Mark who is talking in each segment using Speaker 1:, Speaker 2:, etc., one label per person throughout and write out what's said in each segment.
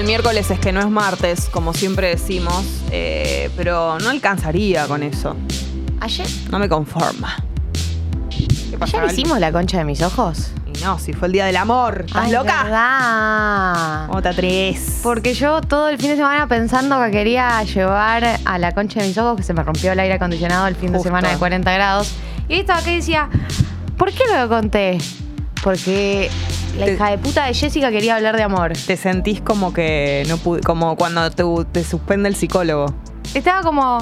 Speaker 1: del miércoles es que no es martes, como siempre decimos, eh, pero no alcanzaría con eso.
Speaker 2: Ayer,
Speaker 1: No me conforma. ¿Qué pasa,
Speaker 2: ayer
Speaker 1: Gali?
Speaker 2: hicimos la concha de mis ojos.
Speaker 1: Y no, si fue el día del amor. ¿Estás
Speaker 2: Ay,
Speaker 1: loca?
Speaker 2: verdad.
Speaker 1: ¿Cómo te atreves?
Speaker 2: Porque yo todo el fin de semana pensando que quería llevar a la concha de mis ojos, que se me rompió el aire acondicionado el fin de semana de 40 grados. Y estaba acá y decía, ¿por qué lo conté? Porque la
Speaker 1: Te-
Speaker 2: hija de puta de Jessica quería hablar de amor.
Speaker 1: Te sentís como que no pude, como cuando te, te suspende el psicólogo.
Speaker 2: Estaba como,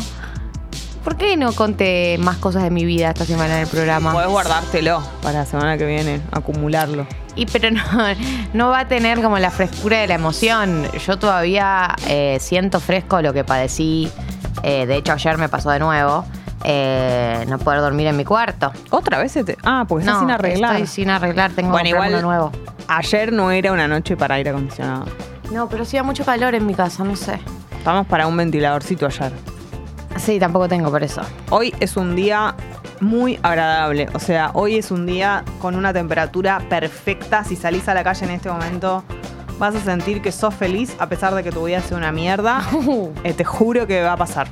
Speaker 2: ¿por qué no conté más cosas de mi vida esta semana en el programa?
Speaker 1: Podés guardártelo para la semana que viene, acumularlo.
Speaker 2: Y pero no, no va a tener como la frescura de la emoción. Yo todavía eh, siento fresco lo que padecí. Eh, de hecho, ayer me pasó de nuevo. Eh, no poder dormir en mi cuarto.
Speaker 1: ¿Otra vez se te.? Ah, porque estás
Speaker 2: no,
Speaker 1: sin arreglar.
Speaker 2: Estoy sin arreglar, tengo
Speaker 1: Bueno, igual-
Speaker 2: uno nuevo.
Speaker 1: Ayer no era una noche para aire acondicionado.
Speaker 2: No, pero hacía mucho calor en mi casa, no sé.
Speaker 1: Estamos para un ventiladorcito ayer.
Speaker 2: Sí, tampoco tengo por eso.
Speaker 1: Hoy es un día muy agradable. O sea, hoy es un día con una temperatura perfecta. Si salís a la calle en este momento, vas a sentir que sos feliz a pesar de que tu vida sea una mierda. Eh, te juro que va a pasar.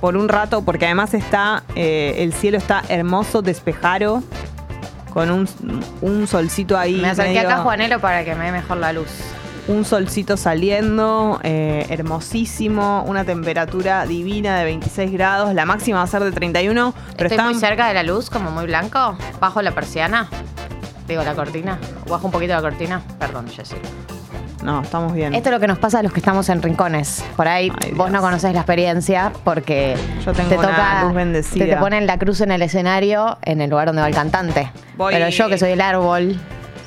Speaker 1: Por un rato, porque además está, eh, el cielo está hermoso, despejado, con un, un solcito ahí.
Speaker 2: me acerqué
Speaker 1: medio-
Speaker 2: acá a Juanelo para que me dé mejor la luz.
Speaker 1: un solcito saliendo, eh, hermosísimo, una temperatura divina de 26 grados, la máxima va a ser de 31, pero
Speaker 2: Estoy muy cerca de la luz, como muy blanco. Bajo la persiana. Digo, la cortina. Bajo un poquito la cortina. Perdón, Jessica.
Speaker 1: No, estamos bien.
Speaker 2: Esto es lo que nos pasa a los que estamos en rincones. Por ahí
Speaker 1: Ay,
Speaker 2: vos no conocés la experiencia porque
Speaker 1: Yo tengo
Speaker 2: te
Speaker 1: una
Speaker 2: toca,
Speaker 1: luz bendecida.
Speaker 2: te, te ponen la cruz en el escenario en el lugar donde va el cantante.
Speaker 1: Voy-
Speaker 2: Pero yo que soy el árbol,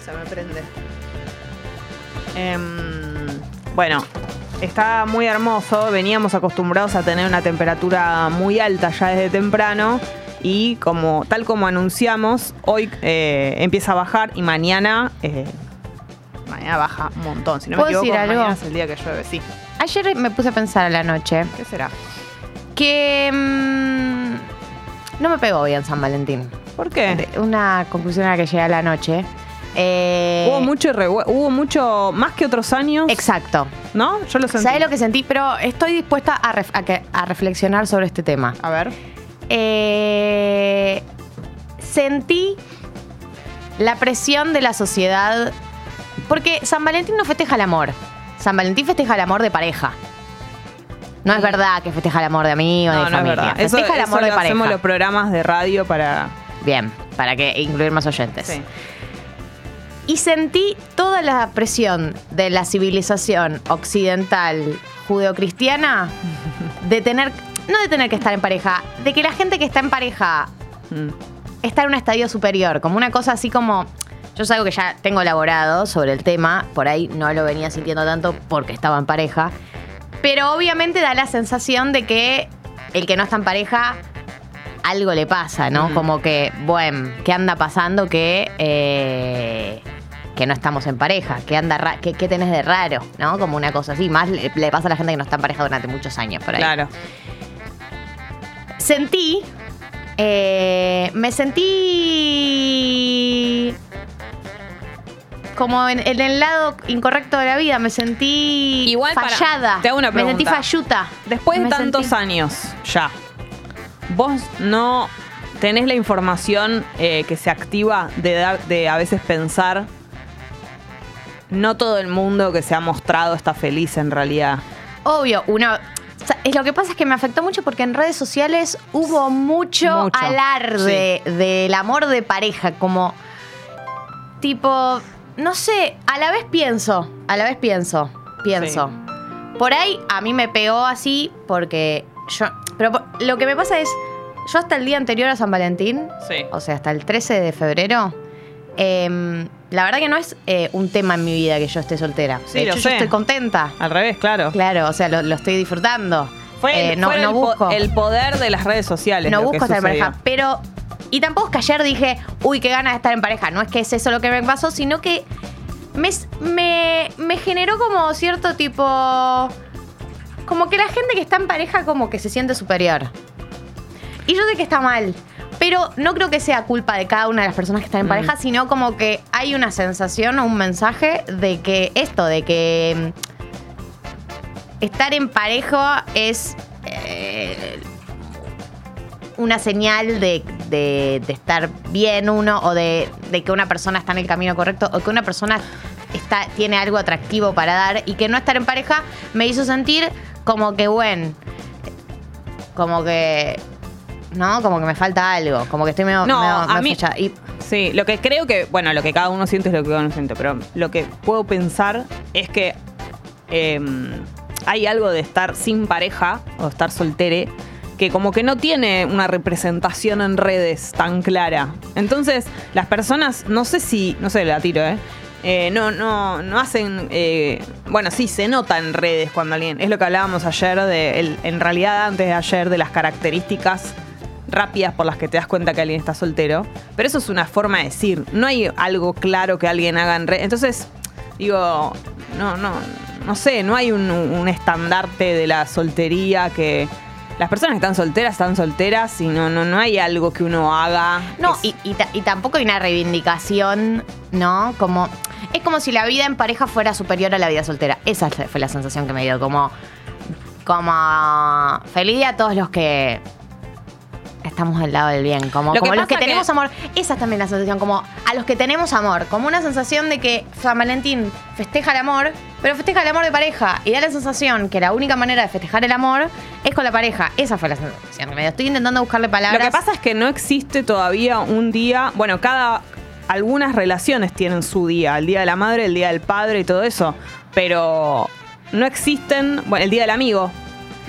Speaker 1: Se me prende. Em, bueno, está muy hermoso. Veníamos acostumbrados a tener una temperatura muy alta ya desde temprano. Y como tal como anunciamos, hoy eh, empieza a bajar y mañana, eh, mañana baja un montón. Si no me
Speaker 2: ¿Puedo
Speaker 1: equivoco,
Speaker 2: decir algo?
Speaker 1: mañana es el día que llueve, sí.
Speaker 2: ayer me puse a pensar a la noche
Speaker 1: ¿Qué será?
Speaker 2: que mm, no me pegó bien San Valentín.
Speaker 1: ¿Por qué?
Speaker 2: Una conclusión a la que llegué a la noche. Eh,
Speaker 1: Hubo mucho hubo mucho más que otros años,
Speaker 2: Exacto.
Speaker 1: ¿no? Yo lo sentí.
Speaker 2: ¿Sabes lo que sentí? Pero estoy dispuesta a, ref- a que- a reflexionar sobre este tema.
Speaker 1: A ver.
Speaker 2: Eh, sentí la presión de la sociedad. Porque San Valentín no festeja el amor. San Valentín festeja el amor de pareja. No es verdad que festeja el amor de amigos,
Speaker 1: No,
Speaker 2: de
Speaker 1: no es
Speaker 2: familia.
Speaker 1: verdad. Eso,
Speaker 2: Festeja el
Speaker 1: eso
Speaker 2: amor
Speaker 1: lo
Speaker 2: de pareja.
Speaker 1: hacemos los programas de radio para.
Speaker 2: Bien, para que incluir más oyentes.
Speaker 1: Sí.
Speaker 2: Y sentí toda la presión de la civilización occidental judeocristiana de tener, no de tener que estar en pareja, de que la gente que está en pareja
Speaker 1: Mm.
Speaker 2: está en un estadio superior, como una cosa así como. Yo es algo que ya tengo elaborado sobre el tema, por ahí no lo venía sintiendo tanto porque estaba en pareja, pero obviamente da la sensación de que el que no está en pareja algo le pasa, ¿no? Como que, bueno, ¿qué anda pasando que, eh, que no estamos en pareja? ¿Qué, anda ra- qué, qué tenés de raro? ¿No? Como una cosa así. Más le, le pasa a la gente que no está en pareja durante muchos años por ahí
Speaker 1: Claro.
Speaker 2: sentí. eh, me sentí. Como en, en el lado incorrecto de la vida, me sentí
Speaker 1: Igual, para-
Speaker 2: fallada.
Speaker 1: te hago una
Speaker 2: Me sentí falluta.
Speaker 1: Después de
Speaker 2: Me
Speaker 1: tantos
Speaker 2: sentí-
Speaker 1: años, ya. ¿Vos no tenés la información eh, que se activa de, dar- de a veces pensar? No todo el mundo que se ha mostrado está feliz en realidad.
Speaker 2: Obvio, uno. o sea, lo que pasa es que me afectó mucho porque en redes sociales hubo mucho,
Speaker 1: Mucho,
Speaker 2: alarde del amor de pareja, como tipo, no sé, a la vez pienso, a la vez pienso, pienso. Por ahí a mí me pegó así porque yo, pero por- lo que me pasa es, yo hasta el día anterior a San Valentín,
Speaker 1: Sí.
Speaker 2: o sea, hasta el 13 de febrero, em, la verdad que no es eh, un tema en mi vida que yo esté soltera.
Speaker 1: Sí,
Speaker 2: de
Speaker 1: lo
Speaker 2: hecho,
Speaker 1: sé.
Speaker 2: yo estoy contenta.
Speaker 1: Al revés, claro.
Speaker 2: Claro, o sea, lo, lo estoy disfrutando.
Speaker 1: Fue,
Speaker 2: Eh, no,
Speaker 1: fue
Speaker 2: no
Speaker 1: el, po-
Speaker 2: busco.
Speaker 1: el poder de las redes sociales.
Speaker 2: no
Speaker 1: lo
Speaker 2: busco estar en pareja. Pero. Y tampoco es que ayer dije, uy, qué ganas de estar en pareja. No es que es eso lo que me pasó, sino que me, me, me generó como cierto tipo. Como que la gente que está en pareja como que se siente superior. Y yo sé que está mal. Pero no creo que sea culpa de cada una de las personas que están en
Speaker 1: Mm.
Speaker 2: pareja, sino como que hay una sensación o un mensaje de que esto, de que estar en pareja es eh, una señal de, de- de estar bien uno o de, de que una persona está en el camino correcto o que una persona está, tiene algo atractivo para dar y que no estar en pareja me hizo sentir como que, bueno, como que, ¿no? Como que me falta algo, como que estoy medio,
Speaker 1: No,
Speaker 2: medio-
Speaker 1: a
Speaker 2: medio
Speaker 1: mí-
Speaker 2: fechada. Y
Speaker 1: Sí, lo que creo que, bueno, lo que cada uno siente es lo que cada uno siente, pero lo que puedo pensar es que eh, hay algo de estar sin pareja o estar soltere que como que no tiene una representación en redes tan clara. Entonces, las personas, no sé si, no sé, la tiro, ¿eh? Eh, no, no, no hacen. eh, bueno, sí, se nota en redes cuando alguien. Es lo que hablábamos ayer, de en realidad antes de ayer, de las características rápidas por las que te das cuenta que alguien está soltero. Pero eso es una forma de decir. No hay algo claro que alguien haga en redes. Entonces, digo, no, no, no sé, no hay un, un estandarte de la soltería que. Las personas que están solteras están solteras y no, no, no hay algo que uno haga.
Speaker 2: No, y, y ta- y tampoco hay una reivindicación, ¿no? Como. Es como si la vida en pareja fuera superior a la vida soltera. Esa fue la sensación que me dio. Como. Como. Feliz día a todos los que. Estamos al lado del bien. Como,
Speaker 1: Lo que
Speaker 2: los que- tenemos amor. Esa es también la sensación. Como a los que tenemos amor. Como una sensación de que San Valentín festeja el amor, pero festeja el amor de pareja. Y da la sensación que la única manera de festejar el amor es con la pareja. Esa fue la sensación que me dio. Estoy intentando buscarle palabras.
Speaker 1: Lo que pasa es que no existe todavía un día, bueno, cada algunas relaciones tienen su día, el día de la madre, el día del padre y todo eso, pero no existen, bueno, el día del amigo.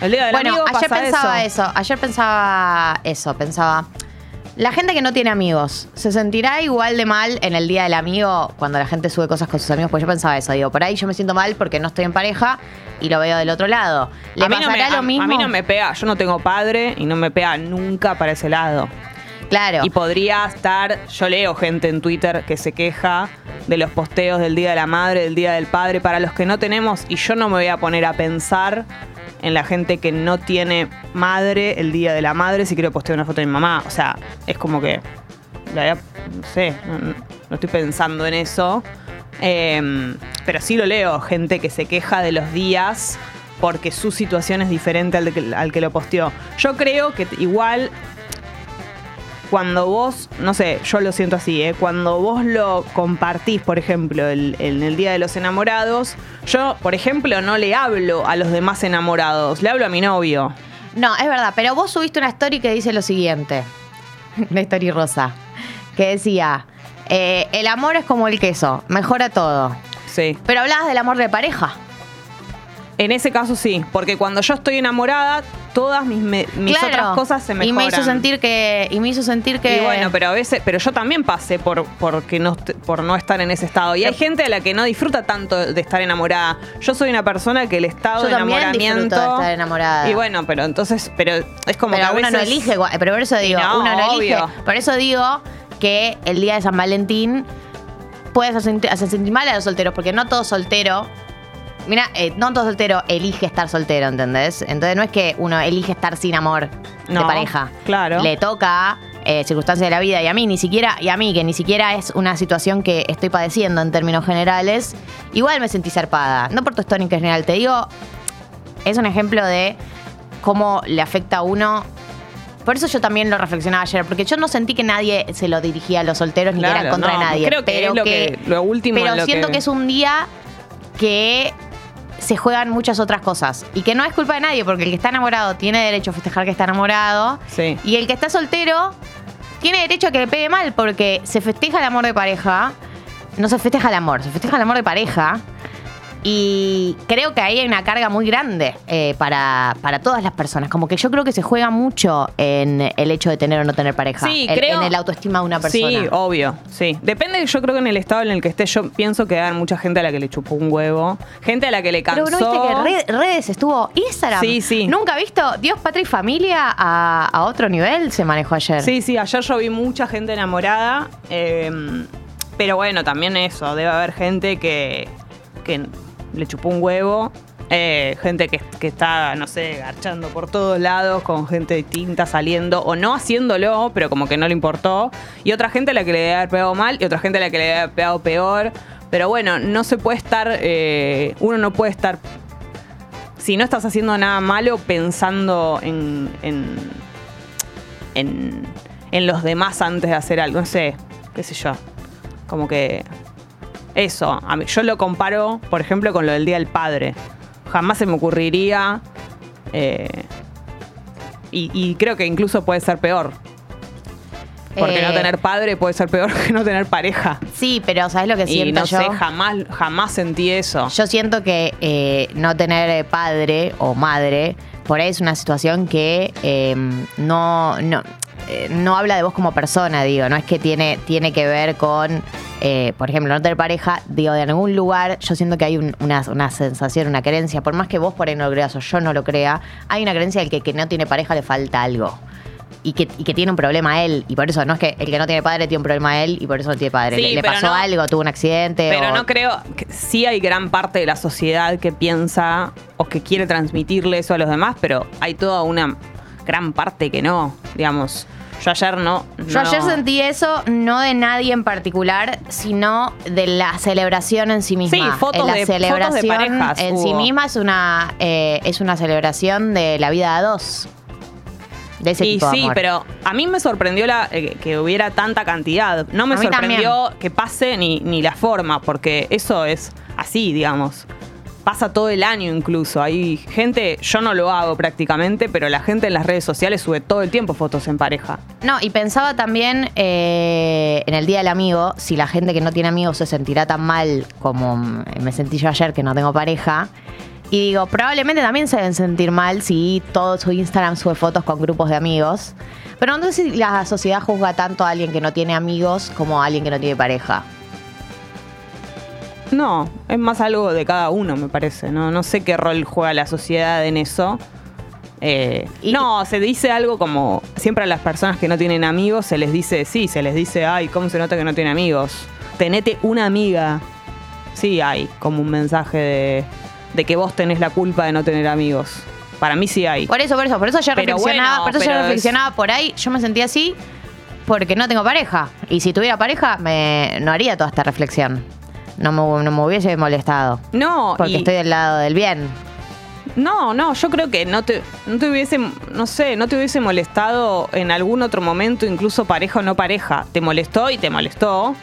Speaker 1: El día del
Speaker 2: Bueno,
Speaker 1: amigo
Speaker 2: ayer pensaba eso. Ayer pensaba eso, pensaba. La gente que no tiene amigos, ¿se sentirá igual de mal en el día del amigo cuando la gente sube cosas con sus amigos? Pues yo pensaba eso, digo, por ahí yo me siento mal porque no estoy en pareja y lo veo del otro lado. ¿Le
Speaker 1: a mí, no me,
Speaker 2: lo
Speaker 1: a-
Speaker 2: mismo?
Speaker 1: a mí no me pega, yo no tengo padre y no me pega nunca para ese lado.
Speaker 2: Claro.
Speaker 1: Y podría estar, yo leo gente en Twitter que se queja de los posteos del Día de la Madre, del Día del Padre, para los que no tenemos, y yo no me voy a poner a pensar en la gente que no tiene madre el Día de la Madre si quiero postear una foto de mi mamá. O sea, es como que, la no sé, no, estoy pensando en eso. Eh, pero sí lo leo, gente que se queja de los días porque su situación es diferente al, de que, al que lo posteó. Yo creo que igual cuando vos, no sé, yo lo siento así, ¿eh? cuando vos lo compartís, por ejemplo, el- en el Día de los Enamorados, yo, por ejemplo, no le hablo a los demás enamorados, le hablo a mi novio.
Speaker 2: No, es verdad, pero vos subiste una story que dice lo siguiente. Una story rosa. Que decía, eh, el amor es como el queso, mejora todo.
Speaker 1: Sí.
Speaker 2: Pero hablabas del amor de pareja.
Speaker 1: En ese caso sí, porque cuando yo estoy enamorada, todas mis, me- mis
Speaker 2: Claro.
Speaker 1: otras cosas se mejoran.
Speaker 2: Y me hizo sentir que. Y me hizo sentir que.
Speaker 1: Y bueno, pero a veces, pero yo también pasé por, porque no, est- por no estar en ese estado. Y hay gente a la que no disfruta tanto de estar enamorada. Yo soy una persona que el estado
Speaker 2: Yo
Speaker 1: de
Speaker 2: también
Speaker 1: enamoramiento.
Speaker 2: disfruto de estar enamorada.
Speaker 1: Y bueno, pero entonces, pero es como
Speaker 2: pero
Speaker 1: que a
Speaker 2: uno no
Speaker 1: veces-
Speaker 2: elige, pero por eso digo,
Speaker 1: no,
Speaker 2: uno no elige.
Speaker 1: obvio.
Speaker 2: Por eso digo que el día de San Valentín puedes hacer sentir mal a los solteros, porque no todo soltero. Mira, eh, todo soltero elige estar soltero, ¿entendés? Entonces no es que uno elige estar sin amor de pareja.
Speaker 1: claro.
Speaker 2: Le toca eh, circunstancias de la vida y a mí ni siquiera, y a mí que ni siquiera es una situación que estoy padeciendo en términos generales, igual me sentí zarpada. No por tu story en general, te digo, es un ejemplo de cómo le afecta a uno. Por eso yo también lo reflexionaba ayer, porque yo no sentí que nadie se lo dirigía a los solteros ni que era contra
Speaker 1: no,
Speaker 2: nadie.
Speaker 1: creo que
Speaker 2: pero
Speaker 1: es lo que- lo último
Speaker 2: Pero
Speaker 1: lo
Speaker 2: siento
Speaker 1: que-
Speaker 2: que es un día que se juegan muchas otras cosas. Y que no es culpa de nadie, porque el que está enamorado tiene derecho a festejar que está enamorado.
Speaker 1: Sí.
Speaker 2: Y el que está soltero tiene derecho a que le pegue mal, porque se festeja el amor de pareja. No se festeja el amor, se festeja el amor de pareja. Y creo que ahí hay una carga muy grande eh, para, para todas las personas. Como que yo creo que se juega mucho en el hecho de tener o no tener pareja.
Speaker 1: Sí,
Speaker 2: en,
Speaker 1: creo-
Speaker 2: en el autoestima de una persona.
Speaker 1: Sí, obvio, sí. Depende, yo creo que en el estado en el que esté, yo pienso que hay mucha gente a la que le chupó un huevo, gente a la que le cansó.
Speaker 2: Pero no viste que red- redes estuvo Instagram.
Speaker 1: Sí, sí.
Speaker 2: Nunca visto Dios, Patria y Familia a, a otro nivel se manejó ayer.
Speaker 1: Sí, sí, ayer yo vi mucha gente enamorada, eh, pero bueno, también eso, debe haber gente que, que le chupó un huevo, eh, gente que, que está, no sé, garchando por todos lados, con gente distinta saliendo, o no haciéndolo, pero como que no le importó, y otra gente a la que le debe haber pegado mal, y otra gente a la que le debe haber pegado peor, pero bueno, no se puede estar, eh, uno no puede estar si no estás haciendo nada malo pensando en, en, en, en los demás antes de hacer algo, no sé, qué sé yo. Como que eso, a mí, yo lo comparo, por ejemplo, con lo del Día del Padre. Jamás se me ocurriría, eh, y, y creo que incluso puede ser peor. Porque
Speaker 2: Eh,
Speaker 1: no tener padre puede ser peor que no tener pareja.
Speaker 2: Sí, pero ¿sabes lo que
Speaker 1: Y
Speaker 2: siento
Speaker 1: no
Speaker 2: yo?
Speaker 1: sé, jamás, jamás sentí eso.
Speaker 2: Yo siento que eh, no tener eh, padre o madre, por ahí es una situación que eh, no, no, eh, no habla de vos como persona, digo, no es que tiene, tiene que ver con, eh, por ejemplo, no tener pareja, digo, de algún lugar, yo siento que hay un- una, una sensación, una creencia, por más que vos por ahí no lo creas o yo no lo crea, hay una creencia del que, que no tiene pareja le falta algo. Y que, y que tiene un problema él. Y por eso no es que el que no tiene padre tiene un problema él y por eso no tiene padre.
Speaker 1: Sí,
Speaker 2: le, le
Speaker 1: pero
Speaker 2: pasó
Speaker 1: no-
Speaker 2: algo, tuvo un accidente.
Speaker 1: Pero
Speaker 2: o-
Speaker 1: no creo que sí hay gran parte de la sociedad que piensa o que quiere transmitirle eso a los demás, pero hay toda una gran parte que no, digamos. Yo ayer no.
Speaker 2: Yo
Speaker 1: no-
Speaker 2: ayer sentí eso, no de nadie en particular, sino de la celebración en sí misma.
Speaker 1: Sí, fotos
Speaker 2: En la
Speaker 1: de- fotos de
Speaker 2: celebración
Speaker 1: parejas
Speaker 2: en sí misma es una, eh, es una celebración de la vida a dos. De ese
Speaker 1: Y
Speaker 2: tipo de
Speaker 1: sí,
Speaker 2: amor.
Speaker 1: pero a mí me sorprendió la, eh, que hubiera tanta cantidad. No me sorprendió que pase ni, ni la forma, porque eso es así, digamos. Pasa todo el año incluso. Hay gente, yo no lo hago prácticamente, pero la gente en las redes sociales sube todo el tiempo fotos en pareja.
Speaker 2: No, y pensaba también eh, en el Día del Amigo, si la gente que no tiene amigos se sentirá tan mal como me sentí yo ayer que no tengo pareja. Y digo, probablemente también se deben sentir mal si todo su Instagram sube fotos con grupos de amigos. Pero no sé si la sociedad juzga tanto a alguien que no tiene amigos como a alguien que no tiene pareja.
Speaker 1: No, es más algo de cada uno, me parece. No, no sé qué rol juega la sociedad en eso. Eh,
Speaker 2: Y-
Speaker 1: no, se dice algo como siempre a las personas que no tienen amigos se les dice, sí, se les dice, ay, ¿cómo se nota que no tiene amigos? Tenete una amiga. Sí, hay como un mensaje de, de que vos tenés la culpa de no tener amigos. Para mí sí hay.
Speaker 2: Por eso, por eso, por eso yo
Speaker 1: Pero
Speaker 2: reflexionaba,
Speaker 1: bueno,
Speaker 2: por eso yo
Speaker 1: es-
Speaker 2: reflexionaba por ahí, yo me sentía así porque no tengo pareja. Y si tuviera pareja, me, no haría toda esta reflexión. No me, no me hubiese molestado.
Speaker 1: No,
Speaker 2: Porque
Speaker 1: y-
Speaker 2: estoy del lado del bien.
Speaker 1: No, no, yo creo que no te, no te hubiese, no sé, no te hubiese molestado en algún otro momento, incluso pareja o no pareja. Te molestó y te molestó.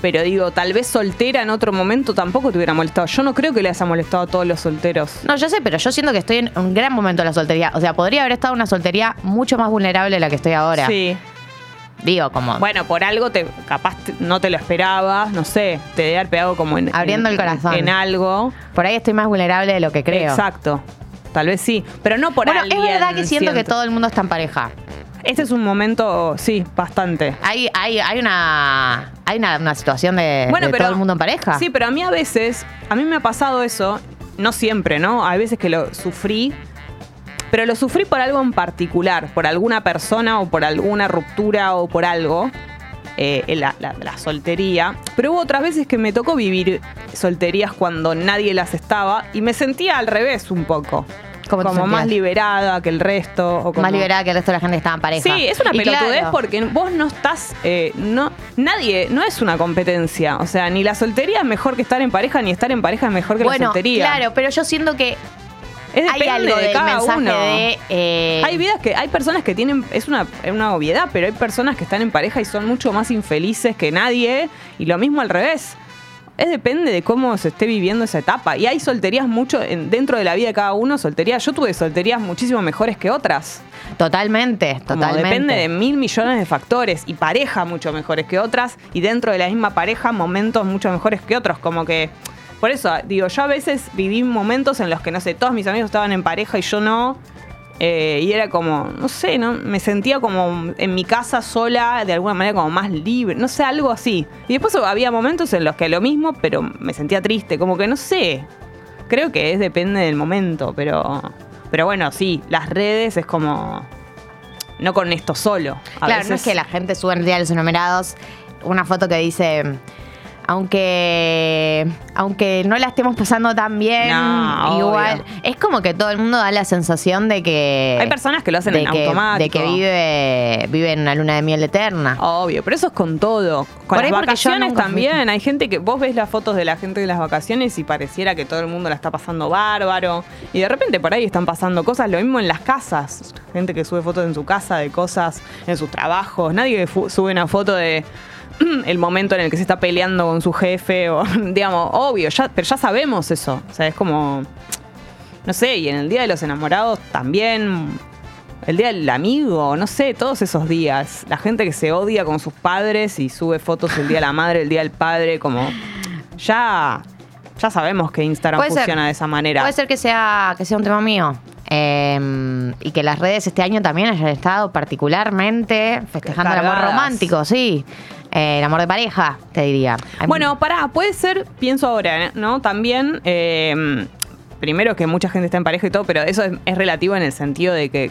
Speaker 1: Pero digo, tal vez soltera en otro momento tampoco te hubiera molestado. Yo no creo que le haya molestado a todos los solteros.
Speaker 2: No, yo sé, pero yo siento que estoy en un gran momento de la soltería. O sea, podría haber estado en una soltería mucho más vulnerable de la que estoy ahora.
Speaker 1: Sí.
Speaker 2: Digo, como
Speaker 1: Bueno, por algo te, capaz no te lo esperabas, no sé, te debe haber pegado como en.
Speaker 2: Abriendo
Speaker 1: en-
Speaker 2: el corazón.
Speaker 1: En algo.
Speaker 2: por ahí estoy más vulnerable de lo que creo.
Speaker 1: Exacto. Tal vez sí. Pero no por
Speaker 2: bueno,
Speaker 1: alguien.
Speaker 2: es verdad que siento, que todo el mundo está en pareja.
Speaker 1: Este es un momento, sí, bastante.
Speaker 2: Hay, hay, hay una hay una, una situación de, de todo el mundo en pareja.
Speaker 1: Sí, pero a mí a veces, a mí me ha pasado eso, no siempre, ¿no? Hay veces que lo sufrí, pero lo sufrí por algo en particular, por alguna persona o por alguna ruptura o por algo, eh, la, la- la soltería. Pero hubo otras veces que me tocó vivir solterías cuando nadie las estaba y me sentía al revés un poco.
Speaker 2: ¿Cómo te
Speaker 1: como más liberada que el resto. O como-
Speaker 2: Más liberada que el resto de la gente que estaba en pareja.
Speaker 1: Sí, es una
Speaker 2: Y
Speaker 1: pelotudez
Speaker 2: claro,
Speaker 1: porque vos no estás, eh, no, nadie, no es una competencia. O sea, ni la soltería es mejor que estar en pareja, ni estar en pareja es mejor que la soltería.
Speaker 2: claro, pero yo siento que
Speaker 1: es
Speaker 2: hay algo
Speaker 1: de
Speaker 2: del
Speaker 1: cada
Speaker 2: mensaje
Speaker 1: uno.
Speaker 2: de... eh,
Speaker 1: Hay vidas que, hay personas que tienen, es una, una obviedad, pero hay personas que están en pareja y son mucho más infelices que nadie, y lo mismo al revés. Es depende de cómo se esté viviendo esa etapa. Y hay solterías mucho en- dentro de la vida de cada uno, solterías. Yo tuve solterías muchísimo mejores que otras.
Speaker 2: Totalmente,
Speaker 1: Como
Speaker 2: totalmente.
Speaker 1: depende de mil millones de factores y pareja mucho mejores que otras y dentro de la misma pareja momentos mucho mejores que otros. Como que, por eso digo, yo a veces viví momentos en los que, no sé, todos mis amigos estaban en pareja y yo no. eh, y era como, no sé, ¿no? Me sentía como en mi casa sola, de alguna manera como más libre, no sé, algo así. Y después había momentos en los que lo mismo, pero me sentía triste, como que no sé. Creo que es depende del momento, pero. Pero bueno, sí, las redes es como. No con esto solo. A
Speaker 2: claro, no es que la gente sube en el día de los enumerados una foto que dice aunque aunque no la estemos pasando tan bien,
Speaker 1: No,
Speaker 2: igual
Speaker 1: obvio.
Speaker 2: es como que todo el mundo da la sensación de que
Speaker 1: Hay personas que lo hacen
Speaker 2: de
Speaker 1: en
Speaker 2: que,
Speaker 1: automático.
Speaker 2: de que vive vive en una luna de miel eterna.
Speaker 1: Obvio, pero eso es con todo. Con
Speaker 2: Por
Speaker 1: las vacaciones también. Hay gente que vos ves las fotos de la gente de las vacaciones y pareciera que todo el mundo la está pasando bárbaro. Y de repente por ahí están pasando cosas. Lo mismo en las casas. Gente que sube fotos en su casa de cosas, en sus trabajos. Nadie sube una foto de el momento en el que se está peleando con su jefe. O, digamos, obvio, ya, pero ya sabemos eso. O sea, es como. No sé, y en el Día de los Enamorados también. El día del amigo, no sé, todos esos días. La gente que se odia con sus padres y sube fotos el día de la madre, el día del padre, como. Ya. Ya sabemos que Instagram
Speaker 2: Puede ser.
Speaker 1: funciona de esa manera.
Speaker 2: Puede ser que sea, que sea un tema mío. Eh, y que las redes este año también hayan estado particularmente festejando el amor romántico, sí. Eh, el amor de pareja, te diría.
Speaker 1: Bueno, pará, puede ser, pienso ahora, ¿no? También, eh, primero que mucha gente está en pareja y todo, pero eso es, es relativo en el sentido de que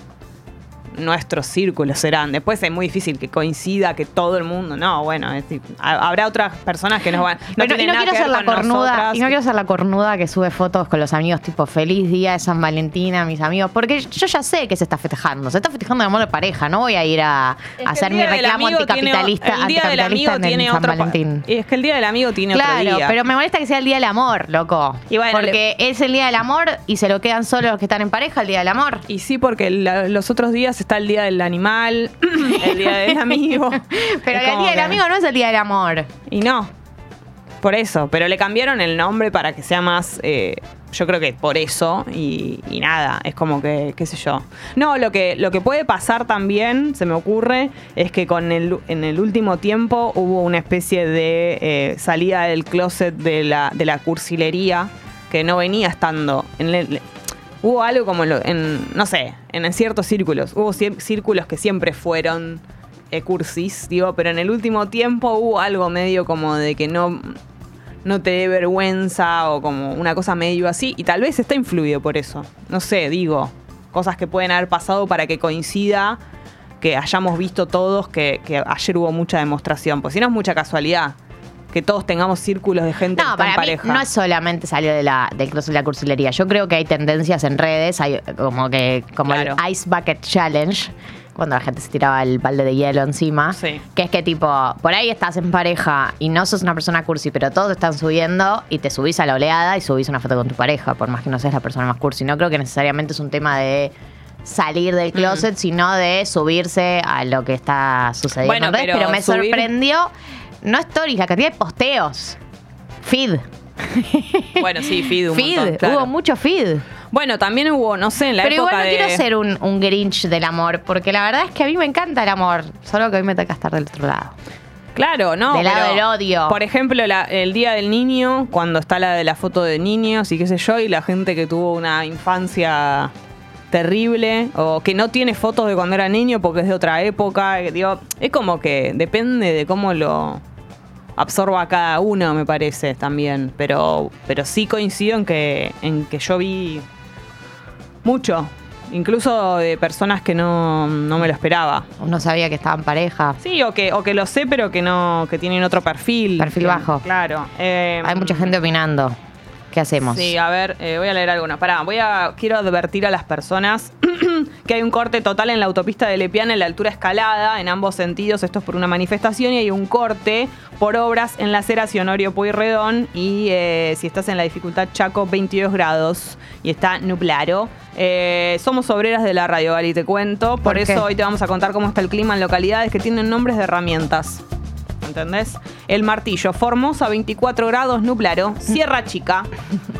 Speaker 1: nuestros círculos serán. Después es muy difícil que coincida que todo el mundo. No, bueno, es habrá otras personas que nos van. No
Speaker 2: Pero, y
Speaker 1: tienen
Speaker 2: no
Speaker 1: nada
Speaker 2: quiero ser la cornuda,
Speaker 1: nosotras.
Speaker 2: y no quiero ser la cornuda que sube fotos con los amigos, tipo feliz día de San Valentín a mis amigos, porque yo ya sé que se está festejando, se está festejando el amor de pareja, no voy a ir a,
Speaker 1: Es
Speaker 2: a
Speaker 1: que
Speaker 2: hacer mi reclamo
Speaker 1: amigo tiene-
Speaker 2: anticapitalista,
Speaker 1: el día del amigo
Speaker 2: anticapitalista en
Speaker 1: tiene
Speaker 2: San
Speaker 1: otro
Speaker 2: Valentín.
Speaker 1: Y es que el día del amigo tiene
Speaker 2: Claro,
Speaker 1: otro día.
Speaker 2: pero me molesta que sea el día del amor, loco.
Speaker 1: Y bueno,
Speaker 2: porque es el día del amor y se lo quedan solo los que están en pareja el día del amor.
Speaker 1: Y sí, porque la- los otros días está el día del animal, el día del amigo.
Speaker 2: Pero el día del
Speaker 1: que-
Speaker 2: amigo no es el día del amor.
Speaker 1: Y no. Por eso. Pero le cambiaron el nombre para que sea más. eh, yo creo que por eso. Y, y nada. Es como que, qué sé yo. No, lo que, lo que puede pasar también, se me ocurre, es que con el, en el último tiempo hubo una especie de eh, salida del closet de la, de la cursilería que no venía estando. En el- hubo algo como en, lo- en, no sé, en ciertos círculos. Hubo círculos que siempre fueron eh, cursis, digo, pero en el último tiempo hubo algo medio como de que no, no te dé vergüenza o como una cosa medio así, y tal vez está influido por eso. No sé, digo, cosas que pueden haber pasado para que coincida que hayamos visto todos que, que ayer hubo mucha demostración, pues si no es mucha casualidad que todos tengamos círculos de gente que
Speaker 2: No,
Speaker 1: en
Speaker 2: para mí
Speaker 1: pareja.
Speaker 2: no es solamente salir de la, del closet de la cursilería. Yo creo que hay tendencias en redes, hay como que como
Speaker 1: Claro.
Speaker 2: el Ice Bucket Challenge, cuando la gente se tiraba el balde de hielo encima.
Speaker 1: Sí.
Speaker 2: Que es que tipo, por ahí estás en pareja y no sos una persona cursi, pero todos están subiendo y te subís a la oleada y subís una foto con tu pareja, por más que no seas la persona más cursi. No creo que necesariamente es un tema de salir
Speaker 1: Mm.
Speaker 2: del closet, sino de subirse a lo que está sucediendo
Speaker 1: Bueno,
Speaker 2: en
Speaker 1: pero
Speaker 2: pero me
Speaker 1: subir-
Speaker 2: sorprendió, no stories, la cantidad de posteos. Feed.
Speaker 1: Bueno, sí, feed un
Speaker 2: feed.
Speaker 1: montón, claro.
Speaker 2: Hubo mucho feed.
Speaker 1: Bueno, también hubo, no sé, en la
Speaker 2: Pero
Speaker 1: época
Speaker 2: igual no
Speaker 1: de...
Speaker 2: quiero ser un, un Grinch del amor, porque la verdad es que a mí me encanta el amor. Solo que hoy me toca estar del otro lado.
Speaker 1: Claro, no.
Speaker 2: Del lado del odio.
Speaker 1: Por ejemplo, la- el día del niño, cuando está la de la foto de niños y qué sé yo, y la gente que tuvo una infancia terrible o que no tiene fotos de cuando era niño porque es de otra época, digo, es como que depende de cómo lo absorba cada uno, me parece también, pero pero sí coincido en que en que yo vi mucho, incluso de personas que no, no me lo esperaba.
Speaker 2: Uno sabía que estaba en pareja.
Speaker 1: Sí, o que, o que lo sé, pero que no, que tienen otro perfil.
Speaker 2: Perfil
Speaker 1: Que-
Speaker 2: bajo.
Speaker 1: Claro. Eh,
Speaker 2: Hay mucha gente opinando. ¿Qué hacemos?
Speaker 1: Sí, a ver, eh, voy a leer alguna. Pará, voy a. Quiero advertir a las personas que hay un corte total en la autopista de Lepiana en la altura escalada, en ambos sentidos. Esto es por una manifestación y hay un corte por obras en la acera Honorio Pueyrredón. Y eh, si estás en la dificultad Chaco, 22 grados y está nublado. Eh, somos obreras de la radio, Gali, te cuento. Por,
Speaker 2: ¿Por
Speaker 1: eso
Speaker 2: qué?
Speaker 1: hoy te vamos a contar cómo está el clima en localidades que tienen nombres de herramientas. ¿Entendés? El Martillo, Formosa 24 grados, nublado. Sierra Chica,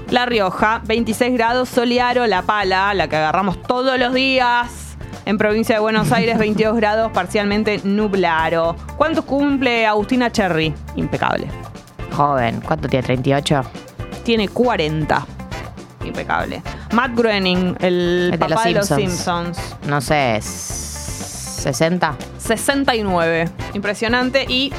Speaker 1: La Rioja 26 grados, Soliaro, La Pala, la que agarramos todos los días. En provincia de Buenos Aires 22 grados, parcialmente nublado. ¿Cuánto cumple Agustina Cherry? Impecable.
Speaker 2: Joven. ¿Cuánto tiene? ¿38?
Speaker 1: Tiene 40. Impecable. Matt Groening, el,
Speaker 2: El de
Speaker 1: papá
Speaker 2: los
Speaker 1: de los
Speaker 2: Simpsons.
Speaker 1: Simpsons.
Speaker 2: No sé. ¿60?
Speaker 1: 69. Impresionante. Y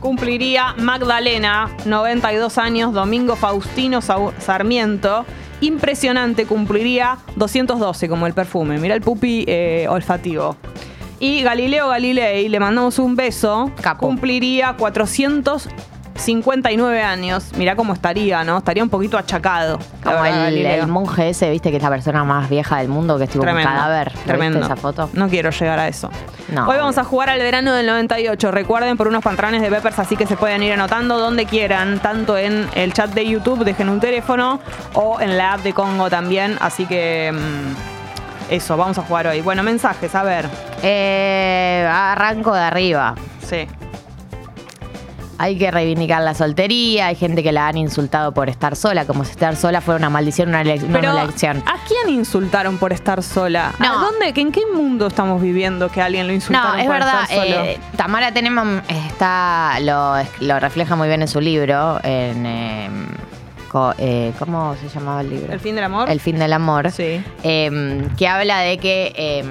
Speaker 1: cumpliría Magdalena, 92 años, Domingo Faustino Sarmiento. Impresionante, cumpliría 212 como el perfume. Mira el pupi eh, olfativo. Y Galileo Galilei, le mandamos un beso,
Speaker 2: Capo.
Speaker 1: cumpliría 59 años. Mirá cómo estaría, ¿no? Estaría un poquito achacado.
Speaker 2: Como
Speaker 1: verdad,
Speaker 2: el, monje ese, viste, que es la persona más vieja del mundo, que es tipo
Speaker 1: Tremendo.
Speaker 2: un cadáver. ¿Lo
Speaker 1: Tremendo.
Speaker 2: viste esa foto?
Speaker 1: No quiero llegar a eso.
Speaker 2: No,
Speaker 1: Hoy vamos a jugar al verano del 98. Recuerden por unos pantalones de Peppers, así que se pueden ir anotando donde quieran, tanto en el chat de YouTube, dejen un teléfono, o en la app de Congo también. Así que mm, eso, vamos a jugar hoy. Bueno, mensajes, a ver.
Speaker 2: Eh, arranco de arriba.
Speaker 1: Sí.
Speaker 2: Hay que reivindicar la soltería, hay gente que la han insultado por estar sola, como si estar sola fuera una maldición, una, elección.
Speaker 1: ¿a quién insultaron por estar sola?
Speaker 2: No.
Speaker 1: ¿A dónde, ¿En qué mundo estamos viviendo que alguien lo insultaron
Speaker 2: No, es
Speaker 1: por
Speaker 2: verdad.
Speaker 1: estar solo?
Speaker 2: eh, Tamara Teneman está, lo, lo refleja muy bien en su libro. En, eh, co- eh, ¿Cómo se llamaba el libro?
Speaker 1: ¿El fin del amor?
Speaker 2: El fin del amor.
Speaker 1: Sí.
Speaker 2: eh, que habla de que, eh,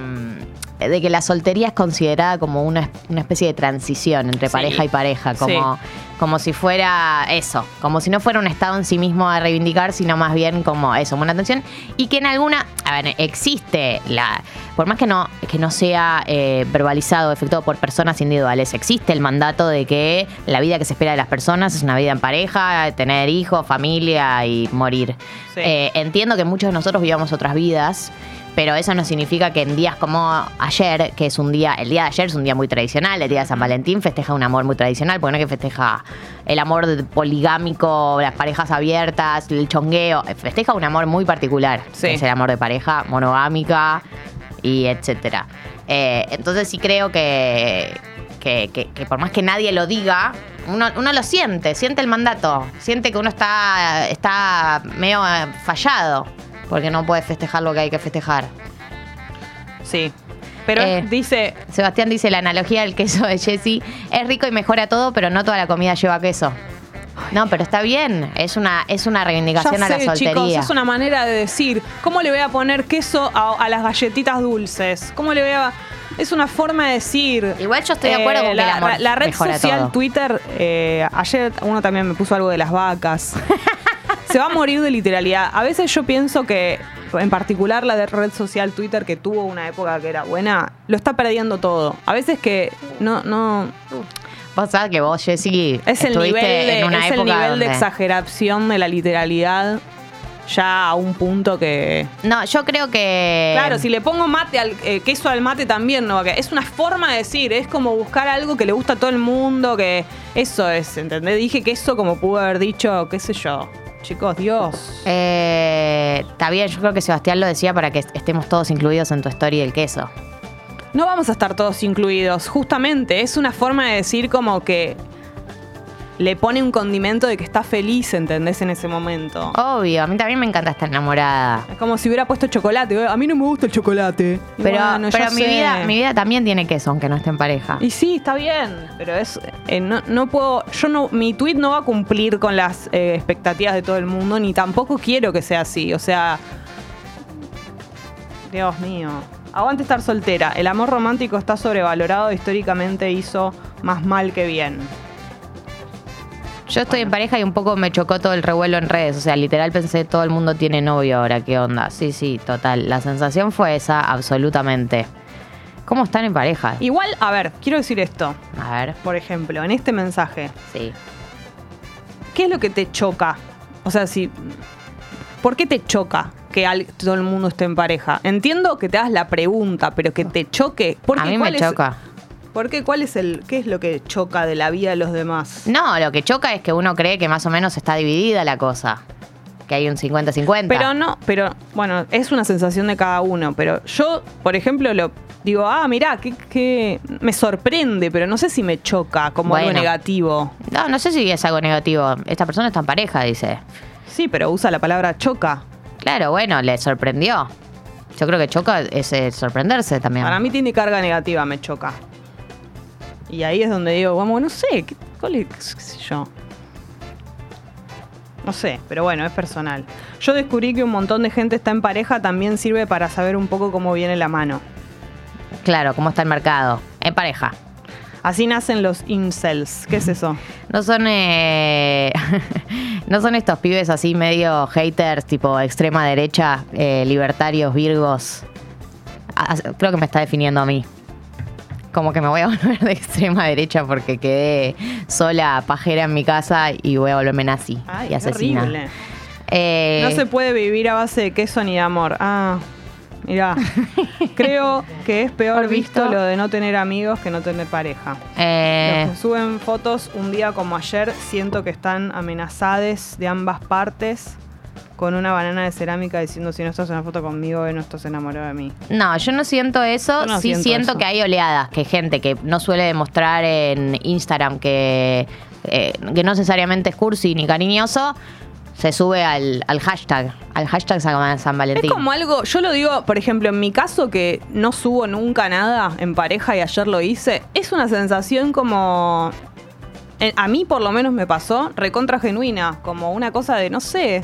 Speaker 2: de que la soltería es considerada como una, una especie de transición entre
Speaker 1: Sí.
Speaker 2: pareja y pareja, como, como si fuera eso, como si no fuera un estado en sí mismo a reivindicar, sino más bien como eso, una tensión. Y que en alguna, a ver, existe la, por más que no, que no sea eh, verbalizado, efectuado por personas individuales, existe el mandato de que la vida que se espera de las personas es una vida en pareja, tener hijos, familia y morir.
Speaker 1: Sí.
Speaker 2: Eh, entiendo que muchos de nosotros vivamos otras vidas, pero eso no significa que en días como ayer, que es un día, el día de ayer es un día muy tradicional, el día de San Valentín festeja un amor muy tradicional, porque no es que festeja el amor poligámico, las parejas abiertas, el chongueo, festeja un amor muy particular,
Speaker 1: Sí.
Speaker 2: que es el amor de pareja monogámica y etcétera. Eh, entonces sí creo que, que, que- que por más que nadie lo diga, uno, uno lo siente, siente el mandato, siente que uno está, está medio fallado, porque no puede festejar lo que hay que festejar.
Speaker 1: Sí. Pero
Speaker 2: Eh,
Speaker 1: dice,
Speaker 2: Sebastián dice la analogía del queso de Jesse, es rico y mejora todo, pero no toda la comida lleva queso. No, pero está bien, es una, es una reivindicación
Speaker 1: ya
Speaker 2: a la soltería.
Speaker 1: chicos, es una manera de decir, ¿cómo le voy a poner queso a, a las galletitas dulces? ¿Cómo le voy a...? Es una forma de decir... eh,
Speaker 2: Igual yo estoy de acuerdo con que
Speaker 1: la,
Speaker 2: el amor
Speaker 1: la red social
Speaker 2: todo.
Speaker 1: Twitter, eh, ayer uno también me puso algo de las vacas. Se va a morir de literalidad. A veces yo pienso que, en particular la de red social Twitter, que tuvo una época que era buena, lo está perdiendo todo. A veces que no, no,
Speaker 2: Vos sabés que vos, Jessy,
Speaker 1: es el nivel, de,
Speaker 2: en una
Speaker 1: es el nivel de exageración de la literalidad ya a un punto que...
Speaker 2: No, yo creo que...
Speaker 1: Claro, si le pongo mate al eh, queso al mate también no. Es una forma de decir, es como buscar algo que le gusta a todo el mundo, que eso es, ¿entendés? Dije que eso como pudo haber dicho, qué sé yo. Chicos, Dios.
Speaker 2: Eh, está bien, yo creo que Sebastián lo decía para que estemos todos incluidos en tu story del queso.
Speaker 1: No vamos a estar todos incluidos. Justamente, es una forma de decir como que le pone un condimento de que está feliz, ¿entendés? En ese momento.
Speaker 2: Obvio, a mí también me encanta estar enamorada.
Speaker 1: Es como si hubiera puesto chocolate. A mí no me gusta el chocolate.
Speaker 2: Pero,
Speaker 1: bueno,
Speaker 2: pero
Speaker 1: yo
Speaker 2: mi,
Speaker 1: sé.
Speaker 2: vida, mi vida también tiene queso, aunque no esté en pareja.
Speaker 1: Y sí, está bien, pero es eh, no, no puedo, yo no, mi tweet no va a cumplir con las eh, expectativas de todo el mundo, ni tampoco quiero que sea así. O sea, Dios mío. Aguante estar soltera. El amor romántico está sobrevalorado. Históricamente hizo más mal que bien.
Speaker 2: Yo estoy en pareja y un poco me chocó todo el revuelo en redes. O sea, literal pensé, todo el mundo tiene novio ahora, ¿qué onda? Sí, sí, total. La sensación fue esa, absolutamente. ¿Cómo están en pareja?
Speaker 1: Igual, a ver, quiero decir esto.
Speaker 2: A ver,
Speaker 1: Por ejemplo, en este mensaje,
Speaker 2: sí.
Speaker 1: ¿qué es lo que te choca? O sea, si. ¿Por qué te choca que al- todo el mundo esté en pareja? Entiendo que te hagas la pregunta, pero que te choque. Porque
Speaker 2: A mí me
Speaker 1: ¿cuál es-
Speaker 2: choca.
Speaker 1: ¿Por qué? ¿Cuál es el. ¿Qué es lo que choca de la vida de los demás?
Speaker 2: No, lo que choca es que uno cree que más o menos está dividida la cosa. Que hay un 50-50.
Speaker 1: Pero no, pero bueno, es una sensación de cada uno. Pero yo, por ejemplo, lo digo, ah, mirá, que, que me sorprende, pero no sé si me choca como algo negativo.
Speaker 2: No, no sé si es algo negativo. Esta persona está en pareja, dice.
Speaker 1: Sí, pero usa la palabra choca.
Speaker 2: Claro, bueno, le sorprendió. Yo creo que choca es eh, sorprenderse también.
Speaker 1: Para mí tiene carga negativa, me choca. Y ahí es donde digo, vamos, no sé, ¿qué, cuál es, qué sé yo? No sé, pero bueno, es personal. Yo descubrí que un montón de gente está en pareja también sirve para saber un poco cómo viene la mano.
Speaker 2: Claro, cómo está el mercado. En pareja.
Speaker 1: Así nacen los incels. ¿Qué es eso?
Speaker 2: No son eh, no son estos pibes así medio haters, tipo extrema derecha, eh, libertarios, virgos. Ah, creo que me está definiendo a mí. Como que me voy a volver de extrema derecha porque quedé sola, pajera en mi casa y voy a volverme nazi
Speaker 1: Ay,
Speaker 2: y asesina. Eh,
Speaker 1: No se puede vivir a base de queso ni de amor. Ah, mirá. Creo que es peor visto
Speaker 2: visto.
Speaker 1: lo de no tener amigos que no tener pareja.
Speaker 2: eh,
Speaker 1: Los que suben fotos un día como ayer, siento que están amenazadas de ambas partes con una banana de cerámica diciendo si no estás en una foto conmigo, eh, no estás enamorado de mí.
Speaker 2: No, yo no siento eso.
Speaker 1: No
Speaker 2: sí
Speaker 1: siento
Speaker 2: siento,
Speaker 1: eso.
Speaker 2: que hay oleadas, que gente que no suele demostrar en Instagram que, eh, que no necesariamente es cursi ni cariñoso, se sube al, al hashtag, al hashtag San San Valentín.
Speaker 1: Es como algo, yo lo digo, por ejemplo, en mi caso que no subo nunca nada en pareja y ayer lo hice, es una sensación como... eh, A mí por lo menos me pasó recontra genuina, como una cosa de, no sé,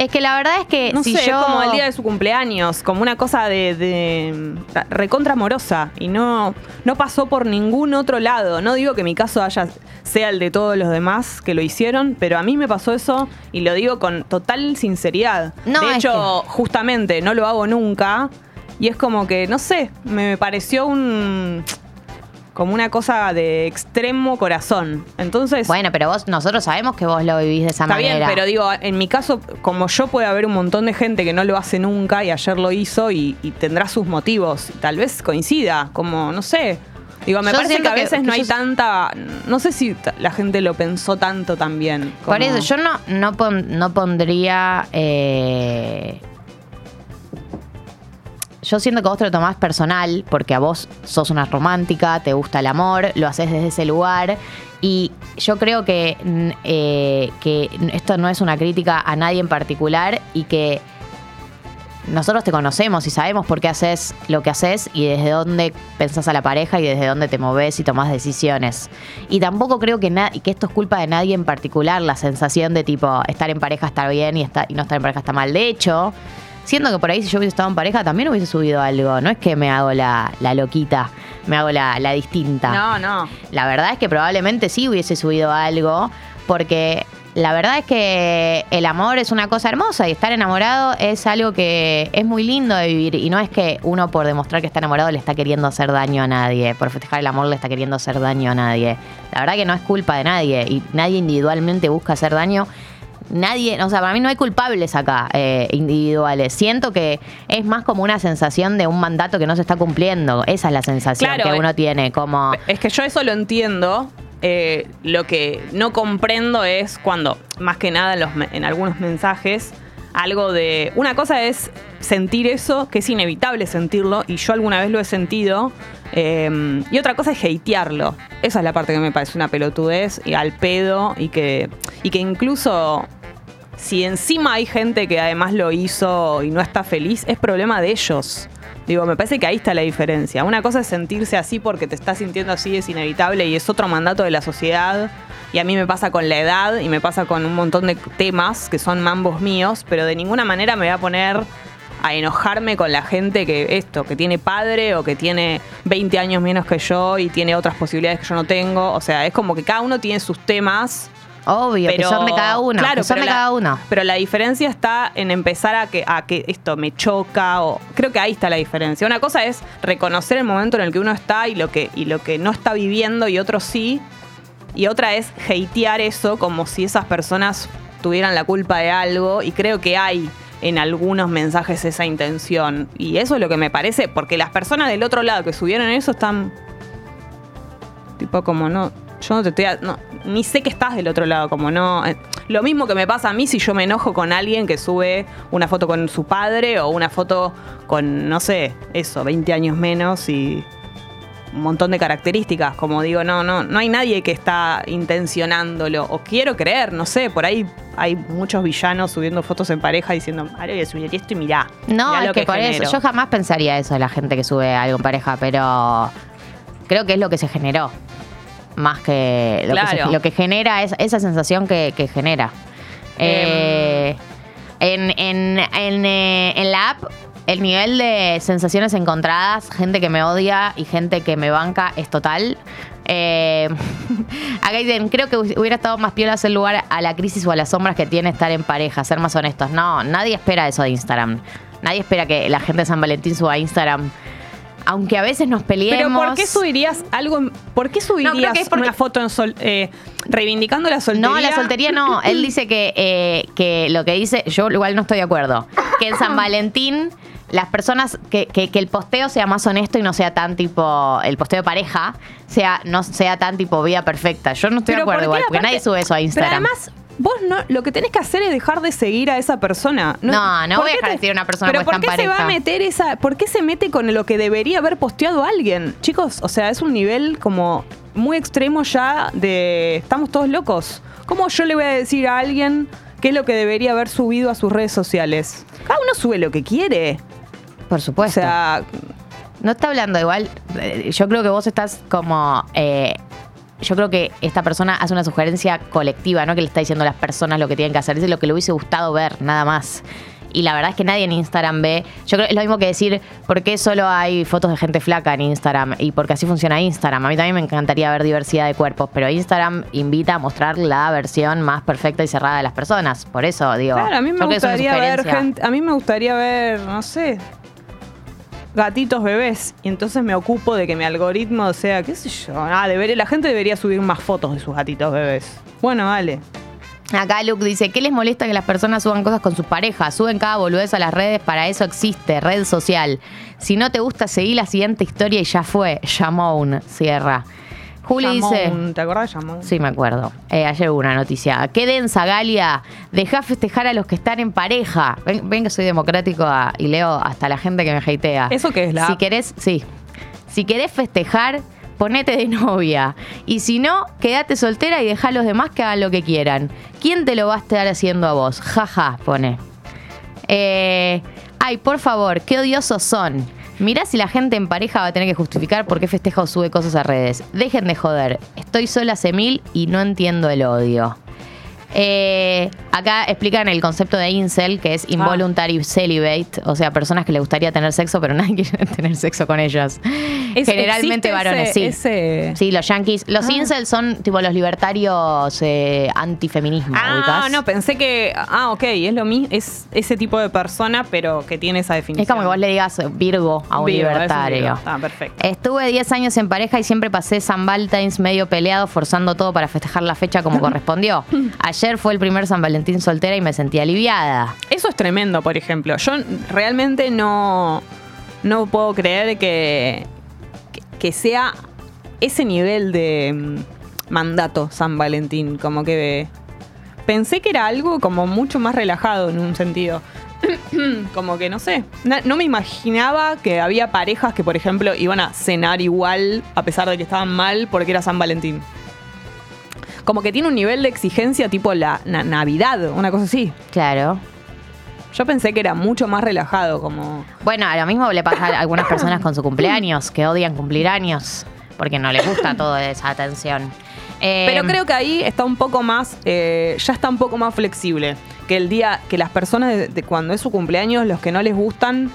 Speaker 2: Es que la verdad es que
Speaker 1: no
Speaker 2: si
Speaker 1: sé,
Speaker 2: yo...
Speaker 1: como el día de su cumpleaños, como una cosa de, de recontra amorosa y no, no pasó por ningún otro lado. No digo que mi caso haya sea el de todos los demás que lo hicieron, pero a mí me pasó eso y lo digo con total sinceridad.
Speaker 2: No,
Speaker 1: de
Speaker 2: es
Speaker 1: hecho, justamente no lo hago nunca y es como que, no sé, me pareció un como una cosa de extremo corazón. Entonces,
Speaker 2: Bueno, pero vos, nosotros sabemos que vos lo vivís de esa
Speaker 1: Está
Speaker 2: manera.
Speaker 1: bien, pero digo, en mi caso, como yo puede haber un montón de gente que no lo hace nunca y ayer lo hizo y, y tendrá sus motivos. Tal vez coincida, como, no sé. Digo, me
Speaker 2: Yo
Speaker 1: parece que a veces
Speaker 2: que
Speaker 1: no hay
Speaker 2: yo-
Speaker 1: tanta. No sé si la gente lo pensó tanto también.
Speaker 2: Por eso, yo no, no, pon- no pondría. eh, yo siento que vos te lo tomás personal porque a vos sos una romántica, te gusta el amor, lo haces desde ese lugar. Y yo creo que, eh, que esto no es una crítica a nadie en particular y que nosotros te conocemos y sabemos por qué haces lo que haces y desde dónde pensás a la pareja y desde dónde te moves y tomás decisiones. Y tampoco creo que, que esto es culpa de nadie en particular, la sensación de tipo estar en pareja está bien y, está, y no estar en pareja está mal. De hecho, siento que por ahí si yo hubiese estado en pareja también hubiese subido algo. No es que me hago la, la loquita, me hago la, la distinta.
Speaker 1: No, no.
Speaker 2: La verdad es que probablemente sí hubiese subido algo, porque la verdad es que el amor es una cosa hermosa y estar enamorado es algo que es muy lindo de vivir y no es que uno por demostrar que está enamorado le está queriendo hacer daño a nadie, por festejar el amor le está queriendo hacer daño a nadie. La verdad que no es culpa de nadie y nadie individualmente busca hacer daño. Nadie, o sea, para mí no hay culpables acá eh, individuales. Siento que es más como una sensación de un mandato que no se está cumpliendo. Esa es la sensación
Speaker 1: Claro,
Speaker 2: que uno tiene, como...
Speaker 1: Es que yo eso lo entiendo. Eh, lo que no comprendo es cuando, más que nada en, los en algunos mensajes, algo de. Una cosa es sentir eso, que es inevitable sentirlo, y yo alguna vez lo he sentido. eh, y otra cosa es hatearlo. Esa es la parte que me parece una pelotudez y al pedo, y que, y que incluso si encima hay gente que además lo hizo y no está feliz, es problema de ellos. Digo, me parece que ahí está la diferencia. Una cosa es sentirse así porque te estás sintiendo así, es inevitable y es otro mandato de la sociedad. Y a mí me pasa con la edad y me pasa con un montón de temas que son mambos míos, pero de ninguna manera me voy a poner a enojarme con la gente que esto, que tiene padre o que tiene 20 años menos que yo y tiene otras posibilidades que yo no tengo. O sea, es como que cada uno tiene sus temas
Speaker 2: Obvio, que son de cada uno.
Speaker 1: Claro,
Speaker 2: que son
Speaker 1: pero
Speaker 2: de
Speaker 1: la-
Speaker 2: cada uno.
Speaker 1: Pero la diferencia está en empezar a que, a que esto me choca o creo que ahí está la diferencia. Una cosa es reconocer el momento en el que uno está y lo que, y lo que no está viviendo y otro sí. Y otra es hatear eso como si esas personas tuvieran la culpa de algo. Y creo que hay en algunos mensajes esa intención. Y eso es lo que me parece, porque las personas del otro lado que subieron eso están tipo como no, yo no te estoy, a- no, ni sé que estás del otro lado, como no, eh, lo mismo que me pasa a mí si yo me enojo con alguien que sube una foto con su padre o una foto con, no sé, eso, 20 años menos y un montón de características, como digo, no, no, no hay nadie que está intencionándolo, o quiero creer, no sé, por ahí hay muchos villanos subiendo fotos en pareja diciendo, ahora voy a subir esto y mirá.
Speaker 2: No,
Speaker 1: mirá
Speaker 2: es
Speaker 1: lo
Speaker 2: que, por
Speaker 1: genero".
Speaker 2: eso. Yo jamás pensaría eso de la gente que sube algo en pareja, pero creo que es lo que se generó. Más que lo, que,
Speaker 1: Claro.
Speaker 2: se- lo que genera es esa sensación que, que genera. Eh, en, en, en, eh, en la app, el nivel de sensaciones encontradas, gente que me odia y gente que me banca, es total. Eh, acá dicen, creo que hubiera estado más piola hacer lugar a la crisis o a las sombras que tiene estar en pareja, ser más honestos. No, nadie espera eso de Instagram. Nadie espera que la gente de San Valentín suba a Instagram aunque a veces nos peleemos.
Speaker 1: Pero ¿por qué subirías algo? en- ¿Por qué subirías
Speaker 2: creo que es porque-
Speaker 1: una foto en sol, eh, reivindicando la soltería?
Speaker 2: No, la soltería no. Él dice que, eh, que lo que dice, yo igual no estoy de acuerdo. Que en San Valentín las personas, que, que- que el posteo sea más honesto y no sea tan tipo, el posteo de pareja, sea, no sea tan tipo vida perfecta. Yo no estoy de acuerdo
Speaker 1: ¿por qué
Speaker 2: igual, porque
Speaker 1: aparte-
Speaker 2: nadie sube eso a Instagram.
Speaker 1: Pero además, vos no, lo que tenés que hacer es dejar de seguir a esa persona.
Speaker 2: No, no
Speaker 1: ¿por
Speaker 2: voy a dejar de seguir a una persona
Speaker 1: Pero ¿por qué se va a meter esa, por qué se mete con lo que debería haber posteado alguien? Chicos, o sea, es un nivel como muy extremo ya de estamos todos locos. ¿Cómo yo le voy a decir a alguien qué es lo que debería haber subido a sus redes sociales? Cada uno sube lo que quiere.
Speaker 2: Por
Speaker 1: O
Speaker 2: supuesto.
Speaker 1: sea,
Speaker 2: No está hablando igual. eh, Yo creo que vos estás como. eh, yo creo que esta persona hace una sugerencia colectiva, no que le está diciendo a las personas lo que tienen que hacer. Dice lo que le hubiese gustado ver, nada más. Y la verdad es que nadie en Instagram ve. Yo creo que es lo mismo que decir por qué solo hay fotos de gente flaca en Instagram y porque así funciona Instagram. A mí también me encantaría ver diversidad de cuerpos, pero Instagram invita a mostrar la versión más perfecta y cerrada de las personas. Por eso digo.
Speaker 1: Claro, a mí me
Speaker 2: es
Speaker 1: gustaría ver gente, a mí me gustaría ver, no sé, gatitos bebés. Y entonces me ocupo de que mi algoritmo, sea, qué sé yo, nada, debería, la gente debería subir más fotos de sus gatitos bebés. Bueno, vale.
Speaker 2: Acá Luke dice, ¿qué les molesta que las personas suban cosas con sus parejas? Suben cada boludez a las redes, para eso existe, red social. Si no te gusta, seguí la siguiente historia y ya fue. Yamoun, cierra. Juli dice...
Speaker 1: ¿Te acordás de Jamón?
Speaker 2: Sí, me acuerdo. Eh, ayer hubo una noticia. Qué densa, Galia. Deja festejar a los que están en pareja. Ven, ven que soy democrático ah, y leo hasta la gente que me hatea.
Speaker 1: ¿Eso qué es, la
Speaker 2: Si
Speaker 1: app?
Speaker 2: querés, sí. Si querés festejar, ponete de novia. Y si no, quédate soltera y deja a los demás que hagan lo que quieran. ¿Quién te lo va a estar haciendo a vos? Jaja, pone. Eh, ay, por favor, qué odiosos son. Mirá si la gente en pareja va a tener que justificar por qué festeja o sube cosas a redes. Dejen de joder. Estoy sola hace mil y no entiendo el odio. Eh, acá explican el concepto de incel, que es involuntary celibate, o sea, personas que le gustaría tener sexo, pero nadie quiere tener sexo con ellos.
Speaker 1: Es-
Speaker 2: Generalmente varones,
Speaker 1: ese-
Speaker 2: sí.
Speaker 1: ese-
Speaker 2: Sí, los yankees. Los
Speaker 1: Ah.
Speaker 2: incels son tipo los libertarios eh, antifeminismo.
Speaker 1: Ah, no, pensé que. Ah, ok, es lo mismo, es ese tipo de persona, pero que tiene esa definición.
Speaker 2: Es como que vos le digas Virgo a un
Speaker 1: Virgo, es un
Speaker 2: libertario.
Speaker 1: Virgo. Ah, perfecto.
Speaker 2: Estuve 10 años en pareja y siempre pasé San Valentine's medio peleado, forzando todo para festejar la fecha como correspondió. Ayer fue el primer San Valentín soltera y me sentí aliviada.
Speaker 1: Eso es tremendo, por ejemplo. Yo realmente no, no puedo creer que, que, sea ese nivel de mm, mandato San Valentín. Como que pensé que era algo como mucho más relajado en un sentido. como que no sé. No me imaginaba que había parejas que, por ejemplo, iban a cenar igual a pesar de que estaban mal porque era San Valentín. Como que tiene un nivel de exigencia tipo la na- Navidad, una cosa así.
Speaker 2: Claro.
Speaker 1: Yo pensé que era mucho más relajado, como.
Speaker 2: Bueno, a lo mismo le pasa a algunas personas con su cumpleaños, que odian cumplir años, porque no les gusta toda esa atención. Eh,
Speaker 1: Pero creo que ahí está un poco más. eh, ya está un poco más flexible. Que el día. Que las personas de, de cuando es su cumpleaños, los que no les gustan,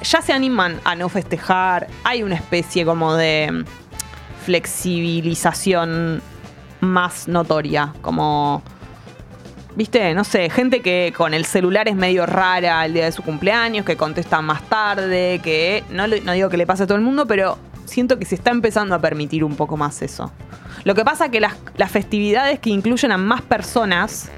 Speaker 1: ya se animan a no festejar. Hay una especie como de flexibilización más notoria. Como. Viste, no sé, gente que con el celular es medio rara el día de su cumpleaños, que contesta más tarde, que no, no digo que le pase a todo el mundo, pero siento que se está empezando a permitir un poco más eso. Lo que pasa que las, las festividades que incluyen a más personas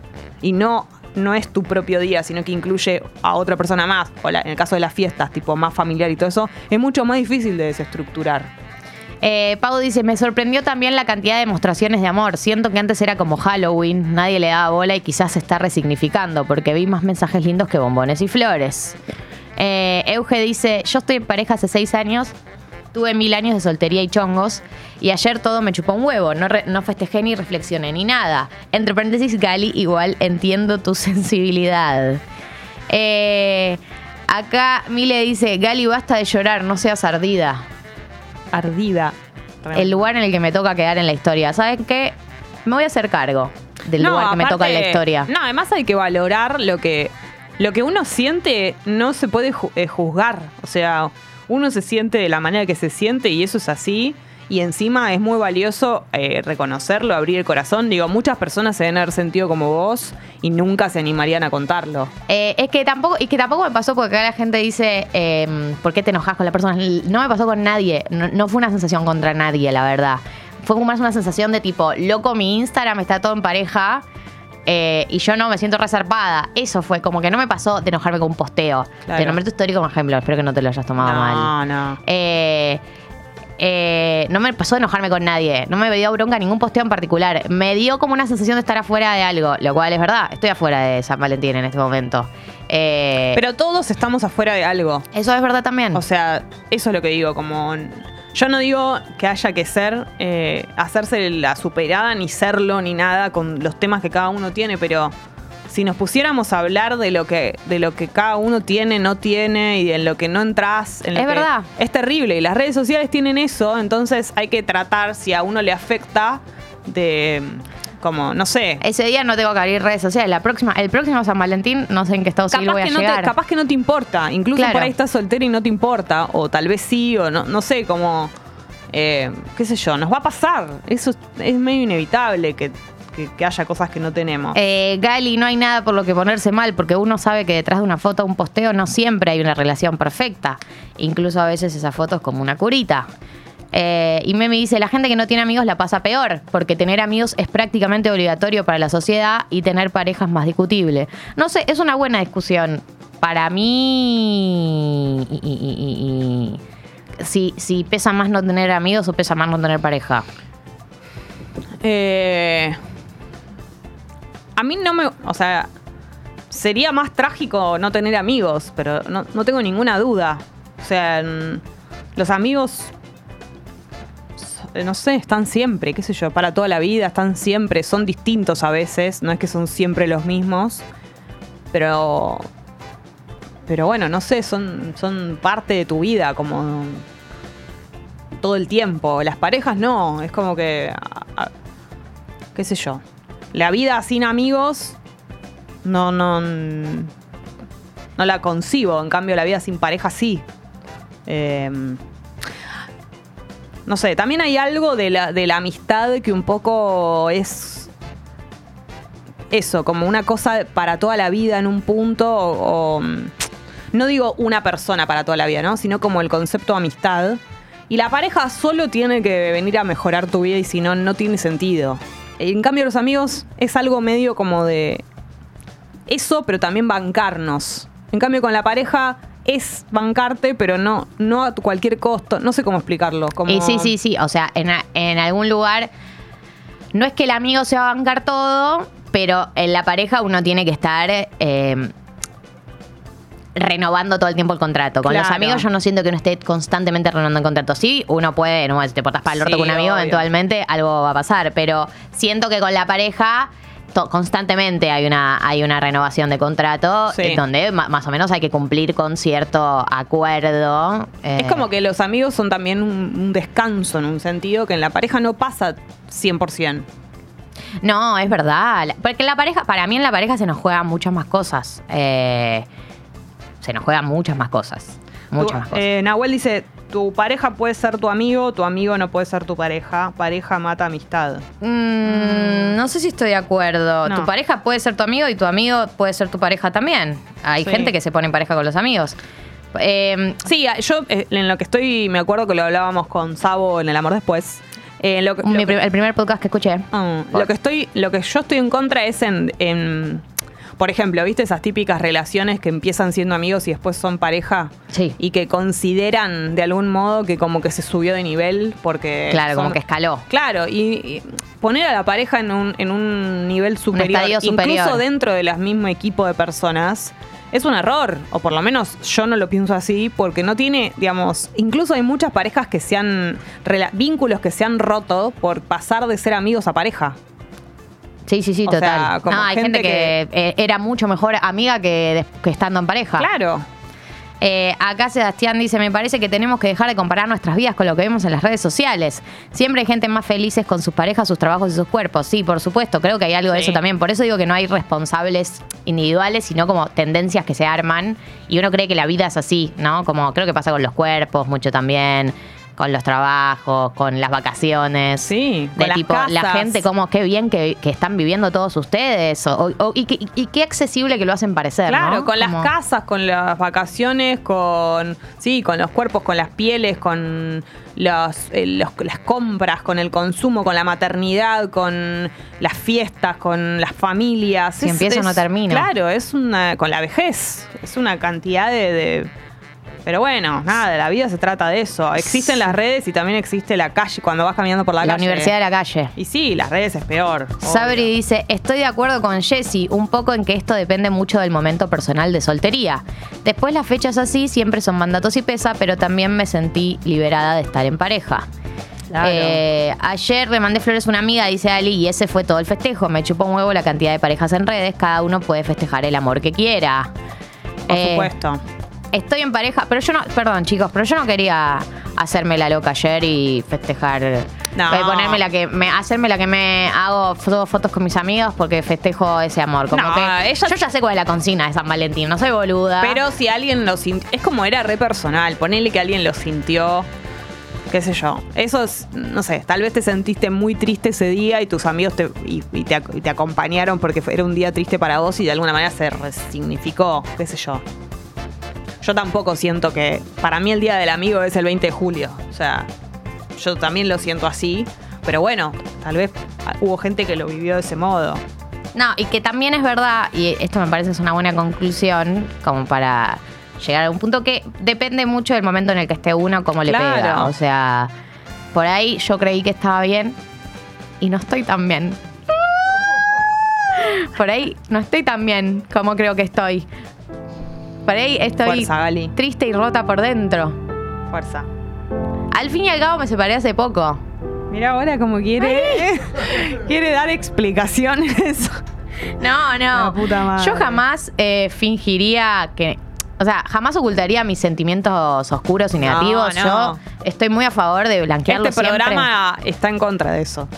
Speaker 1: y no, no es tu propio día, sino que incluye a otra persona más, o la- en el caso de las fiestas, tipo más familiar y todo eso, es mucho más difícil de desestructurar.
Speaker 2: Eh, Pau dice, me sorprendió también la cantidad de demostraciones de amor. Siento que antes era como Halloween, nadie le daba bola y quizás se está resignificando porque vi más mensajes lindos que bombones y flores. Eh, Euge dice, yo estoy en pareja hace seis años, tuve mil años de soltería y chongos y ayer todo me chupó un huevo, no, no festejé ni reflexioné ni nada. Entre paréntesis, Gali, igual entiendo tu sensibilidad. Eh, acá Mile dice, Gali, basta de llorar, no seas ardida
Speaker 1: Ardida.
Speaker 2: el lugar en el que me toca quedar en la historia. ¿Saben qué? Me voy a hacer cargo del
Speaker 1: No,
Speaker 2: lugar que me toca en la historia.
Speaker 1: No, además hay que valorar lo que, lo que uno siente, no se puede ju- eh, juzgar. O sea, uno se siente de la manera que se siente y eso es así. Y encima es muy valioso eh, reconocerlo, abrir el corazón. Digo, muchas personas se deben haber sentido como vos y nunca se animarían a contarlo.
Speaker 2: Eh, es que tampoco, y que tampoco me pasó porque acá la gente dice, eh, ¿por qué te enojas con la persona? No me pasó con nadie, no, no fue una sensación contra nadie, la verdad. Fue más una sensación de tipo, loco, mi Instagram está todo en pareja. eh, y yo no me siento reservada. Eso fue como que no me pasó de enojarme con un posteo.
Speaker 1: Claro.
Speaker 2: Te nombré tu historia como ejemplo. Espero que no te lo hayas tomado
Speaker 1: no,
Speaker 2: mal.
Speaker 1: no.
Speaker 2: Eh, eh, no me pasó de enojarme con nadie. No me dio bronca ningún posteo en particular. Me dio como una sensación de estar afuera de algo, lo cual es verdad. Estoy afuera de San Valentín en este momento. Eh,
Speaker 1: Pero todos estamos afuera de algo.
Speaker 2: eso es verdad también.
Speaker 1: O sea, eso es lo que digo, como... Yo no digo que haya que ser, eh, hacerse la superada, ni serlo, ni nada, con los temas que cada uno tiene, pero si nos pusiéramos a hablar de lo que, de lo que cada uno tiene, no tiene, y en lo que no entras, en lo
Speaker 2: Es
Speaker 1: que-
Speaker 2: verdad.
Speaker 1: Es terrible. Y las redes sociales tienen eso, entonces hay que tratar, si a uno le afecta, de como, no sé.
Speaker 2: Ese día no tengo que abrir redes sociales. La próxima, el próximo San Valentín, no sé en qué estado civil voy a
Speaker 1: que, no te,
Speaker 2: llegar.
Speaker 1: capaz que no te importa. Incluso
Speaker 2: Claro.
Speaker 1: por ahí estás soltera y no te importa. O tal vez sí, o no, no sé, como. eh, qué sé yo, nos va a pasar. Eso es, es medio inevitable que, que- que haya cosas que no tenemos.
Speaker 2: Eh, Gali, no hay nada por lo que ponerse mal, porque uno sabe que detrás de una foto o un posteo no siempre hay una relación perfecta. Incluso a veces esa foto es como una curita. Eh, y Memi dice, la gente que no tiene amigos la pasa peor, porque tener amigos es prácticamente obligatorio para la sociedad y tener parejas más discutible. No sé, es una buena discusión. Para mí, y- si, si pesa más no tener amigos o pesa más no tener pareja.
Speaker 1: Eh, a mí no me. O sea, sería más trágico no tener amigos, pero no, no tengo ninguna duda. O sea, los amigos. eh, No sé, están siempre, qué sé yo, para toda la vida, están siempre, son distintos a veces, no es que son siempre los mismos, pero. Pero bueno, no sé, son, son parte de tu vida, como todo el tiempo. Las parejas no, es como que, qué sé yo, la vida sin amigos no, no, no la concibo. En cambio, la vida sin pareja sí. Eh, no sé, también hay algo de la, de la amistad que un poco es eso, como una cosa para toda la vida en un punto, o, o, no digo una persona para toda la vida, ¿no? Sino como el concepto amistad. Y la pareja solo tiene que venir a mejorar tu vida y si no, no tiene sentido. En cambio, los amigos es algo medio como de eso, pero también bancarnos. En cambio, con la pareja es bancarte, pero no, no a cualquier costo. No sé cómo explicarlo. Como...
Speaker 2: Y sí, sí, sí. O sea, en, en algún lugar, no es que el amigo se va a bancar todo, pero en la pareja uno tiene que estar eh, renovando todo el tiempo el contrato. Con los amigos yo no siento que uno esté constantemente renovando el contrato. Sí, uno puede, no, si te portas para el orto
Speaker 1: Sí,
Speaker 2: con un amigo,
Speaker 1: obvio.
Speaker 2: eventualmente algo va a pasar. Pero siento que con la pareja... Constantemente hay una, hay una renovación de contrato
Speaker 1: Sí.
Speaker 2: eh, donde más o menos hay que cumplir con cierto acuerdo. eh,
Speaker 1: Es como que los amigos son también un, un descanso en un sentido que en la pareja no pasa 100%.
Speaker 2: No, es verdad. Porque la pareja, para mí en la pareja se nos juegan muchas más cosas. Eh, se nos juegan muchas más cosas. Muchas
Speaker 1: Tu-
Speaker 2: más cosas.
Speaker 1: eh, Nahuel dice, tu pareja puede ser tu amigo, tu amigo no puede ser tu pareja. Pareja mata amistad.
Speaker 2: Mm, no sé si estoy de acuerdo.
Speaker 1: No.
Speaker 2: Tu pareja puede ser tu amigo y tu amigo puede ser tu pareja también. Hay
Speaker 1: Sí.
Speaker 2: gente que se pone en pareja con los amigos. Eh,
Speaker 1: Sí, yo eh, en lo que estoy, me acuerdo que lo hablábamos con Sabo en El Amor Después. Eh, lo
Speaker 2: mi
Speaker 1: que-
Speaker 2: el primer podcast que escuché.
Speaker 1: Ah, lo que estoy, lo que yo estoy en contra es en, en- por ejemplo, ¿viste esas típicas relaciones que empiezan siendo amigos y después son pareja?
Speaker 2: Sí.
Speaker 1: Y que consideran de algún modo que como que se subió de nivel porque.
Speaker 2: Claro, como que escaló.
Speaker 1: Claro, y, y poner a la pareja en un, en un nivel superior,
Speaker 2: superior.
Speaker 1: incluso dentro del mismo equipo de personas, es un error. O por lo menos yo no lo pienso así, porque no tiene, digamos, incluso hay muchas parejas que se han, vínculos que se han roto por pasar de ser amigos a pareja.
Speaker 2: Sí, sí, sí,
Speaker 1: O
Speaker 2: total.
Speaker 1: sea, como
Speaker 2: no, hay gente, que, eh, era mucho mejor amiga que, que estando en pareja.
Speaker 1: Claro.
Speaker 2: Eh, acá Sebastián dice, me parece que tenemos que dejar de comparar nuestras vidas con lo que vemos en las redes sociales. Siempre hay gente más felices con sus parejas, sus trabajos y sus cuerpos. Sí, por supuesto, creo que hay algo de eso también. Por eso digo que no hay responsables individuales, sino como tendencias que se arman. Y uno cree que la vida es así, ¿no? Como creo que pasa con los cuerpos mucho también. Con los trabajos, con las vacaciones.
Speaker 1: Sí,
Speaker 2: De
Speaker 1: con las
Speaker 2: tipo, la gente, como qué bien que, que están viviendo todos ustedes. o- o- y, qué- y qué accesible que lo hacen parecer.
Speaker 1: Claro,
Speaker 2: ¿no?
Speaker 1: con las casas, con las vacaciones, con sí, con los cuerpos, con las pieles, con los, eh, los- las compras, con el consumo, con la maternidad, con las fiestas, con las familias.
Speaker 2: Si empiezo, no termino.
Speaker 1: Claro, es una con la vejez, es una cantidad de, de- pero bueno, nada, la vida se trata de eso. Existen las redes y también existe la calle cuando vas caminando por la,
Speaker 2: La
Speaker 1: calle.
Speaker 2: Universidad de la Calle.
Speaker 1: Y sí, las redes es peor. obvio.
Speaker 2: Sabri dice, estoy de acuerdo con Jessy, un poco en que esto depende mucho del momento personal de soltería. Después las fechas así siempre son mandatos y pesa, pero también me sentí liberada de estar en pareja.
Speaker 1: Claro.
Speaker 2: Eh, ayer le mandé flores a una amiga, dice Ali, y ese fue todo el festejo. Me chupó un huevo la cantidad de parejas en redes, cada uno puede festejar el amor que quiera.
Speaker 1: Por
Speaker 2: Eh,
Speaker 1: supuesto.
Speaker 2: Estoy en pareja, pero yo no, perdón chicos, pero yo no quería hacerme la loca ayer y festejar,
Speaker 1: No.
Speaker 2: eh, ponerme la que me, hacerme la que me hago fo- fotos con mis amigos porque festejo ese amor. Como
Speaker 1: No,
Speaker 2: que
Speaker 1: ella-
Speaker 2: yo ya sé cuál es la consigna de San Valentín, no soy boluda.
Speaker 1: Pero si alguien lo sintió, es como era re personal, ponele que alguien lo sintió, qué sé yo. Eso es, no sé, tal vez te sentiste muy triste ese día y tus amigos te, y, y te, y te acompañaron porque fue- era un día triste para vos y de alguna manera se resignificó, qué sé yo. Yo tampoco siento que, para mí el día del amigo es el 20 de julio, o sea, yo también lo siento así, pero bueno, tal vez hubo gente que lo vivió de ese modo.
Speaker 2: No, y que también es verdad, y esto me parece es una buena conclusión, como para llegar a un punto que depende mucho del momento en el que esté uno, cómo le
Speaker 1: Claro.
Speaker 2: pega. O sea, por ahí yo creí que estaba bien y no estoy tan bien. Por ahí no estoy tan bien como creo que estoy. Por ahí estoy
Speaker 1: Fuerza, Gali.
Speaker 2: triste y rota por dentro.
Speaker 1: Fuerza.
Speaker 2: Al fin y al cabo me separé hace poco.
Speaker 1: Mira ahora como quiere, quiere dar explicaciones.
Speaker 2: No, no.
Speaker 1: La puta madre.
Speaker 2: Yo jamás eh, fingiría que. O sea, jamás ocultaría mis sentimientos oscuros y negativos.
Speaker 1: no.
Speaker 2: Yo estoy muy a favor de blanquearlo
Speaker 1: Este
Speaker 2: siempre.
Speaker 1: programa está en contra de eso.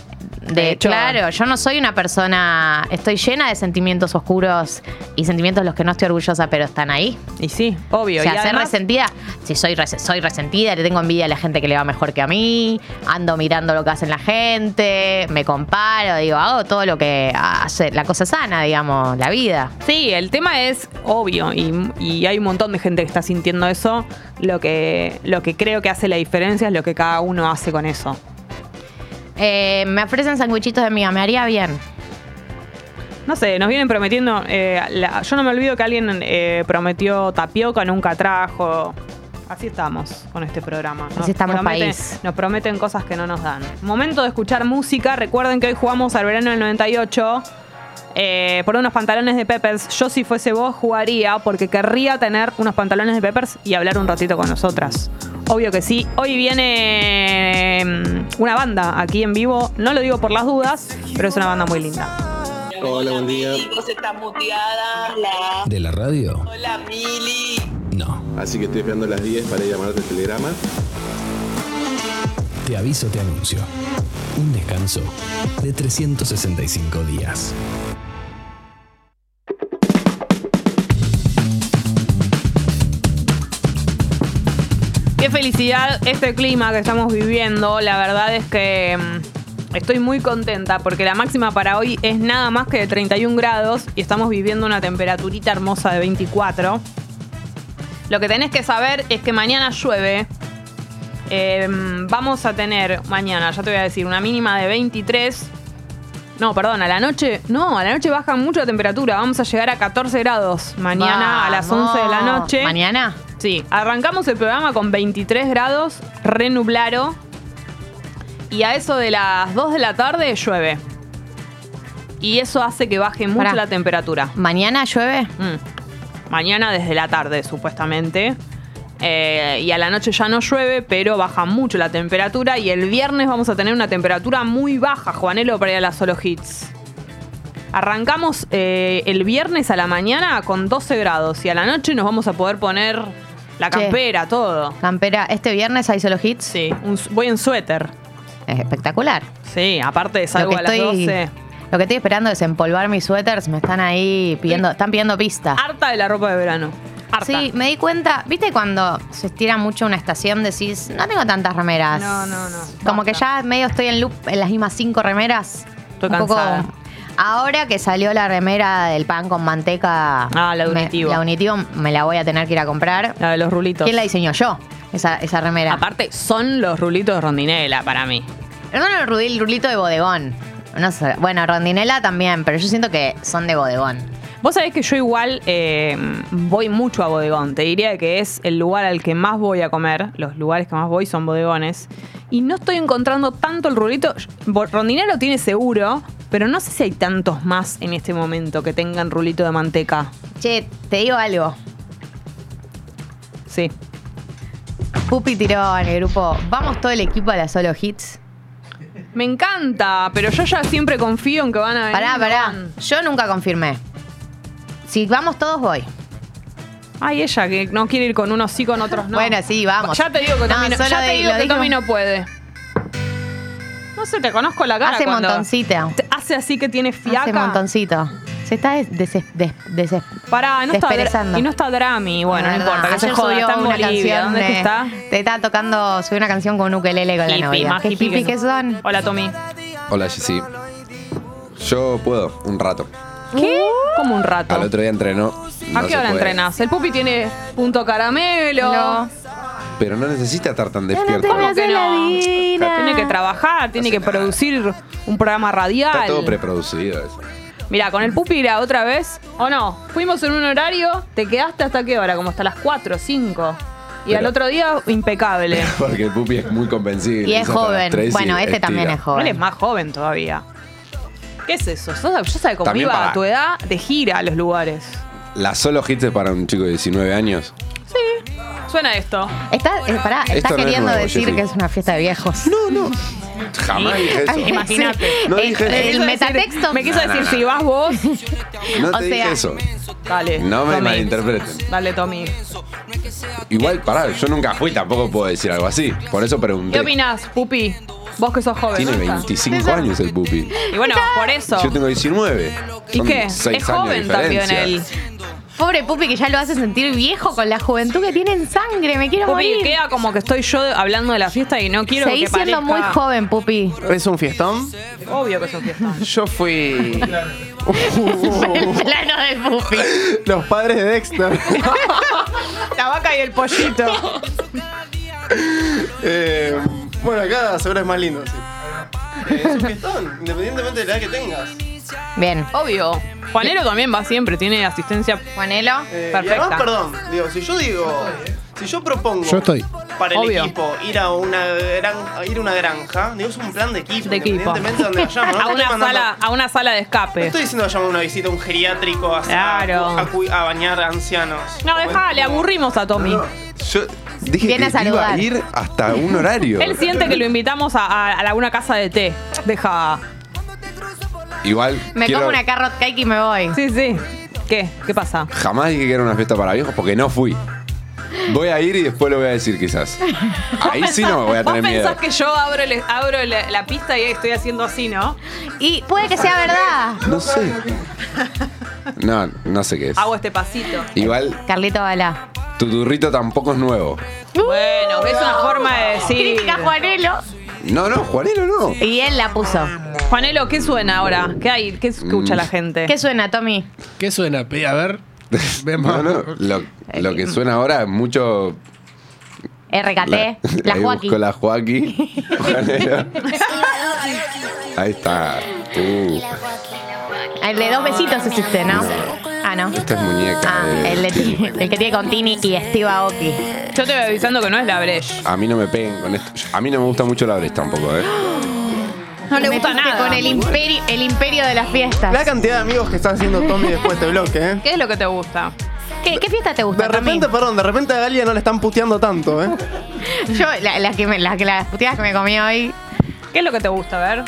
Speaker 2: De,
Speaker 1: hecho-
Speaker 2: claro, yo no soy una persona. Estoy llena de sentimientos oscuros y sentimientos de los que no estoy orgullosa, pero están ahí.
Speaker 1: Y sí, obvio.
Speaker 2: O sea,
Speaker 1: y
Speaker 2: ser
Speaker 1: además-
Speaker 2: resentida. Si soy, res- soy resentida, le tengo envidia a la gente que le va mejor que a mí. Ando mirando lo que hacen la gente. Me comparo, digo, hago todo lo que hace la cosa sana, digamos, la vida.
Speaker 1: Sí, el tema es obvio y, y hay un montón de gente que está sintiendo eso. Lo que, lo que creo que hace la diferencia es lo que cada uno hace con eso.
Speaker 2: Eh, me ofrecen sandwichitos de amiga, me haría bien.
Speaker 1: No sé, nos vienen prometiendo. eh, la- yo no me olvido que alguien eh, prometió tapioca, nunca trajo. Así estamos con este programa.
Speaker 2: Así estamos,
Speaker 1: prometen,
Speaker 2: país.
Speaker 1: Nos prometen cosas que no nos dan. Momento de escuchar música. Recuerden que hoy jugamos al verano del 98. Eh, por unos pantalones de Peppers. Yo, si fuese vos, jugaría porque querría tener unos pantalones de Peppers y hablar un ratito con nosotras. Obvio que sí. Hoy viene mm, una banda aquí en vivo. No lo digo por las dudas, pero es una banda muy linda.
Speaker 3: Hola, buen día.
Speaker 4: Chicos, está muteada. Hola.
Speaker 5: ¿De la radio?
Speaker 4: Hola, Mili.
Speaker 5: No.
Speaker 3: Así que estoy esperando las 10 para llamarte el telegrama.
Speaker 5: Te aviso, te anuncio. Un descanso de 365 días.
Speaker 1: Qué felicidad este clima que estamos viviendo. La verdad es que mm, estoy muy contenta porque la máxima para hoy es nada más que de 31 grados y estamos viviendo una temperaturita hermosa de 24. Lo que tenés que saber es que mañana llueve. Eh, vamos a tener mañana, ya te voy a decir, una mínima de 23. No, perdón, a la noche. No, a la noche baja mucho la temperatura. Vamos a llegar a 14 grados mañana a las 11 de la noche.
Speaker 2: ¿Mañana?
Speaker 1: Sí, arrancamos el programa con 23 grados, renublaro. Y a eso de las 2 de la tarde llueve. Y eso hace que baje mucho
Speaker 2: Pará.
Speaker 1: la temperatura.
Speaker 2: ¿Mañana llueve?
Speaker 1: Mm. Mañana desde la tarde, supuestamente. Eh, y a la noche ya no llueve, pero baja mucho la temperatura. Y el viernes vamos a tener una temperatura muy baja, Juanelo, para ir a las solo hits. Arrancamos eh, el viernes a la mañana con 12 grados. Y a la noche nos vamos a poder poner la
Speaker 2: Che.
Speaker 1: campera, todo.
Speaker 2: Campera, este viernes hay solo hits.
Speaker 1: Sí, un- voy en suéter.
Speaker 2: Es espectacular.
Speaker 1: Sí, aparte de salgo a las
Speaker 2: estoy,
Speaker 1: 12.
Speaker 2: lo que estoy esperando es empolvar mis suéteres. Me están ahí pidiendo, están pidiendo pista.
Speaker 1: Harta de la ropa de verano. Harta.
Speaker 2: Sí, me di cuenta, ¿viste cuando se estira mucho una estación decís, no tengo tantas remeras?
Speaker 1: No, no, no.
Speaker 2: Como que ya medio estoy en loop en las mismas cinco remeras.
Speaker 1: Estoy
Speaker 2: Un poco-
Speaker 1: cansada.
Speaker 2: ahora que salió la remera del pan con manteca.
Speaker 1: Ah, la de
Speaker 2: me-
Speaker 1: Unitivo.
Speaker 2: la Unitivo me la voy a tener que ir a comprar.
Speaker 1: La de los rulitos.
Speaker 2: ¿Quién la diseñó yo? Esa, esa remera.
Speaker 1: Aparte, son los rulitos de rondinela para mí.
Speaker 2: No, no, el rulito de bodegón. No sé. Bueno, rondinela también, pero yo siento que son de bodegón.
Speaker 1: Vos sabés que yo igual eh, voy mucho a bodegón. Te diría que es el lugar al que más voy a comer. Los lugares que más voy son bodegones. Y no estoy encontrando tanto el rulito. Lo tiene seguro, pero no sé si hay tantos más en este momento que tengan rulito de manteca.
Speaker 2: Che, te digo algo.
Speaker 1: Sí.
Speaker 2: Pupi tiró en el grupo. Vamos todo el equipo a la solo hits.
Speaker 1: Me encanta, pero yo ya siempre confío en que van a venir.
Speaker 2: Pará, pará. Yo nunca confirmé. Si vamos todos, voy.
Speaker 1: Ay, ella que no quiere ir con unos sí, con otros no.
Speaker 2: Bueno, sí, vamos.
Speaker 1: Ya te digo que
Speaker 2: No,
Speaker 1: Tommy no, ya te digo que Tommy no puede. No sé, te conozco la cara
Speaker 2: Hace
Speaker 1: cuando
Speaker 2: montoncito.
Speaker 1: hace así que tiene fiaca.
Speaker 2: Hace montoncito. Se está des- des- des- des-
Speaker 1: Pará, no está y no está Drami. Bueno, no
Speaker 2: La
Speaker 1: importa, que se joda, está en
Speaker 2: una
Speaker 1: Bolivia.
Speaker 2: canción
Speaker 1: ¿Dónde
Speaker 2: de-
Speaker 1: está?
Speaker 2: Te estaba tocando, subió una canción con un ukelele con la
Speaker 1: Hippie,
Speaker 2: novia.
Speaker 1: más
Speaker 2: ¿Qué
Speaker 1: hippie
Speaker 2: hippie
Speaker 1: que
Speaker 2: que son?
Speaker 1: Hola, Tommy.
Speaker 3: Hola, Jessy. Yo puedo, un rato.
Speaker 1: ¿Qué? Como un rato.
Speaker 3: Al otro día entrenó.
Speaker 1: ¿A
Speaker 3: no
Speaker 1: qué
Speaker 3: se
Speaker 1: hora
Speaker 3: puede.
Speaker 1: entrenas? El pupi tiene punto caramelo.
Speaker 2: No.
Speaker 3: Pero no necesita estar tan despierto.
Speaker 1: ¿Cómo que no? Tiene que trabajar, tiene que producir un programa radial.
Speaker 3: Está todo preproducido eso.
Speaker 1: Mira, con el pupi era otra vez, ¿o no? Fuimos en un horario, te quedaste hasta qué hora, como hasta las 4, 5. Y
Speaker 3: Pero-
Speaker 1: al otro día, impecable.
Speaker 3: Porque el pupi es muy convencible.
Speaker 2: Y es
Speaker 3: hasta las
Speaker 2: joven.
Speaker 3: tres y
Speaker 2: Bueno, este
Speaker 3: estira.
Speaker 2: también es joven.
Speaker 1: Él es más joven todavía. ¿Qué es eso? Sos- Yo sabía cómo
Speaker 3: También
Speaker 1: iba
Speaker 3: para-
Speaker 1: a tu edad de gira a los lugares.
Speaker 3: La solo hits es para un chico de 19 años.
Speaker 1: Sí, suena esto.
Speaker 2: Está, eh, pará,
Speaker 3: Esto
Speaker 2: está
Speaker 3: no es
Speaker 2: queriendo
Speaker 3: nuevo,
Speaker 2: decir
Speaker 3: Jessy.
Speaker 2: que es una fiesta de viejos.
Speaker 3: No, no. Jamás dije eso.
Speaker 1: Imagínate.
Speaker 3: No
Speaker 2: El-
Speaker 3: dije eso.
Speaker 2: el,
Speaker 1: Quiso decir-
Speaker 2: metatexto.
Speaker 1: me quiso
Speaker 3: No, no,
Speaker 1: decir,
Speaker 3: no.
Speaker 1: si vas vos,
Speaker 3: No te
Speaker 2: o
Speaker 3: dije
Speaker 2: sea-
Speaker 3: eso.
Speaker 1: dale.
Speaker 3: No me
Speaker 1: Tommy.
Speaker 3: malinterpreten.
Speaker 1: Dale, Tommy.
Speaker 3: Igual, pará, yo nunca fui, tampoco puedo decir algo así. Por eso pregunté.
Speaker 1: ¿Qué opinás, Pupi? Vos que sos joven.
Speaker 3: Tiene
Speaker 1: ¿no?
Speaker 3: 25 años el pupi.
Speaker 1: Y bueno, por eso.
Speaker 3: Yo tengo 19.
Speaker 1: ¿Y
Speaker 3: Son
Speaker 1: qué?
Speaker 3: seis
Speaker 1: Es
Speaker 3: años de
Speaker 1: joven también
Speaker 3: diferencia.
Speaker 1: él.
Speaker 2: Pobre Pupi que ya lo hace sentir viejo con la juventud que tiene en sangre. Me quiero
Speaker 1: Pupi,
Speaker 2: morir.
Speaker 1: queda como que estoy yo hablando de la fiesta y no quiero
Speaker 2: Seguís
Speaker 1: que
Speaker 2: siendo
Speaker 1: parezca...
Speaker 2: muy joven, Pupi.
Speaker 6: ¿Es un fiestón?
Speaker 1: Obvio que es un fiestón.
Speaker 6: Yo fui.
Speaker 2: El plano de Pupi.
Speaker 6: Los padres de Dexter.
Speaker 1: La vaca y el pollito.
Speaker 6: Eh, bueno, acá seguro es más lindo. sí. Eh, es un fiestón, independientemente de la edad que tengas.
Speaker 2: Bien.
Speaker 1: Obvio. Juanero también va siempre, tiene asistencia.
Speaker 2: Juanelo.
Speaker 6: Eh, y
Speaker 1: Perfecta.
Speaker 6: además, perdón, digo, si yo digo, si yo propongo
Speaker 5: Yo estoy.
Speaker 6: para el
Speaker 1: Obvio.
Speaker 6: equipo ir a una granja, ir a una granja, digo, es un plan de equipo,
Speaker 1: De equipo.
Speaker 6: independientemente de donde vayamos. No
Speaker 1: A una,
Speaker 6: mandando-
Speaker 1: sala, a una sala de
Speaker 6: No
Speaker 1: escape.
Speaker 6: estoy diciendo que vayamos a una visita a un geriátrico a,
Speaker 1: Claro.
Speaker 6: a, cu- a bañar a ancianos.
Speaker 1: No, dejale, aburrimos a Tommy.
Speaker 3: Yo dije
Speaker 2: Viene a
Speaker 3: que iba a ir hasta un horario.
Speaker 1: Él siente que lo invitamos a, a- a la- una casa de té. Deja.
Speaker 3: Igual,
Speaker 2: Me
Speaker 3: quiero-
Speaker 2: como una carrot cake y me voy.
Speaker 1: Sí, sí. ¿Qué? ¿Qué pasa?
Speaker 3: jamás dije que era una fiesta para viejos porque no fui. Voy a ir y después lo voy a decir quizás. Ahí sí no voy a
Speaker 1: Vos
Speaker 3: tener miedo.
Speaker 1: pensás que yo abro, el- abro la, la pista y estoy haciendo así, ¿no?
Speaker 2: Y puede que sea verdad.
Speaker 3: No sé. No, no sé qué es.
Speaker 1: Hago este pasito.
Speaker 3: Igual,
Speaker 2: Carlito Balá.
Speaker 3: tu turrito tampoco es nuevo.
Speaker 1: Bueno, es una forma de decir.
Speaker 2: Crítica Juanelo.
Speaker 3: No, no, Juanelo no.
Speaker 2: Y él la puso.
Speaker 1: Juanelo, ¿qué suena ahora? ¿Qué hay? ¿Qué escucha
Speaker 3: Mm.
Speaker 1: la gente?
Speaker 2: ¿Qué suena, Tommy?
Speaker 5: ¿Qué suena? Pe- A ver. Vemos.
Speaker 3: No, no. Lo, lo que suena ahora es mucho.
Speaker 2: RKT, la,
Speaker 3: ahí
Speaker 2: Joaquín.
Speaker 3: busco la Joaquín. Juanelo. Ahí está. Uh,
Speaker 2: El de dos besitos es este, ¿no? Ah, no.
Speaker 3: esta es muñeca.
Speaker 2: Ah, el, de- el que tiene con Tini y Steve Aoki.
Speaker 1: Yo te voy avisando que no es la Breche.
Speaker 3: A mí no me peguen con esto. A mí no me gusta mucho la Breche tampoco, ¿eh?
Speaker 1: No le gusta
Speaker 2: Metiste
Speaker 1: nada.
Speaker 2: Con el imperio, el imperio de las fiestas.
Speaker 6: La cantidad de amigos que está haciendo Tommy después de este bloque, ¿eh?
Speaker 1: ¿Qué es lo que te gusta?
Speaker 2: ¿Qué, qué fiesta te gusta,
Speaker 6: De repente,
Speaker 2: Tommy?
Speaker 6: perdón, de repente a Galia no le están puteando tanto, ¿eh?
Speaker 2: Yo, la- las que me- las que las puteadas que me comí hoy.
Speaker 1: ¿Qué es lo que te gusta? A ver.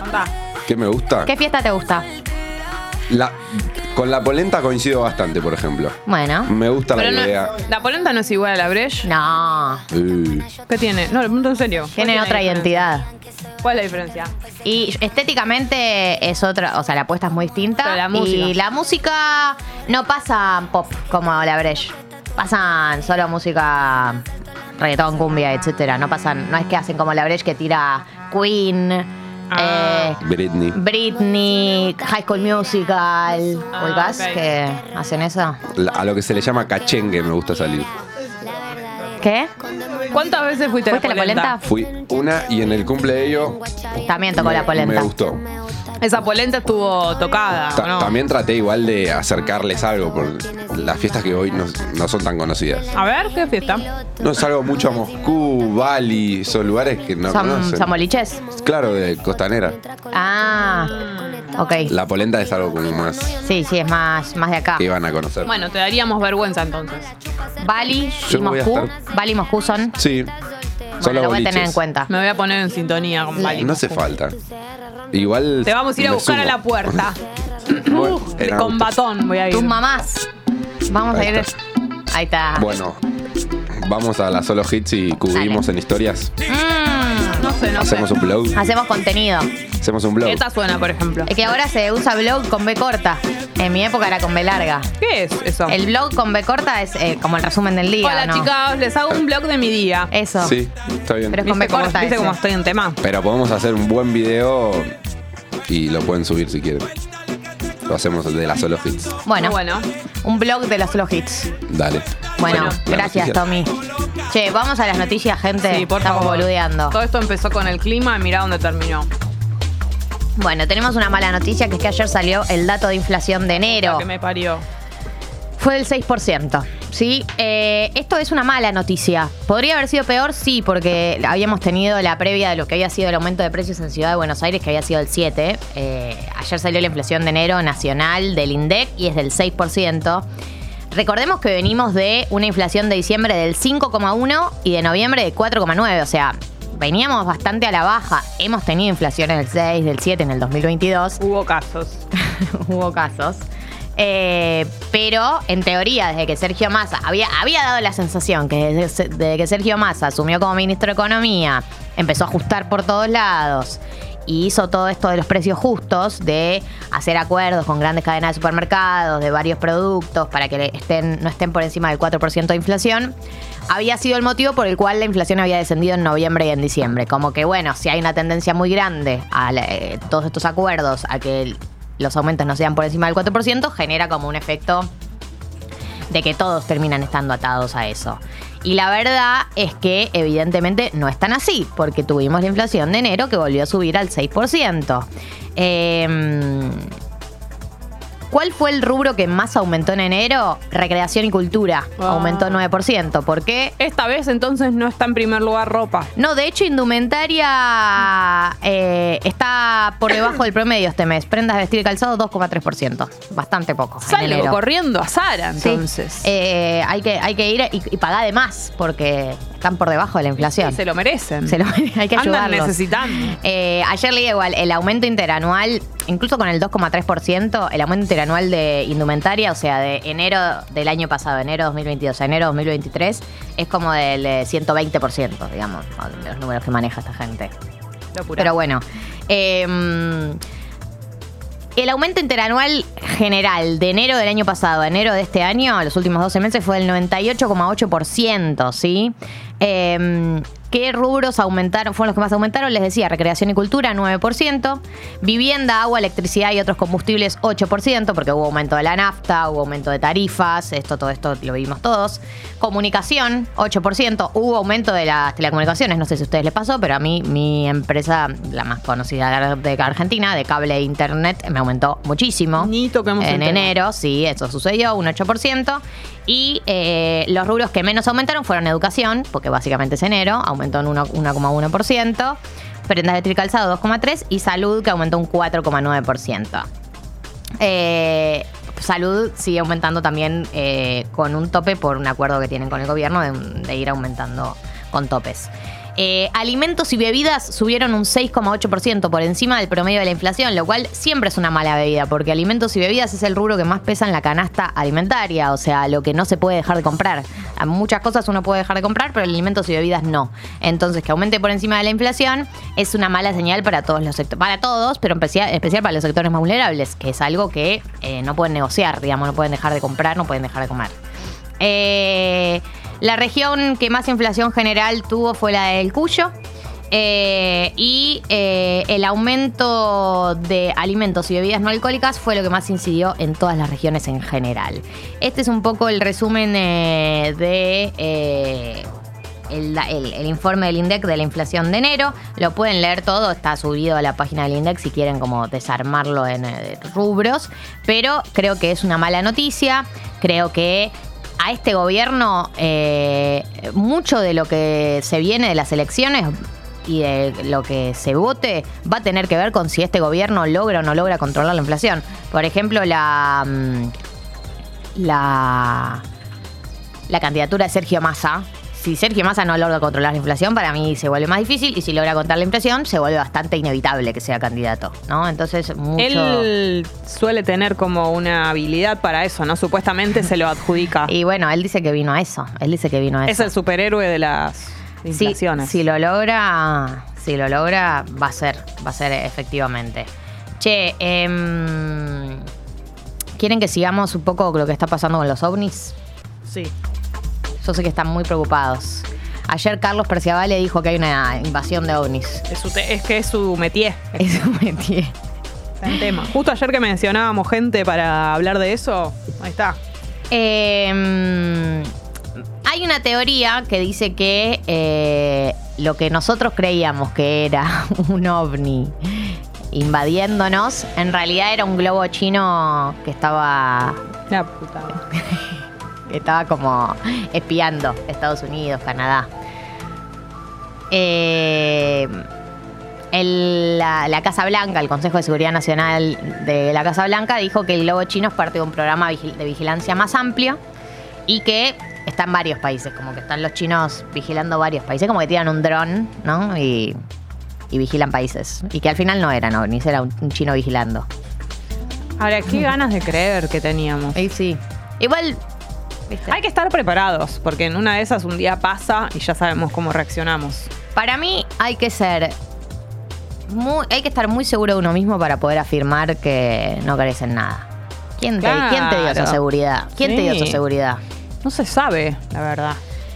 Speaker 1: Contá.
Speaker 3: ¿Qué me gusta?
Speaker 2: ¿Qué fiesta te gusta?
Speaker 3: La, con la polenta coincido bastante, por ejemplo.
Speaker 2: Bueno.
Speaker 3: Me gusta la
Speaker 1: no-
Speaker 3: idea.
Speaker 1: la polenta no es igual a la Breche.
Speaker 2: No.
Speaker 3: Uh,
Speaker 1: ¿Qué tiene? No, pregunto en serio. ¿Cuál
Speaker 2: Tiene
Speaker 1: la
Speaker 2: otra
Speaker 1: diferencia?
Speaker 2: identidad.
Speaker 1: ¿Cuál es la diferencia?
Speaker 2: Y estéticamente es otra, o sea, la apuesta es muy distinta.
Speaker 1: Pero la música.
Speaker 2: Y la música no pasa pop como la Breche. Pasan solo música reggaetón, cumbia, etcétera. No pasan, no es que hacen como la Breche que tira Queen,
Speaker 1: Ah.
Speaker 2: eh,
Speaker 3: Britney.
Speaker 2: Britney, High School Musical,
Speaker 1: Ah,
Speaker 2: ¿ubicás?
Speaker 1: ok.
Speaker 2: Que hacen eso.
Speaker 3: La- A lo que se le llama cachengue me gusta salir.
Speaker 2: ¿Qué?
Speaker 1: ¿Cuántas veces fuiste,
Speaker 2: ¿Fuiste a la polenta?
Speaker 3: Fui una y en el cumple de ellos
Speaker 2: También tocó
Speaker 3: me,
Speaker 2: la polenta.
Speaker 3: me gustó.
Speaker 1: Esa polenta estuvo tocada,
Speaker 3: Ta-
Speaker 1: ¿o ¿no?
Speaker 3: También traté igual de acercarles algo, por las fiestas que hoy no, no son tan conocidas.
Speaker 1: A ver, ¿qué fiesta?
Speaker 3: No salgo mucho a Moscú, Bali, son lugares que no
Speaker 2: ¿Son,
Speaker 3: conocen.
Speaker 2: son?
Speaker 3: Claro, de costanera.
Speaker 2: Ah, ok.
Speaker 3: La polenta es algo como más
Speaker 2: Sí, sí, es más, más de acá.
Speaker 3: que iban a conocer.
Speaker 1: Bueno, te daríamos vergüenza entonces.
Speaker 2: Bali
Speaker 3: Yo
Speaker 2: y
Speaker 3: voy a
Speaker 2: Moscú.
Speaker 3: estar-
Speaker 2: Bali y Moscú son.
Speaker 3: Sí,
Speaker 2: Bueno,
Speaker 3: son los
Speaker 2: lo voy a tener en cuenta.
Speaker 1: Me voy a poner en sintonía con Bali.
Speaker 3: No hace falta. Igual.
Speaker 1: Te vamos a ir a
Speaker 3: me
Speaker 1: buscar a
Speaker 3: sumo.
Speaker 1: la puerta. Con
Speaker 3: auto.
Speaker 1: batón voy a ir.
Speaker 2: Tus mamás. Vamos
Speaker 3: Ahí
Speaker 2: a ir.
Speaker 3: está.
Speaker 2: Ahí está.
Speaker 3: Bueno, vamos a las solo hits y cubrimos en historias.
Speaker 2: Mm,
Speaker 1: sé, no
Speaker 3: Hacemos
Speaker 1: sé.
Speaker 3: un blog.
Speaker 2: hacemos contenido.
Speaker 3: Hacemos un blog.
Speaker 1: Esta suena, por ejemplo.
Speaker 2: Es que ahora se usa blog con B corta. En mi época era con B larga.
Speaker 1: ¿Qué es eso?
Speaker 2: El blog con B corta es eh, como el resumen del día.
Speaker 1: Hola
Speaker 2: ¿no?
Speaker 1: chicas, les hago un blog de mi día.
Speaker 2: Eso.
Speaker 3: Sí, está bien.
Speaker 2: Pero es con B
Speaker 1: ¿Viste cómo,
Speaker 2: corta.
Speaker 1: viste
Speaker 2: ese.
Speaker 1: cómo estoy en tema?
Speaker 3: Pero podemos hacer un buen video y lo pueden subir si quieren. Lo hacemos de las solo hits.
Speaker 2: Bueno,
Speaker 1: Bueno.
Speaker 2: un blog de los solo hits.
Speaker 3: Dale.
Speaker 2: Bueno, gracias. Tommy. Che, vamos a las noticias, gente.
Speaker 1: Sí, por
Speaker 2: Estamos
Speaker 1: favor.
Speaker 2: boludeando.
Speaker 1: Todo esto empezó con el clima y mirá dónde terminó.
Speaker 2: Bueno, tenemos una mala noticia que es que ayer salió el dato de inflación de enero.
Speaker 1: La que me parió.
Speaker 2: Fue del 6%. ¿sí? Eh, esto es una mala noticia. ¿Podría haber sido peor? Sí, porque habíamos tenido la previa de lo que había sido el aumento de precios en Ciudad de Buenos Aires, que había sido el 7%. Eh, ayer salió la inflación de enero nacional del INDEC y es del 6%. Recordemos que venimos de una inflación de diciembre del 5,1 y de noviembre de 4,9. O sea, veníamos bastante a la baja. Hemos tenido inflaciones del 6, del 7 en el 2022.
Speaker 1: Hubo casos.
Speaker 2: Hubo casos. Eh, pero en teoría, desde que Sergio Massa había, había dado la sensación que desde, desde que Sergio Massa asumió como ministro de Economía, empezó a ajustar por todos lados y hizo todo esto de los precios justos, de hacer acuerdos con grandes cadenas de supermercados, de varios productos para que estén, no estén por encima del 4% de inflación, había sido el motivo por el cual la inflación había descendido en noviembre y en diciembre. Como que, bueno, si hay una tendencia muy grande a eh, todos estos acuerdos, a que los aumentos no sean por encima del 4%, genera como un efecto de que todos terminan estando atados a eso. Y la verdad es que evidentemente no es tan así, porque tuvimos la inflación de enero que volvió a subir al 6%. Eh, ¿Cuál fue el rubro que más aumentó en enero? Recreación y cultura.
Speaker 1: Ah.
Speaker 2: Aumentó 9%. ¿Por qué?
Speaker 1: Esta vez entonces no está en primer lugar ropa.
Speaker 2: No, de hecho, indumentaria eh, está por debajo del promedio este mes. Prendas de vestir y calzado, 2,3%. Bastante poco.
Speaker 1: Salgo corriendo a Sara
Speaker 2: Sí.
Speaker 1: entonces.
Speaker 2: Eh, hay, que, hay que ir y, y pagar de más porque están por debajo de la inflación.
Speaker 1: se lo merecen.
Speaker 2: Se lo- hay que
Speaker 1: Andan
Speaker 2: ayudarlos.
Speaker 1: necesitando.
Speaker 2: Eh, ayer leí igual, el aumento interanual, incluso con el 2,3%, el aumento interanual de indumentaria, o sea, de enero del año pasado, enero 2022 a enero 2023, es como del eh, 120%, digamos, de los números que maneja esta gente. Pero bueno. eh, el aumento interanual general de enero del año pasado a enero de este año, los últimos 12 meses, fue del 98,8%, ¿sí? Eh, ¿Qué rubros aumentaron? Fueron los que más aumentaron, les decía, recreación y cultura, 9%, vivienda, agua, electricidad y otros combustibles, 8%, porque hubo aumento de la nafta, hubo aumento de tarifas, esto, todo esto lo vimos todos. Comunicación, 8%, hubo aumento de las telecomunicaciones, no sé si a ustedes les pasó, pero a mí, mi empresa, la más conocida de Argentina, de cable e internet, me aumentó muchísimo.
Speaker 1: Ni toquemos el
Speaker 2: En enero, sí, eso sucedió, un 8%. Y eh, los rubros que menos aumentaron fueron educación, porque básicamente es enero, aumentó en 1 1,1%. Prendas de tricalzado 2,3% y salud que aumentó un 4,9%. Eh, salud sigue aumentando también eh, con un tope por un acuerdo que tienen con el gobierno de ir aumentando con topes. Eh, alimentos y bebidas subieron un 6,8% por encima del promedio de la inflación, lo cual siempre es una mala bebida, porque alimentos y bebidas es el rubro que más pesa en la canasta alimentaria, o sea, lo que no se puede dejar de comprar. Muchas cosas uno puede dejar de comprar, pero alimentos y bebidas no. Entonces, que aumente por encima de la inflación es una mala señal para todos los sectores, para todos, pero en especial, especial para los sectores más vulnerables, que es algo que eh, no pueden negociar, digamos, no pueden dejar de comprar, no pueden dejar de comer. Eh, la región que más inflación general tuvo fue la del Cuyo. eh, y eh, el aumento de alimentos y bebidas no alcohólicas fue lo que más incidió en todas las regiones en general. Este es un poco el resumen eh, de eh, el, informe del INDEC de la inflación de enero. Lo pueden leer todo, está subido a la página del INDEC si quieren como desarmarlo en rubros. Pero creo que es una mala noticia. Creo que a este gobierno eh, mucho de lo que se viene de las elecciones y de lo que se vote va a tener que ver con si este gobierno logra o no logra controlar la inflación. Por ejemplo, la... mm, la la candidatura de Sergio Massa. Si Sergio Massa no logra controlar la inflación, para mí se vuelve más difícil. Y si logra controlar la inflación, se vuelve bastante inevitable que sea candidato, ¿no? Entonces, mucho.
Speaker 1: Él suele tener como una habilidad para eso, ¿no? Supuestamente se lo adjudica.
Speaker 2: Y bueno, él dice que vino a eso. Él dice que vino a
Speaker 1: es
Speaker 2: eso.
Speaker 1: el superhéroe de las inflaciones.
Speaker 2: si lo logra, si lo logra, va a ser, va a ser efectivamente. Che, em, ¿quieren que sigamos un poco lo que está pasando con los ovnis?
Speaker 1: Sí.
Speaker 2: Yo sé que están muy preocupados. Ayer Carlos Perciavale dijo que hay una invasión de ovnis.
Speaker 1: Es, su te- es que es su métier.
Speaker 2: Eso me tiene.
Speaker 1: Está en tema. Justo ayer que mencionábamos gente para hablar de eso, ahí está.
Speaker 2: Eh, hay una teoría que dice que eh, lo que nosotros creíamos que era un ovni invadiéndonos, en realidad era un globo chino que estaba,
Speaker 1: La puta.
Speaker 2: Estaba como espiando Estados Unidos, Canadá. Eh, el- la, la Casa Blanca, el Consejo de Seguridad Nacional de la Casa Blanca, dijo que el globo chino es parte de un programa de vigilancia más amplio y que está en varios países, como que están los chinos vigilando varios países, como que tiran un dron, ¿no? Y, y vigilan países. Y que al final no eran ovnis, era un, un chino vigilando.
Speaker 1: Ahora, qué ganas de creer que teníamos.
Speaker 2: Y sí. Igual, ¿viste?
Speaker 1: Hay que estar preparados, porque en una de esas un día pasa y ya sabemos cómo reaccionamos.
Speaker 2: Para mí hay que ser. muy- hay que estar muy seguro de uno mismo para poder afirmar que no crees en nada. ¿Quién te, quién te dio esa seguridad? ¿Quién te dio esa seguridad?
Speaker 1: No se sabe, la verdad.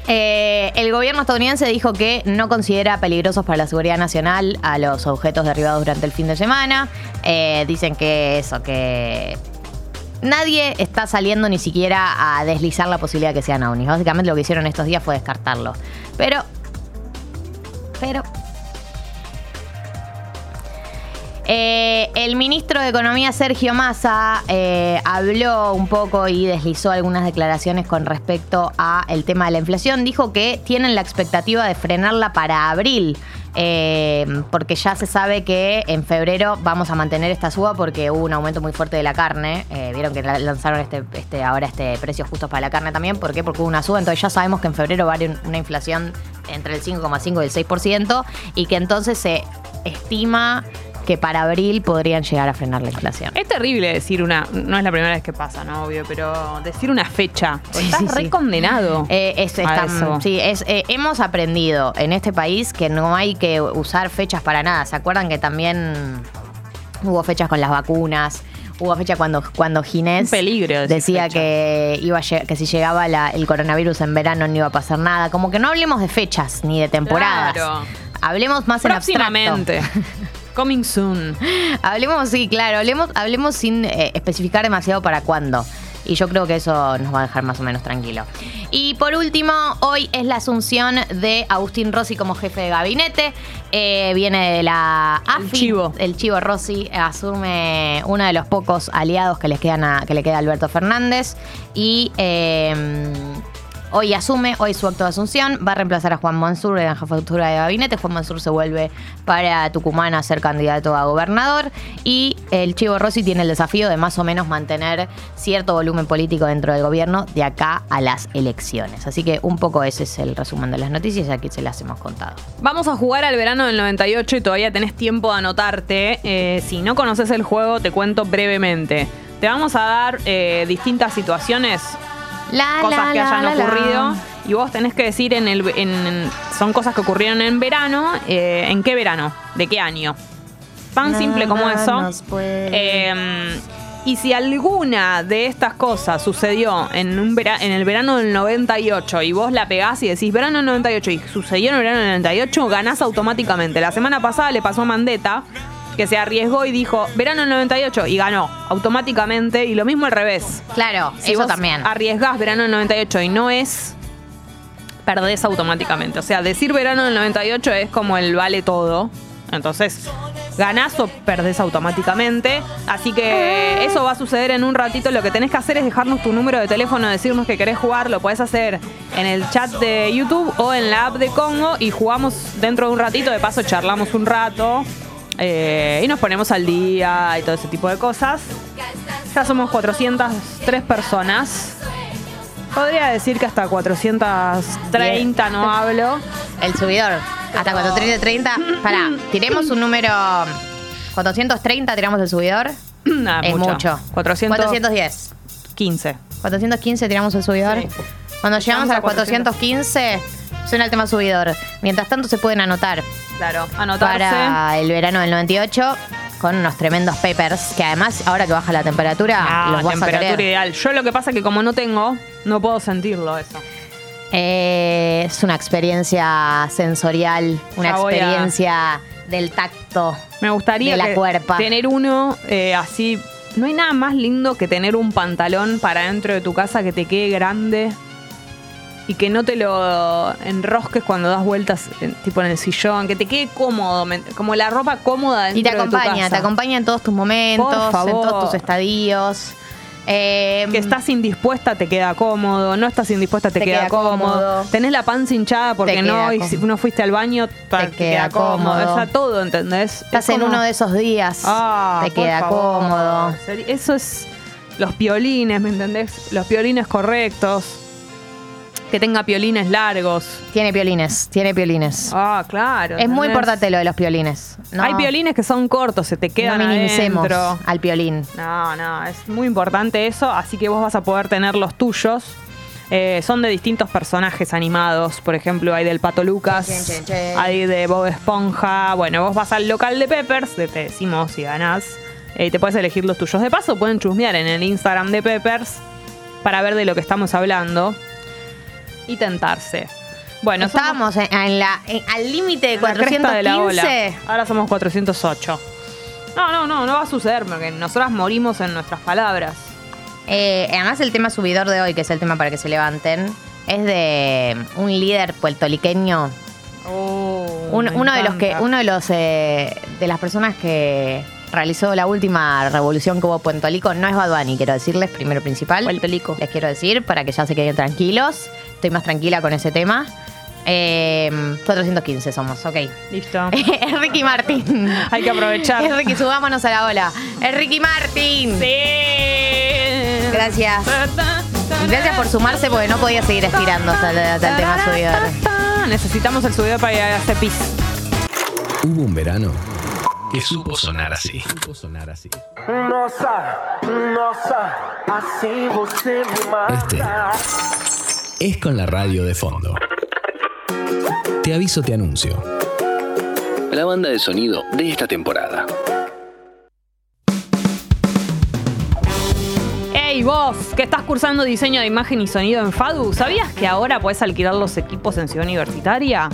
Speaker 2: Eh, el gobierno estadounidense dijo que no considera peligrosos para la seguridad nacional a los objetos derribados durante el fin de semana. Eh, dicen que eso, que nadie está saliendo ni siquiera a deslizar la posibilidad de que sean ovnis. Básicamente lo que hicieron estos días fue descartarlo. Pero, pero... Eh, el ministro de Economía Sergio Massa eh, habló un poco y deslizó algunas declaraciones con respecto a el tema de la inflación. Dijo que tienen la expectativa de frenarla para abril, eh, porque ya se sabe que en febrero vamos a mantener esta suba porque hubo un aumento muy fuerte de la carne. Eh, Vieron que la- lanzaron este, este ahora este precio justo para la carne también. ¿Por qué? Porque hubo una suba. Entonces ya sabemos que en febrero va a haber una inflación entre el 5,5 y el 6% y que entonces se estima que para abril podrían llegar a frenar la inflación.
Speaker 1: Es terrible decir una. No es la primera vez que pasa, ¿no? Obvio, pero decir una fecha.
Speaker 2: Sí,
Speaker 1: Estás
Speaker 2: sí, sí.
Speaker 1: recondenado.
Speaker 2: Eh, es-
Speaker 1: a
Speaker 2: está-
Speaker 1: eso.
Speaker 2: sí, es, eh, hemos aprendido en este país que no hay que usar fechas para nada. ¿Se acuerdan que también hubo fechas con las vacunas? Hubo fecha cuando, cuando Ginés
Speaker 1: peligro
Speaker 2: decía
Speaker 1: fecha.
Speaker 2: que, iba que si llegaba la- el coronavirus en verano no iba a pasar nada. Como que no hablemos de fechas ni de temporadas.
Speaker 1: Claro.
Speaker 2: Hablemos más en abstracto.
Speaker 1: Coming soon.
Speaker 2: Hablemos, sí, claro, hablemos, hablemos sin eh, especificar demasiado para cuándo. Y yo creo que eso nos va a dejar más o menos tranquilo. Y por último, hoy es la asunción de Agustín Rossi como jefe de gabinete. Eh, viene de la AFI.
Speaker 1: El chivo.
Speaker 2: El chivo Rossi asume uno de los pocos aliados que, les quedan a- que le queda a Alberto Fernández. Y eh, Hoy asume, hoy su acto de asunción, va a reemplazar a Juan Mansur en la jefatura de gabinete. Juan Mansur se vuelve para Tucumán a ser candidato a gobernador y el Chivo Rossi tiene el desafío de más o menos mantener cierto volumen político dentro del gobierno de acá a las elecciones. Así que un poco ese es el resumen de las noticias y aquí se las hemos contado.
Speaker 1: Vamos a jugar al verano del 98 y todavía tenés tiempo de anotarte. Eh, si no conoces el juego, te cuento brevemente. Te vamos a dar eh, distintas situaciones,
Speaker 2: La,
Speaker 1: cosas
Speaker 2: la,
Speaker 1: que hayan ocurrido, y vos tenés que decir en el en- son cosas que ocurrieron en verano, eh, ¿en qué verano? ¿De qué año? Tan simple como eso. Eh, y si alguna de estas cosas sucedió en, un vera- en el verano del 98 y vos la pegás y decís verano del 98 y sucedió en el verano del 98, ganás automáticamente. La semana pasada le pasó a Mandetta que se arriesgó y dijo verano del 98 y ganó automáticamente y lo mismo al revés.
Speaker 2: Claro,
Speaker 1: Si
Speaker 2: eso
Speaker 1: vos
Speaker 2: también.
Speaker 1: arriesgás verano del 98 y no es, perdés automáticamente. O sea, decir verano del 98 es como el vale todo. Entonces, ganás o perdés automáticamente. Así que eso va a suceder en un ratito. Lo que tenés que hacer es dejarnos tu número de teléfono, decirnos que querés jugar. Lo podés hacer en el chat de YouTube o en la app de Congo y jugamos dentro de un ratito. De paso, charlamos un rato. Eh, y nos ponemos al día y todo ese tipo de cosas. Ya somos 403 personas. Podría decir que hasta 430 no hablo.
Speaker 2: El subidor. Hasta 430. Pará, tiremos un número. 430 tiramos el subidor.
Speaker 1: Nah,
Speaker 2: es mucho.
Speaker 1: 415.
Speaker 2: 410. 415 tiramos el subidor.
Speaker 1: Sí.
Speaker 2: Cuando llegamos a
Speaker 1: a
Speaker 2: las 415, suena el tema subidor. Mientras tanto, se pueden anotar
Speaker 1: Claro, anotarse.
Speaker 2: para el verano del 98 con unos tremendos papers que además, ahora que baja la temperatura,
Speaker 1: Ah,
Speaker 2: los vas a
Speaker 1: temperatura
Speaker 2: querer.
Speaker 1: ideal. Yo lo que pasa es que como no tengo, no puedo sentirlo eso.
Speaker 2: Eh, es una experiencia sensorial, una
Speaker 1: Ya a-
Speaker 2: experiencia del tacto.
Speaker 1: Me gustaría
Speaker 2: De la
Speaker 1: que
Speaker 2: cuerpa.
Speaker 1: tener uno eh, así. No hay nada más lindo que tener un pantalón para dentro de tu casa que te quede grande y que no te lo enrosques cuando das vueltas, en- tipo en el sillón, que te quede cómodo, como la ropa cómoda dentro
Speaker 2: Y te
Speaker 1: de tu
Speaker 2: acompaña,
Speaker 1: casa.
Speaker 2: te acompaña en todos tus momentos, en todos tus estadios. Eh,
Speaker 1: Que estás indispuesta te queda cómodo, no estás indispuesta te,
Speaker 2: Te
Speaker 1: queda,
Speaker 2: queda
Speaker 1: cómodo.
Speaker 2: cómodo.
Speaker 1: tenés la panza hinchada porque no, y si
Speaker 2: cómodo.
Speaker 1: no fuiste al baño te, queda, cómodo. O sea, todo, ¿entendés?
Speaker 2: Estás
Speaker 1: Es
Speaker 2: en uno de esos días,
Speaker 1: Ah,
Speaker 2: te queda cómodo.
Speaker 1: Eso es los piolines, ¿me entendés? Los piolines correctos. Que tenga piolines largos.
Speaker 2: Tiene piolines, tiene piolines.
Speaker 1: Ah, claro.
Speaker 2: es muy importante lo de los piolines. No,
Speaker 1: Hay piolines que son cortos, se te
Speaker 2: no
Speaker 1: quedan
Speaker 2: minimicemos
Speaker 1: adentro.
Speaker 2: al piolín.
Speaker 1: No, no, es muy importante eso, así que vos vas a poder tener los tuyos. Eh, son de distintos personajes animados, por ejemplo, hay del Pato Lucas,
Speaker 2: Chen, chen, chen.
Speaker 1: hay de Bob Esponja. Bueno, vos vas al local de Peppers, te te decimos si ganás, eh, te puedes elegir los tuyos. De paso, pueden chusmear en el Instagram de Peppers para ver de lo que estamos hablando y tentarse. Bueno, somos
Speaker 2: Estábamos en, en la, en- al límite de
Speaker 1: en la cresta de la ola.
Speaker 2: 415.
Speaker 1: Ahora somos 408. No, no, no, no va a suceder porque nosotras morimos en nuestras palabras.
Speaker 2: Eh, además, el tema subidor de hoy, que es el tema para que se levanten, es de un líder puertoliqueño Un-
Speaker 1: me
Speaker 2: uno de los que uno de los eh, de las personas que realizó la última revolución que hubo en Puerto Rico no es Bad Bunny, quiero decirles primero principal
Speaker 1: Puerto Rico.
Speaker 2: les quiero decir para que ya se queden tranquilos estoy más tranquila con ese tema Eh, 415 somos ok
Speaker 1: Listo.
Speaker 2: es Ricky Martin
Speaker 1: Hay que aprovechar.
Speaker 2: es Ricky subámonos a la ola es Ricky Martin
Speaker 1: Sí.
Speaker 2: Gracias. gracias por sumarse porque no podía seguir estirando hasta el, hasta el tema subidor
Speaker 1: Necesitamos el subidor para ir a hacer pis.
Speaker 5: Hubo un verano que supo sonar así. Supo sonar así. Este es con la radio de fondo. Te aviso, te anuncio. La banda de sonido de esta temporada.
Speaker 1: Hey vos, que estás cursando diseño de imagen y sonido en FADU, ¿sabías que ahora puedes alquilar los equipos en Ciudad Universitaria?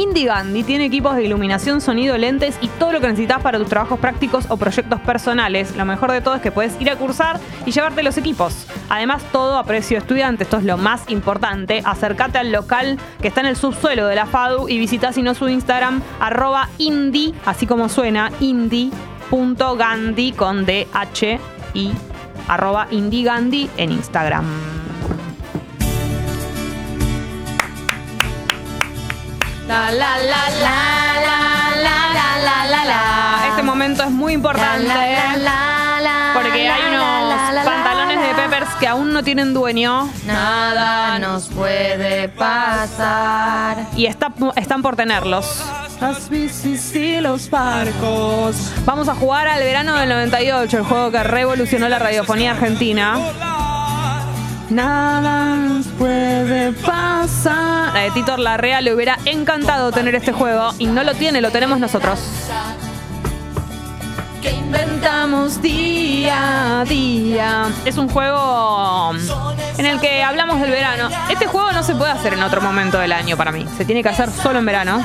Speaker 1: Indie Gandhi tiene equipos de iluminación, sonido, lentes y todo lo que necesitas para tus trabajos prácticos o proyectos personales. Lo mejor de todo es que puedes ir a cursar y llevarte los equipos. Además, todo a precio estudiante. Esto es lo más importante. Acércate al local que está en el subsuelo de la FADU y visita si no su Instagram, arroba indie, así como suena, indie.gandhi con D-H-I, arroba indigandhi en Instagram.
Speaker 2: La, la, la, la, la, la, la, la, la, la.
Speaker 1: Este momento es muy importante. Porque hay unos pantalones de. Peppers que aún no tienen dueño.
Speaker 2: Nada nos puede pasar.
Speaker 1: Y está- están por tenerlos. Las bicis y los barcos. Vamos a jugar al verano del 98, el juego que revolucionó la radiofonía argentina. Nada nos puede pasar. A Titor Larrea le hubiera encantado tener este juego y no lo tiene, lo tenemos nosotros. Que inventamos día a día. Es un juego en el que hablamos del verano. Este juego no se puede hacer en otro momento del año para mí. Se tiene que hacer solo en verano.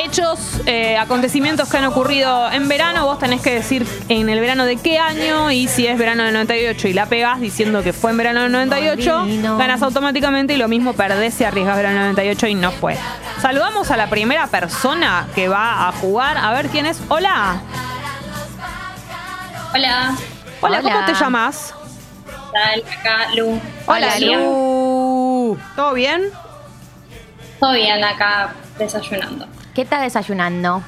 Speaker 1: Hechos, eh, acontecimientos que han ocurrido en verano, vos tenés que decir en el verano de qué año y si es verano del 98 y la pegás diciendo que fue en verano del 98,
Speaker 2: Molino.
Speaker 1: ganas automáticamente y lo mismo perdés si arriesgas verano del 98 y no fue. Saludamos a la primera persona que va a jugar. A ver quién es. Hola.
Speaker 7: Hola,
Speaker 1: Hola, ¿cómo
Speaker 2: Hola.
Speaker 1: te llamas?
Speaker 7: tal, acá Lu.
Speaker 2: Hola,
Speaker 7: Lian.
Speaker 1: Lu. ¿Todo bien?
Speaker 7: Todo bien acá desayunando.
Speaker 2: ¿Qué estás desayunando?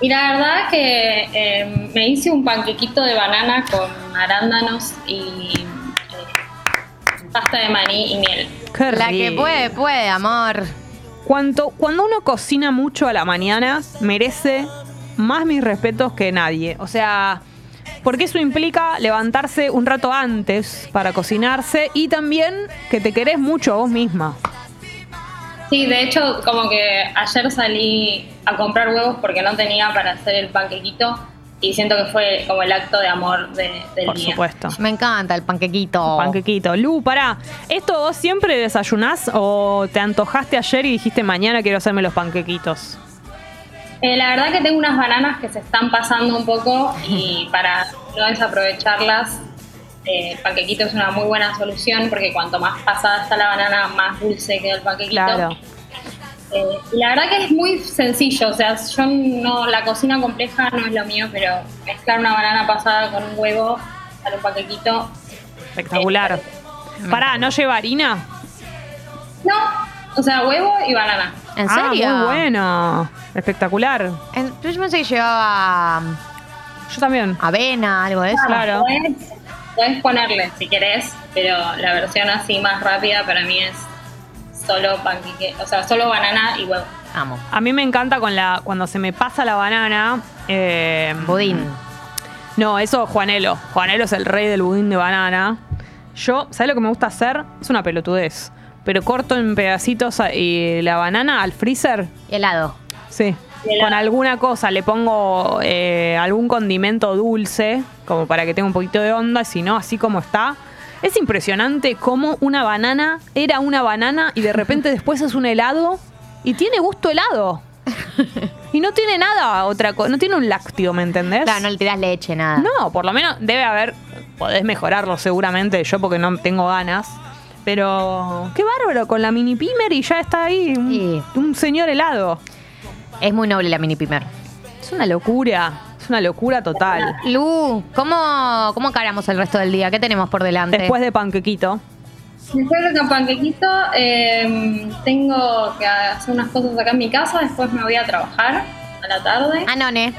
Speaker 7: Y la verdad que eh, me hice un panquequito de banana con arándanos y eh, pasta de maní y miel.
Speaker 1: Qué
Speaker 2: La que puede, puede, amor.
Speaker 1: Cuanto, cuando uno cocina mucho a la mañana, merece más mis respetos que nadie. O sea, porque eso implica levantarse un rato antes para cocinarse y también que te querés mucho a vos misma.
Speaker 7: Sí, de hecho, como que ayer salí a comprar huevos porque no tenía para hacer el panquequito y siento que fue como el acto de amor de- del
Speaker 1: Por
Speaker 7: día.
Speaker 1: supuesto.
Speaker 2: Me encanta el panquequito.
Speaker 1: Panquequito. Lu, pará. ¿Esto vos siempre desayunás o te antojaste ayer y dijiste mañana quiero hacerme los panquequitos?
Speaker 7: Eh, la verdad que tengo unas bananas que se están pasando un poco y para no desaprovecharlas, eh, el panquequito es una muy buena solución porque cuanto más pasada está la banana, más dulce queda el panquequito.
Speaker 1: Claro.
Speaker 7: Eh, y la verdad que es muy sencillo, o sea, yo no, la cocina compleja no es lo mío, pero mezclar una banana pasada con un huevo, sale un panquequito.
Speaker 1: Espectacular. Pará, ¿no lleva harina?
Speaker 7: No, o sea, huevo y banana.
Speaker 2: ¿En
Speaker 1: Ah,
Speaker 2: serio?
Speaker 1: muy bueno. Espectacular.
Speaker 2: En- yo pensé que llevaba
Speaker 1: Yo también.
Speaker 2: avena, algo de eso.
Speaker 1: Claro.
Speaker 7: Podés ponerle si querés, pero la versión así más rápida para mí es solo panqueque, o sea, solo banana y huevo.
Speaker 2: Amo.
Speaker 1: A mí me encanta con la cuando se me pasa la banana. eh,
Speaker 2: Budín.
Speaker 1: No, eso Juanelo. Juanelo es el rey del budín de banana. Yo, ¿sabes lo que me gusta hacer? Es una pelotudez. Pero corto en pedacitos y la banana al freezer.
Speaker 2: Y helado.
Speaker 1: Sí.
Speaker 7: Y
Speaker 1: Con alguna cosa le pongo eh, algún condimento dulce, como para que tenga un poquito de onda, si no, así como está. Es impresionante cómo una banana era una banana y de repente después es un helado y tiene gusto helado. Y no tiene nada otra cosa, no tiene un lácteo, ¿me entendés?
Speaker 2: Claro, no le tirás leche, nada.
Speaker 1: No, por lo menos debe haber, podés mejorarlo seguramente, yo porque no tengo ganas. Pero qué bárbaro, con la mini pimer y ya está ahí un,
Speaker 2: Sí.
Speaker 1: un señor helado.
Speaker 2: Es muy noble la mini pimer.
Speaker 1: Es una locura, es una locura total.
Speaker 2: Lu, ¿cómo, ¿cómo encaramos el resto del día? ¿Qué tenemos por delante?
Speaker 1: Después de panquequito.
Speaker 7: Después de panquequito, eh, tengo que hacer unas cosas acá en mi casa, después me voy a trabajar a la tarde
Speaker 2: Ah, Anone.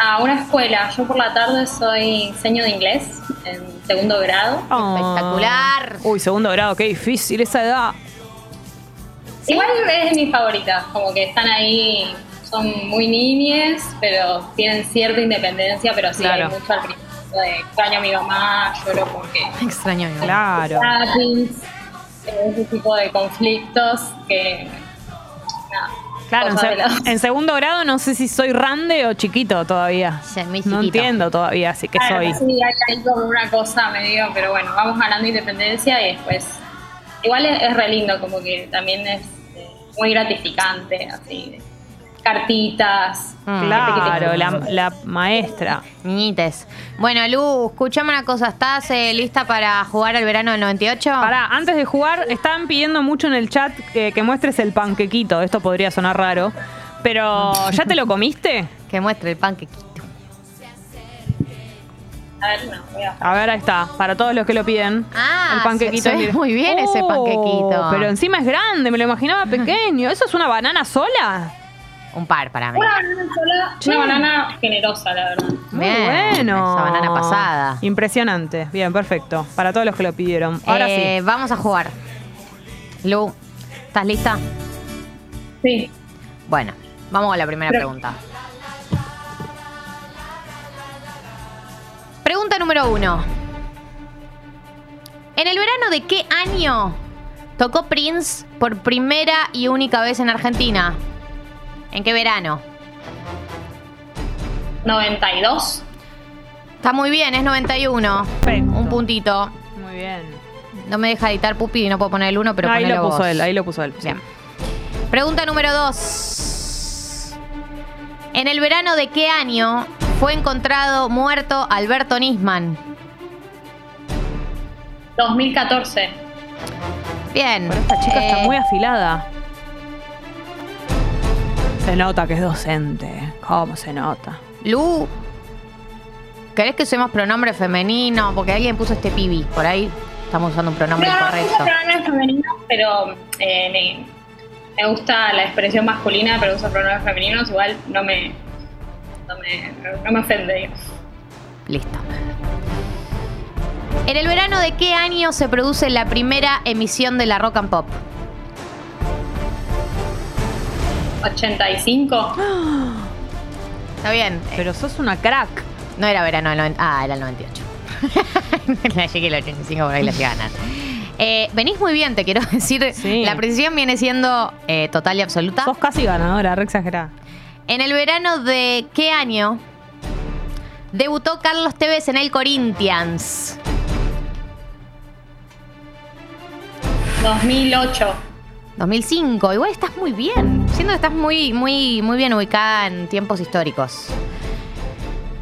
Speaker 7: a una escuela. Yo por la tarde soy diseño de inglés en segundo grado.
Speaker 2: Espectacular.
Speaker 1: Uy, segundo grado, qué difícil esa edad.
Speaker 7: Igual es de mis favoritas, como que están ahí, son muy niñes, pero tienen cierta independencia, pero sí
Speaker 1: Claro.
Speaker 7: hay mucho al principio de extraño a mi mamá, lloro porque
Speaker 2: Extraño. mi mamá.
Speaker 1: Claro.
Speaker 7: eh, ese tipo de conflictos que nada,
Speaker 1: Claro, en, se- en segundo grado no sé si soy grande o chiquito todavía.
Speaker 2: Sí, muy
Speaker 1: No entiendo todavía, así que
Speaker 7: Claro,
Speaker 1: soy.
Speaker 7: Sí, hay ahí como una cosa medio, pero bueno, vamos ganando independencia y después. Igual es, es re lindo, como que también es eh, muy gratificante, así. Cartitas.
Speaker 2: Mm.
Speaker 1: Claro, la, la maestra.
Speaker 2: Niñites. Bueno, Lu, escuchame una cosa. ¿Estás eh, lista para jugar al verano del 98?
Speaker 1: Pará, antes de jugar, estaban pidiendo mucho en el chat que, que muestres el panquequito. Esto podría sonar raro. Pero, ¿ya te lo comiste?
Speaker 2: Que muestre el panquequito.
Speaker 7: A ver, no, voy a.
Speaker 1: A ver, ahí está. Para todos los que lo piden.
Speaker 2: Ah,
Speaker 1: el panquequito.
Speaker 2: se- se ve
Speaker 1: mire.
Speaker 2: muy bien ese
Speaker 1: Oh,
Speaker 2: panquequito.
Speaker 1: Pero encima es grande, me lo imaginaba pequeño. ¿Eso es una banana sola?
Speaker 2: Un par para mí.
Speaker 7: Una banana sola, una banana generosa, la verdad.
Speaker 1: Muy
Speaker 2: Bien,
Speaker 1: bueno.
Speaker 2: esa banana pasada.
Speaker 1: Impresionante. Bien, perfecto. Para todos los que lo pidieron. Ahora
Speaker 2: Eh,
Speaker 1: sí.
Speaker 2: Vamos a jugar. Lu, ¿estás lista?
Speaker 7: Sí.
Speaker 2: Bueno, vamos con la primera
Speaker 7: Pero-
Speaker 2: pregunta. Pregunta número uno. ¿En el verano de qué año tocó Prince por primera y única vez en Argentina? ¿En qué verano?
Speaker 7: 92.
Speaker 2: Está muy bien, es 91.
Speaker 1: Perfecto.
Speaker 2: Un puntito.
Speaker 1: Muy bien.
Speaker 2: No me deja editar Pupi y no puedo poner el uno, pero
Speaker 1: No, ahí lo puso
Speaker 2: vos.
Speaker 1: él, ahí lo puso él.
Speaker 2: Bien. Pregunta número dos. ¿En el verano de qué año fue encontrado muerto Alberto Nisman?
Speaker 7: 2014.
Speaker 2: Bien.
Speaker 1: Pero esta chica
Speaker 2: Eh,
Speaker 1: está muy afilada. Se nota que es docente. ¿Cómo se nota?
Speaker 2: Lu, ¿querés que usemos pronombre femenino? Porque alguien puso este pibi. Por ahí estamos usando un pronombre
Speaker 7: No, no
Speaker 2: correcto.
Speaker 7: uso pronombres femeninos, pero eh, me, me gusta la expresión masculina, pero uso pronombres femeninos. Igual no me, no me, no me ofende, digamos.
Speaker 2: Listo. ¿En el verano de qué año se produce la primera emisión de la Rock and Pop?
Speaker 7: 85.
Speaker 2: Está bien.
Speaker 1: Pero sos una crack.
Speaker 2: No era verano del 90. Ah, era el 98. la llegué el 85 por ahí la fui a ganar. Eh, venís muy bien, te quiero decir.
Speaker 1: Sí.
Speaker 2: La precisión viene siendo eh, total y absoluta.
Speaker 1: Sos casi ganadora, re exagerada.
Speaker 2: En el verano de qué año debutó Carlos Tevez en el Corinthians?
Speaker 7: 2008.
Speaker 2: 2005. Igual estás muy bien. Siento que estás muy, muy, muy bien ubicada en tiempos históricos.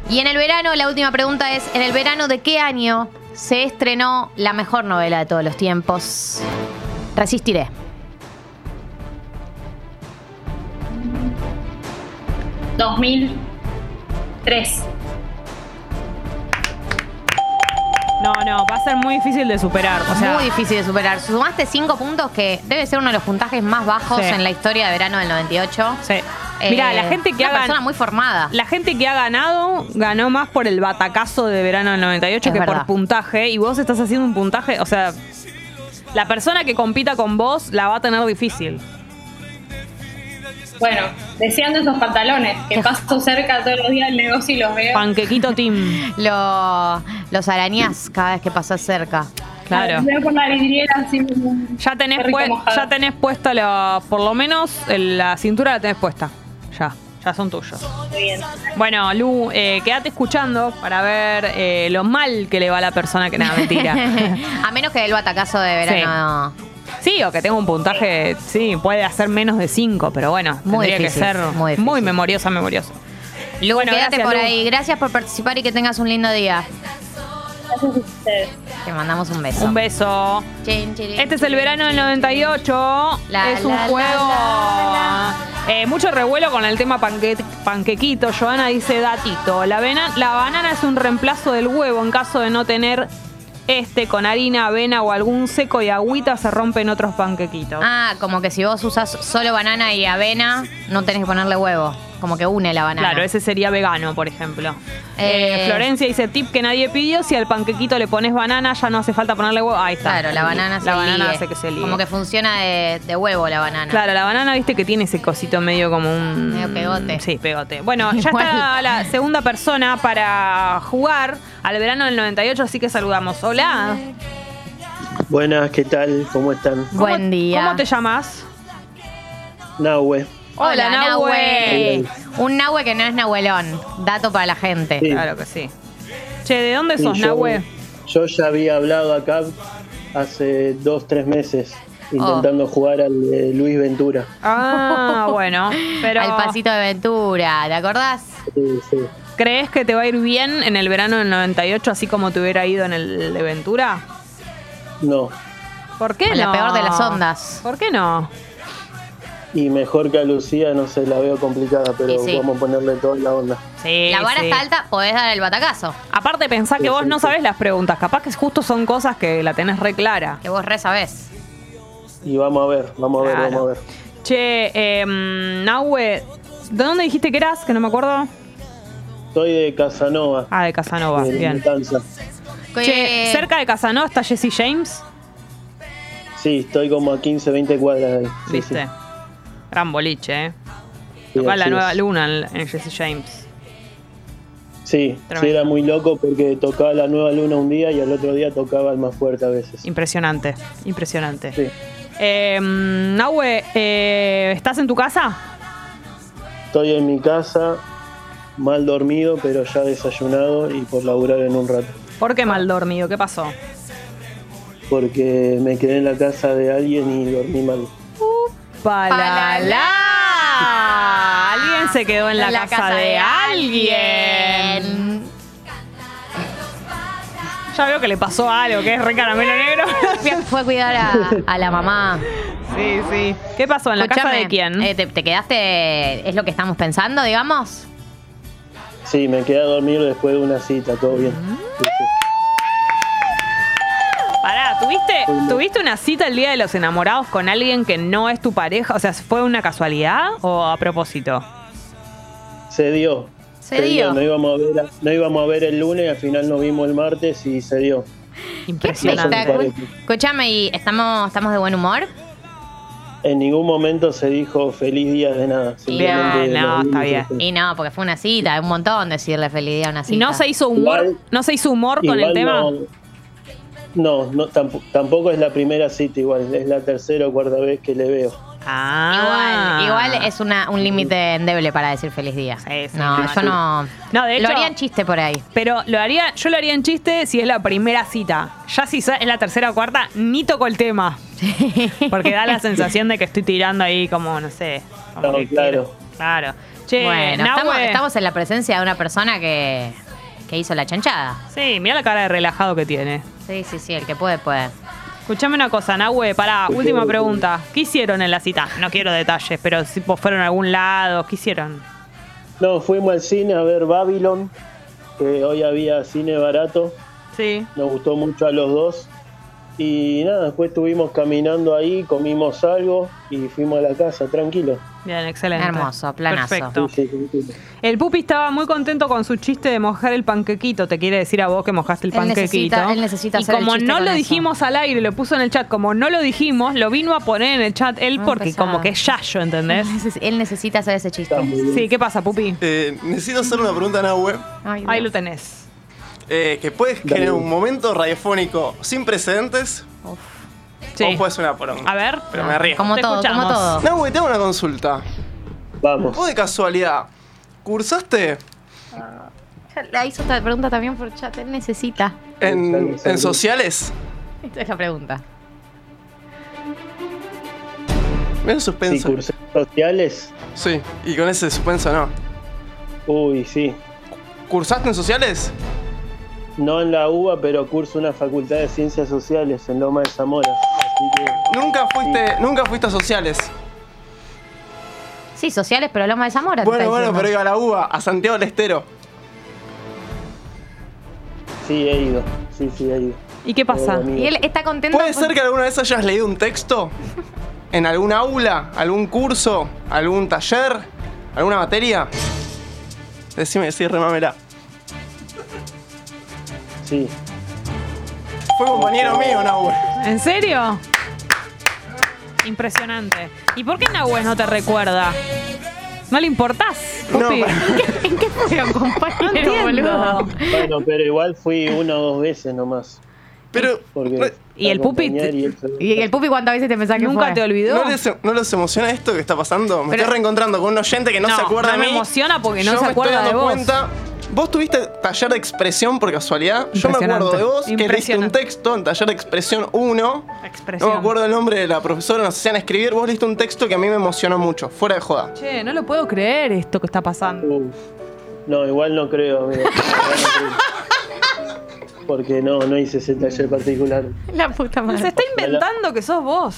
Speaker 2: Y en el verano, la última pregunta es: ¿en el verano de qué año se estrenó la mejor novela de todos los tiempos? Resistiré.
Speaker 7: Mm. 2003.
Speaker 1: No, no, va a ser muy difícil de superar. O sea,
Speaker 2: muy difícil de superar. Sumaste 5 puntos, que debe ser uno de los puntajes más bajos
Speaker 1: Sí.
Speaker 2: en la historia de verano del 98.
Speaker 1: sí. Mira,
Speaker 2: Eh,
Speaker 1: la gente que
Speaker 2: una
Speaker 1: ha
Speaker 2: persona muy formada.
Speaker 1: La gente que ha ganado ganó más por el batacazo de verano del 98
Speaker 2: Es
Speaker 1: que
Speaker 2: verdad.
Speaker 1: por puntaje. Y vos estás haciendo un puntaje, o sea, la persona que compita con vos la va a tener difícil.
Speaker 7: Bueno, deseando esos pantalones, que paso cerca todos los días del negocio y los veo.
Speaker 1: Panquequito Team.
Speaker 2: Lo- los arañás cada vez que pasás cerca.
Speaker 1: Claro.
Speaker 7: Veo por la vidriera así como.
Speaker 1: Ya tenés, pue- ya tenés puesta la, por lo menos el- la cintura la tenés puesta. Ya, ya son tuyos.
Speaker 7: Muy bien.
Speaker 1: Bueno, Lu, eh, quédate escuchando para ver eh, lo mal que le va a la persona que nada, mentira.
Speaker 2: A menos que del batacazo de verano.
Speaker 1: Sí, o que tenga un puntaje, sí, puede hacer menos de 5, pero bueno,
Speaker 2: Muy
Speaker 1: tendría
Speaker 2: difícil,
Speaker 1: que ser
Speaker 2: muy
Speaker 1: muy, memoriosa, memoriosa.
Speaker 2: Lu,
Speaker 1: Bueno,
Speaker 2: quédate
Speaker 1: gracias,
Speaker 2: por
Speaker 1: Lu.
Speaker 2: ahí. Gracias por participar y que tengas un lindo día. Te mandamos un beso.
Speaker 1: Un beso.
Speaker 2: Chin, chirin,
Speaker 1: Este es el verano del 98.
Speaker 2: La,
Speaker 1: es un
Speaker 2: la, la,
Speaker 1: juego.
Speaker 2: la,
Speaker 1: eh, mucho revuelo con el tema panque- panquequito. Joana dice datito. La, vena- la banana es un reemplazo del huevo en caso de no tener este con harina, avena o algún seco y agüita se rompen otros panquequitos.
Speaker 2: Ah, como que si vos usas solo banana y avena, no tenés que ponerle huevo. Como que une la banana.
Speaker 1: Claro, ese sería vegano, por ejemplo.
Speaker 2: Eh,
Speaker 1: Eh, Florencia dice tip que nadie pidió, si al panquequito le pones banana ya no hace falta ponerle huevo. Ahí está.
Speaker 2: Claro, la banana se
Speaker 1: La banana hace que se líe.
Speaker 2: Como que funciona de, de huevo la banana.
Speaker 1: Claro, la banana, viste que tiene ese cosito medio como un.
Speaker 2: Medio pegote.
Speaker 1: Sí, pegote. Bueno, ya
Speaker 2: Igual.
Speaker 1: está la segunda persona para jugar al verano del 98, así que saludamos. Hola.
Speaker 8: Buenas, ¿qué tal? ¿Cómo están?
Speaker 1: ¿Cómo-
Speaker 2: Buen día.
Speaker 1: ¿Cómo te llamas?
Speaker 8: Nahue.
Speaker 1: Hola, Nahue.
Speaker 2: Un Nahue que no es Nahuelón. Dato para la gente.
Speaker 8: Sí.
Speaker 1: Claro que sí. Che, ¿de dónde sos,
Speaker 8: yo-
Speaker 1: Nahue?
Speaker 8: Yo ya había hablado acá hace dos, tres meses intentando jugar al de Luis Ventura.
Speaker 1: Ah, bueno. Pero
Speaker 2: Al pasito de Ventura, ¿te acordás?
Speaker 8: Sí, sí.
Speaker 1: ¿crees que te va a ir bien en el verano del 98 así como te hubiera ido en el de Ventura?
Speaker 8: No,
Speaker 1: ¿Por qué no?
Speaker 2: la peor de las ondas.
Speaker 1: ¿Por qué no?
Speaker 8: Y mejor que a Lucía, no sé, la veo complicada, pero
Speaker 2: sí.
Speaker 8: vamos a ponerle toda la onda.
Speaker 1: Sí,
Speaker 2: La vara
Speaker 1: sí.
Speaker 2: está alta, podés dar el batacazo.
Speaker 1: Aparte, pensá que
Speaker 8: Sí,
Speaker 1: vos
Speaker 8: sí,
Speaker 1: no
Speaker 8: sí.
Speaker 1: sabés las preguntas. Capaz que justo son cosas que la tenés re clara.
Speaker 2: Que vos re sabés.
Speaker 8: Y vamos a ver, vamos a ver, vamos a ver.
Speaker 1: Che, eh, Nahue, ¿de dónde dijiste que eras? Que no me acuerdo.
Speaker 8: Soy de Casanova,
Speaker 1: Ah, de Casanova,
Speaker 8: de
Speaker 1: bien. Che,
Speaker 2: Eh,
Speaker 1: cerca de Casanova está Jesse James,
Speaker 8: Sí, estoy como a 15, 20 cuadras de ahí. Sí,
Speaker 1: ¿viste?
Speaker 8: sí.
Speaker 1: Gran boliche, ¿eh?
Speaker 8: Sí,
Speaker 1: Tocá la nueva
Speaker 8: es.
Speaker 1: luna en, en Jesse James.
Speaker 8: Sí, era muy loco porque tocaba la nueva luna un día y al otro día tocaba el más fuerte a veces.
Speaker 1: Impresionante, impresionante.
Speaker 8: Sí.
Speaker 1: Eh, Nahue, eh, ¿estás en tu casa?
Speaker 8: Estoy en mi casa, mal dormido, pero ya desayunado y por laburar en un rato.
Speaker 1: ¿Por qué mal dormido? ¿Qué pasó?
Speaker 8: Porque me quedé en la casa de alguien y dormí mal.
Speaker 1: ¡Palala! Alguien se quedó en la, casa, de, alguien. Ya veo que le pasó algo, que es re caramelo negro.
Speaker 2: Fue, a cuidar a, a la mamá.
Speaker 1: sí, sí. ¿Qué pasó? ¿En la casa
Speaker 2: Escuchame,
Speaker 1: de quién?
Speaker 2: eh, te, te quedaste? ¿Es lo que estamos pensando, digamos?
Speaker 8: Sí, me quedé a dormir después de una cita, todo bien. Sí, sí.
Speaker 1: Pará, ¿tuviste, ¿tuviste una cita el día de los enamorados con alguien que no es tu pareja? O sea, ¿fue una casualidad o a propósito?
Speaker 8: Se dio.
Speaker 2: Se dio.
Speaker 8: No íbamos, a ver, no íbamos a ver el lunes, al final nos vimos el martes y se dio.
Speaker 1: Impresionante.
Speaker 2: Escúchame, ¿y estamos, estamos de buen humor?
Speaker 8: En ningún momento se dijo feliz día de nada. simplemente
Speaker 1: Bien, no, está bien.
Speaker 2: Y no, porque fue una cita, un montón decirle feliz día a una cita.
Speaker 1: ¿Y no se hizo humor,
Speaker 8: Igual-
Speaker 1: no se hizo humor con el tema?
Speaker 8: No, no, no, tamp- tampoco es la primera cita igual, es la tercera o cuarta vez que le veo.
Speaker 1: Ah.
Speaker 2: Igual, igual es una, un límite endeble para decir feliz día.
Speaker 1: Sí, sí,
Speaker 2: no,
Speaker 1: no,
Speaker 2: yo no.
Speaker 1: No, de
Speaker 2: Lo
Speaker 1: hecho-
Speaker 2: harían chiste por ahí.
Speaker 1: Pero lo haría, yo lo haría en chiste si es la primera cita. Ya si es la tercera o cuarta, ni toco el tema. Porque da la sensación de que estoy tirando ahí como, no sé. como
Speaker 8: No, claro.
Speaker 1: Claro. Che,
Speaker 2: bueno, estamos, estamos en la presencia de una persona que, que hizo la chanchada.
Speaker 1: Sí, mira la cara de relajado que tiene.
Speaker 2: Sí, sí, sí, el que puede, puede.
Speaker 1: Escuchame una cosa, Nahue, pará, última pregunta. ¿Qué hicieron en la cita? No quiero detalles, pero si fueron a algún lado, ¿qué hicieron?
Speaker 8: No, fuimos al cine a ver Babylon, que hoy había cine barato,
Speaker 1: Sí.
Speaker 8: nos gustó mucho a los dos. Y nada, después estuvimos caminando ahí, comimos algo y fuimos a la casa, tranquilo.
Speaker 1: Bien, excelente.
Speaker 2: Hermoso, planazo.
Speaker 1: Perfecto. El pupi estaba muy contento con su chiste de mojar el panquequito. Te quiere decir a vos que mojaste el
Speaker 2: Él
Speaker 1: panquequito.
Speaker 2: necesita- él necesita
Speaker 1: y
Speaker 2: hacer
Speaker 1: como no
Speaker 2: con
Speaker 1: lo
Speaker 2: eso.
Speaker 1: dijimos al aire, lo puso en el chat. Como no lo dijimos, lo vino a poner en el chat él
Speaker 2: Muy
Speaker 1: porque
Speaker 2: pesado.
Speaker 1: como que es yayo, ¿entendés?
Speaker 2: Él necesita hacer ese chiste.
Speaker 1: Sí, ¿qué pasa, pupi?
Speaker 6: Eh, necesito hacer una pregunta a Nahue.
Speaker 2: Ay,
Speaker 1: Ahí lo tenés.
Speaker 6: Eh, que puedes generar un momento radiofónico sin precedentes.
Speaker 1: Sí.
Speaker 6: Puede ser una poronga.
Speaker 1: A ver.
Speaker 6: Pero me arriesgo.
Speaker 2: Como
Speaker 1: Te
Speaker 2: todo, como
Speaker 1: escuchamos.
Speaker 2: todo.
Speaker 6: Nahue, te hago una consulta.
Speaker 8: Vamos.
Speaker 6: ¿Vos de casualidad cursaste
Speaker 2: La hizo esta pregunta también por chat. Él necesita.
Speaker 6: en, en sociales?
Speaker 2: Esta es la pregunta.
Speaker 6: Mira el
Speaker 8: Sí,
Speaker 6: suspenso.
Speaker 8: cursé sociales.
Speaker 6: Sí, y con ese suspenso no.
Speaker 8: Uy, sí.
Speaker 6: ¿Cursaste en sociales?
Speaker 8: No en la UBA, pero curso una facultad de ciencias sociales en Loma de Zamora. Que
Speaker 6: Nunca fuiste, nunca fuiste a sociales.
Speaker 2: Sí, sociales, pero Loma de Zamora.
Speaker 6: Bueno, bueno, pero iba a la UBA, a Santiago del Estero.
Speaker 8: sí, he ido. Sí, sí, he ido.
Speaker 1: ¿Y qué pasa?
Speaker 2: Y él está contento.
Speaker 6: ¿Puede ser que alguna vez hayas leído un texto? ¿En algún aula? ¿Algún curso? ¿Algún taller? ¿Alguna materia? Decime, sí, remamela.
Speaker 8: Sí.
Speaker 6: Fue compañero mío, Nahue.
Speaker 1: ¿En serio? Impresionante. ¿Y por qué Nahue no te recuerda? ¿No le importás?
Speaker 6: No,
Speaker 1: Pupi?
Speaker 2: ¿En qué fueron, compañero,
Speaker 1: No
Speaker 2: boludo?
Speaker 8: Bueno, pero igual fui una o dos veces nomás.
Speaker 6: Pero,
Speaker 8: Porque
Speaker 1: ¿Y el pupi
Speaker 8: y él se-
Speaker 2: ¿Y el pupi cuántas veces te pensás que
Speaker 1: ¿Nunca
Speaker 2: fue?
Speaker 1: te olvidó?
Speaker 6: ¿no les, ¿no les emociona esto que está pasando? Me
Speaker 2: Pero-
Speaker 6: estoy reencontrando con un oyente que no,
Speaker 1: No,
Speaker 6: se acuerda
Speaker 1: no
Speaker 6: de
Speaker 1: me
Speaker 6: mí.
Speaker 1: emociona porque no
Speaker 6: Yo
Speaker 1: se
Speaker 6: me
Speaker 1: acuerda de vos.
Speaker 6: cuenta. ¿Vos tuviste taller de expresión por casualidad? Yo me acuerdo de vos que leíste un texto en taller de expresión 1.
Speaker 1: Expresión.
Speaker 6: No me acuerdo el nombre de la profesora, nos hacían escribir. Vos leíste un texto que a mí me emocionó mucho, fuera de joda.
Speaker 1: Che, no lo puedo creer esto que está pasando.
Speaker 8: No, igual no creo, amigo. Igual no creo. Porque no, no hice ese taller particular.
Speaker 2: La puta madre.
Speaker 1: Se está inventando que sos vos.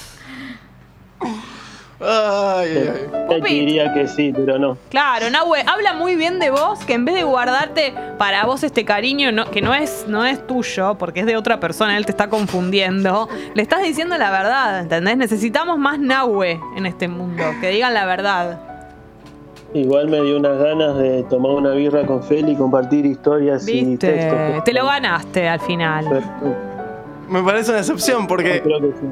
Speaker 6: Ay, ay, ay.
Speaker 8: Te diría que sí, pero no.
Speaker 1: Claro, Nahue, habla muy bien de vos, que en vez de guardarte para vos este cariño no- que no es, no es tuyo, porque es de otra persona, él te está confundiendo, le estás diciendo la verdad, ¿entendés? Necesitamos más Nahue en este mundo, que digan la verdad.
Speaker 8: Igual me dio unas ganas de tomar una birra con Feli y compartir historias y textos.
Speaker 1: Viste, te lo ganaste al final.
Speaker 8: Perfecto.
Speaker 6: Me parece una excepción porque
Speaker 8: Creo que sí.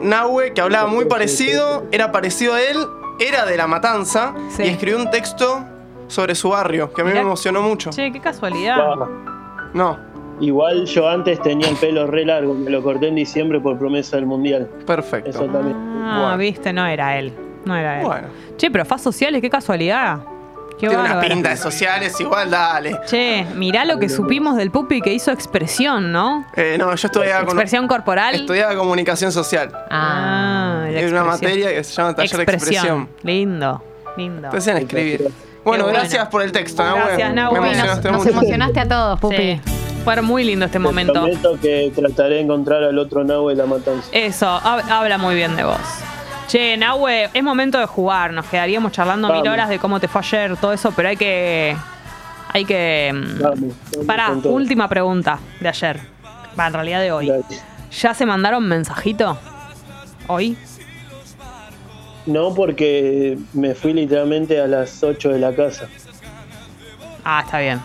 Speaker 6: Nahue, que hablaba muy parecido, era parecido a él, era de La Matanza
Speaker 1: Sí.
Speaker 6: y escribió un texto sobre su barrio, que a mí
Speaker 1: Mirá.
Speaker 6: me emocionó mucho.
Speaker 1: Che, qué casualidad.
Speaker 6: No,
Speaker 8: igual yo antes tenía el pelo re largo, me lo corté en diciembre por promesa del mundial.
Speaker 6: perfecto.
Speaker 8: Eso también.
Speaker 1: Ah,
Speaker 6: Bueno.
Speaker 1: viste, no era él. No era él.
Speaker 6: Bueno,
Speaker 1: Che, pero faz sociales, qué casualidad. Qué
Speaker 6: tiene pinta de sociales, igual dale.
Speaker 1: Che, mirá lo que supimos del pupi que hizo expresión, ¿no?
Speaker 6: Eh, no, yo estudiaba, con-
Speaker 1: Expresión corporal.
Speaker 6: estudiaba comunicación social.
Speaker 2: Ah.
Speaker 1: Ah, la
Speaker 6: Hay una
Speaker 1: expresión.
Speaker 6: materia que se llama taller de expresión.
Speaker 1: Lindo, lindo.
Speaker 6: Empecé a escribir. Bueno,
Speaker 1: bueno.
Speaker 6: gracias por el texto.
Speaker 1: Gracias,
Speaker 2: Uy, nos,
Speaker 6: emocionaste
Speaker 2: nos
Speaker 6: mucho.
Speaker 2: emocionaste a todos, Pupi.
Speaker 1: Sí. Fue muy lindo este
Speaker 8: Te
Speaker 1: momento.
Speaker 8: prometo que trataré de encontrar al otro Nahue de la matanza.
Speaker 1: Eso, hab- habla muy bien de vos. Che, Nahue, es momento de jugar. Nos quedaríamos charlando mil horas de cómo te fue ayer, todo eso, pero hay que. Hay que. mm, Pará, última pregunta de ayer. Va, en realidad de hoy. ¿Ya se mandaron mensajito? ¿Hoy?
Speaker 8: No, porque me fui literalmente a las 8 de la casa.
Speaker 1: Ah, está bien.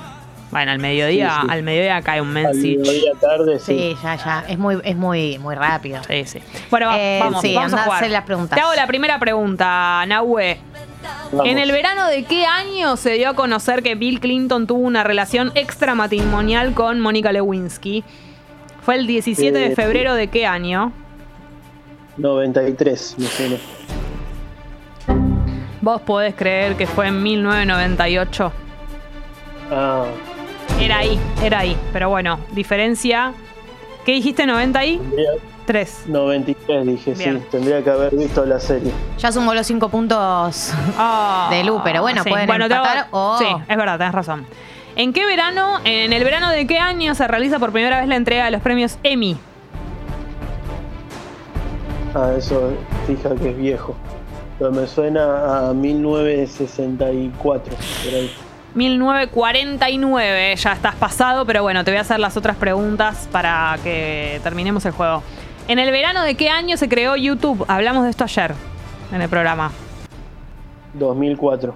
Speaker 1: Bueno, al mediodía,
Speaker 8: Sí, sí.
Speaker 1: al mediodía cae un
Speaker 8: Al
Speaker 1: message.
Speaker 8: mediodía tarde, sí.
Speaker 2: Sí, ya, ya. Es muy, es muy, muy rápido.
Speaker 1: Sí, sí. Bueno, va-
Speaker 2: Eh,
Speaker 1: vamos,
Speaker 2: sí,
Speaker 1: vamos a jugar.
Speaker 2: hacer las preguntas.
Speaker 1: Te hago la primera pregunta, Nahue.
Speaker 8: Vamos.
Speaker 1: En el verano de qué año se dio a conocer que Bill Clinton tuvo una relación extramatrimonial con Mónica Lewinsky? Fue el 17 de
Speaker 8: Eh,
Speaker 1: febrero de qué año?
Speaker 8: 93, me suena.
Speaker 1: Vos podés creer que fue en 1998.
Speaker 8: Ah,
Speaker 1: Era ahí, era ahí. Pero bueno, diferencia. ¿Qué dijiste? 93.
Speaker 8: tendría- 93 dije,
Speaker 1: Bien.
Speaker 8: sí. Tendría que haber visto la serie.
Speaker 2: Ya sumó los cinco puntos.
Speaker 1: Ah,
Speaker 2: De Lu, pero bueno, pueden
Speaker 1: hago-
Speaker 2: empatar o-
Speaker 1: Sí, es verdad, tenés razón. ¿En qué verano, en el verano de qué año se realiza por primera vez la entrega de los premios Emmy?
Speaker 8: Ah, eso, fija que es viejo. Pero me suena a 1964, por ahí.
Speaker 1: 1949, ya estás pasado, pero bueno, te voy a hacer las otras preguntas para que terminemos el juego. ¿En el verano de qué año se creó YouTube? Hablamos de esto ayer en el programa.
Speaker 8: 2004.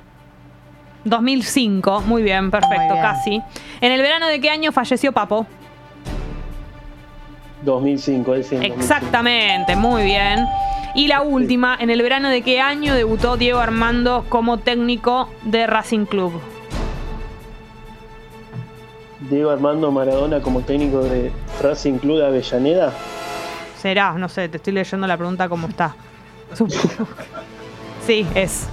Speaker 1: 2005, muy bien, perfecto,
Speaker 2: Muy bien.
Speaker 1: casi. ¿En el verano de qué año falleció Papo?
Speaker 8: 2005, él sí. en 2005.
Speaker 1: Exactamente, muy bien. Y la última, ¿en el verano de qué año debutó Diego Armando como técnico de Racing Club?
Speaker 8: Diego Armando Maradona como técnico de Racing Club de Avellaneda.
Speaker 1: Será, no sé, te estoy leyendo la pregunta como está. Sí, es.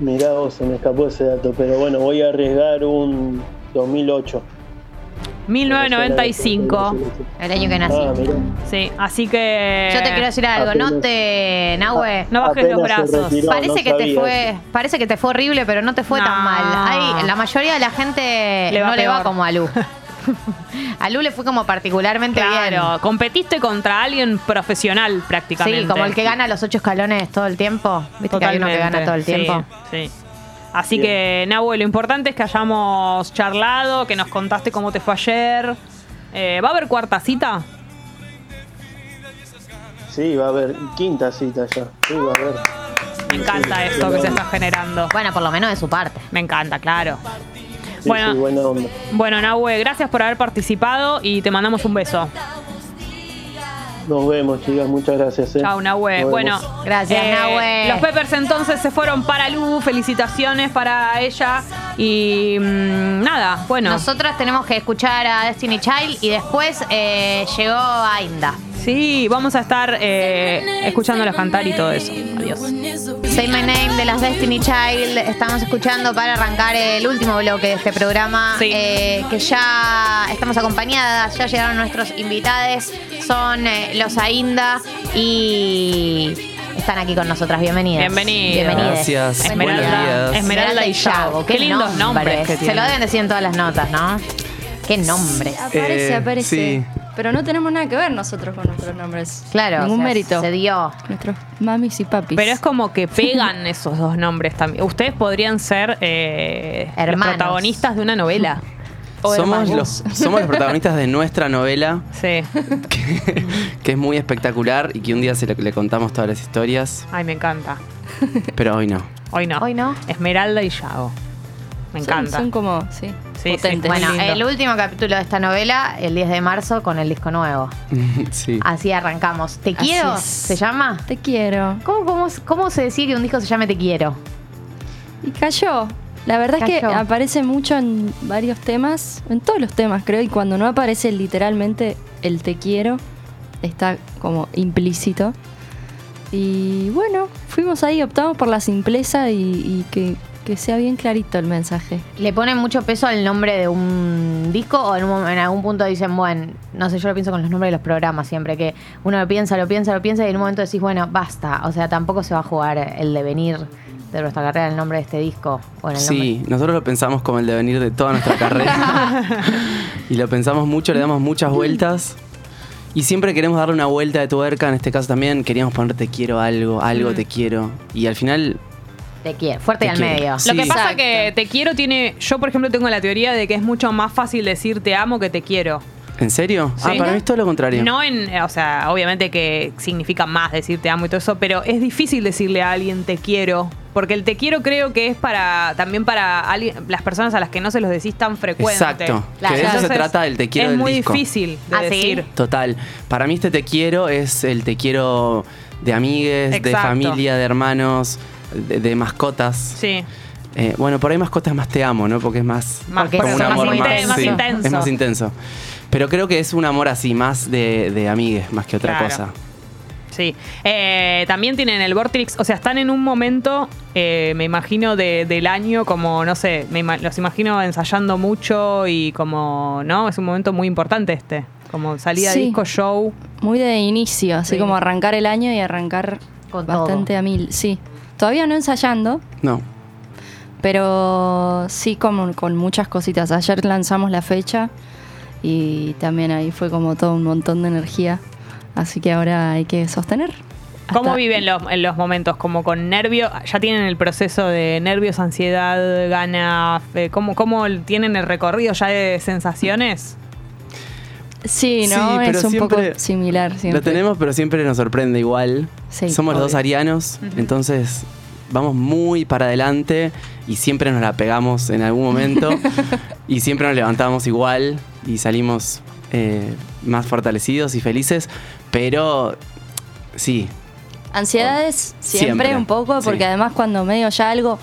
Speaker 8: Mirá vos, se me escapó ese dato, pero bueno, voy a arriesgar un 2008.
Speaker 1: 1995.
Speaker 2: El año que nací.
Speaker 8: Ah.
Speaker 1: Sí, así que.
Speaker 2: Yo te quiero decir algo, no te, Nahue.
Speaker 1: No bajes los brazos.
Speaker 8: retiró,
Speaker 2: Parece
Speaker 8: no
Speaker 2: que te fue, parece que te fue horrible, pero no te fue
Speaker 1: No.
Speaker 2: tan mal. Ay, la mayoría de la gente
Speaker 1: Le
Speaker 2: no le va como a Lu. a Lu le fue como particularmente
Speaker 1: Claro, competiste contra alguien profesional
Speaker 2: bien.
Speaker 1: prácticamente.
Speaker 2: Sí, como el que gana los ocho escalones todo el tiempo. Viste que hay uno que gana todo el
Speaker 1: Sí,
Speaker 2: tiempo.
Speaker 1: Sí. Así que, Nahue, lo importante es que hayamos charlado, que nos contaste cómo te fue ayer. Eh, ¿Va a haber cuarta cita?
Speaker 8: Sí, va a haber quinta cita ya. Sí, va a haber.
Speaker 1: Me encanta esto que se está generando.
Speaker 2: Bueno, por lo menos de su parte.
Speaker 1: Me encanta, claro.
Speaker 8: Sí,
Speaker 1: Bueno.
Speaker 8: sí, buena onda.
Speaker 1: Bueno, Nahue, gracias por haber participado y te mandamos un beso.
Speaker 8: Nos vemos, chicas. Muchas gracias. eh.
Speaker 1: Chao, Nahue. Bueno.
Speaker 2: Gracias, Nahue.
Speaker 1: Los Peppers entonces se fueron para Lu. Felicitaciones para ella. Y mm, nada, bueno.
Speaker 2: Nosotros tenemos que escuchar a Destiny Child y después eh, llegó Ainda.
Speaker 1: Sí, vamos a estar eh, escuchándolas cantar y todo eso. Adiós.
Speaker 2: Say My Name de las Destiny Child. Estamos escuchando para arrancar el último bloque de este programa.
Speaker 1: Sí.
Speaker 2: eh, que ya estamos acompañadas, ya llegaron nuestros invitados. Son eh, los Ainda y están aquí con nosotras. Bienvenidas.
Speaker 1: Bienvenidos.
Speaker 2: Bienvenidas.
Speaker 9: Gracias.
Speaker 1: Esmeralda,
Speaker 9: Buenos días.
Speaker 1: Esmeralda y Yago. Qué, lindos nombres, que
Speaker 2: Se lo deben decir en todas las notas, ¿no? Qué nombres.
Speaker 6: Eh, Sí.
Speaker 9: Pero no tenemos nada que ver nosotros con nuestros nombres.
Speaker 2: Claro,
Speaker 9: Ningún
Speaker 2: o sea,
Speaker 9: mérito.
Speaker 2: Se dio.
Speaker 9: Nuestros mamis y papis.
Speaker 1: Pero es como que pegan esos dos nombres también. Ustedes podrían ser eh, los protagonistas de una novela. O
Speaker 10: Somos los, somos los protagonistas de nuestra novela,
Speaker 1: Sí.
Speaker 10: que, que es muy espectacular y que un día se le, le contamos todas las historias,
Speaker 1: Ay, me encanta.
Speaker 10: pero hoy no.
Speaker 1: Hoy no.
Speaker 2: Hoy no.
Speaker 1: Esmeralda y Yago. Me encanta.
Speaker 9: Son, como, sí,
Speaker 1: Sí, sí.
Speaker 9: potentes.
Speaker 2: Bueno,
Speaker 1: lindo.
Speaker 2: el último capítulo de esta novela, el 10 de marzo, con el disco nuevo.
Speaker 10: sí.
Speaker 2: Así arrancamos. ¿Te quiero? ¿Se llama?
Speaker 9: Te quiero.
Speaker 2: ¿Cómo, cómo, cómo se decía que un disco se llame Te quiero?
Speaker 9: Y cayó. La verdad es que aparece mucho en varios temas, en todos los temas creo, y cuando no aparece literalmente el te quiero, está como implícito. Y bueno, fuimos ahí, optamos por la simpleza y, y que, que sea bien clarito el mensaje.
Speaker 2: ¿Le ponen mucho peso al nombre de un disco o en, un mom- en algún punto dicen, bueno, no sé, yo lo pienso con los nombres de los programas siempre, que uno lo piensa, lo piensa, lo piensa y en un momento decís, bueno, basta. O sea, tampoco se va a jugar el devenir de nuestra carrera, el nombre de este disco o en el
Speaker 10: Sí, nosotros lo pensamos como el devenir de toda nuestra carrera. y lo pensamos mucho, le damos muchas vueltas. Y siempre queremos darle una vuelta de tuerca, en este caso también queríamos poner te quiero algo, algo
Speaker 1: Mm.
Speaker 10: te quiero. Y al final.
Speaker 2: Te quiero, fuerte y al
Speaker 10: quiero.
Speaker 2: medio.
Speaker 10: Sí.
Speaker 1: Lo que pasa
Speaker 9: Exacto.
Speaker 1: que te quiero tiene. Yo, por ejemplo, tengo la teoría de que es mucho más fácil decir te amo que te quiero.
Speaker 10: ¿en serio? Ah,
Speaker 1: Sí.
Speaker 10: para mí es todo lo contrario.
Speaker 1: No en. O sea, obviamente que significa más decir te amo y todo eso, pero es difícil decirle a alguien te quiero. Porque el te quiero creo que es para también para alguien- las personas a las que no se los decís tan frecuente.
Speaker 10: Exacto.
Speaker 2: Claro.
Speaker 10: Que de eso se trata el te quiero
Speaker 1: Es
Speaker 10: del
Speaker 1: muy
Speaker 10: disco.
Speaker 1: difícil de
Speaker 2: ¿Ah, sí?
Speaker 1: decir.
Speaker 10: Total. Para mí este te quiero es el te quiero de amigues, de familia, de hermanos, de, de mascotas.
Speaker 1: Sí.
Speaker 10: Eh, bueno, por ahí mascotas más te amo, ¿no? Porque es más,
Speaker 1: Más-
Speaker 2: Porque
Speaker 10: como
Speaker 2: es
Speaker 10: un
Speaker 2: más
Speaker 10: amor
Speaker 2: intenso.
Speaker 10: más,
Speaker 2: más
Speaker 10: sí,
Speaker 1: intenso.
Speaker 10: Es más intenso. Pero creo que es un amor así, más de, de amigues, más que otra
Speaker 1: Claro.
Speaker 10: cosa.
Speaker 1: Sí. Eh, también tienen el Vortrix, o sea, están en un momento, eh, me imagino, de- del año como, no sé, me ima- los imagino ensayando mucho y como, ¿no? Es un momento muy importante este. Como salida
Speaker 9: Sí.
Speaker 1: de disco, show.
Speaker 9: Muy de inicio, así
Speaker 1: Sí.
Speaker 9: como arrancar el año y arrancar
Speaker 2: Con
Speaker 9: bastante
Speaker 2: todo.
Speaker 9: a mil. Sí. Todavía no ensayando,
Speaker 10: No.
Speaker 9: pero sí como con muchas cositas. Ayer lanzamos la fecha y también ahí fue como todo un montón de energía. Así que ahora hay que sostener.
Speaker 1: ¿Cómo viven los, en los momentos? Como con nervio, ya tienen el proceso de nervios, ansiedad, ganas, ¿cómo, ¿cómo tienen el recorrido ya de sensaciones?
Speaker 9: Sí,
Speaker 10: Sí,
Speaker 9: ¿no?
Speaker 10: pero
Speaker 9: es un poco similar. Siempre.
Speaker 10: Lo tenemos, pero siempre nos sorprende igual.
Speaker 9: Sí,
Speaker 10: Somos los dos arianos, entonces vamos muy para adelante y siempre nos la pegamos en algún momento y siempre nos levantamos igual y salimos eh, más fortalecidos y felices, pero sí,
Speaker 9: Ansiedades siempre,
Speaker 10: Siempre,
Speaker 9: un poco, porque
Speaker 10: sí.
Speaker 9: además cuando medio ya algo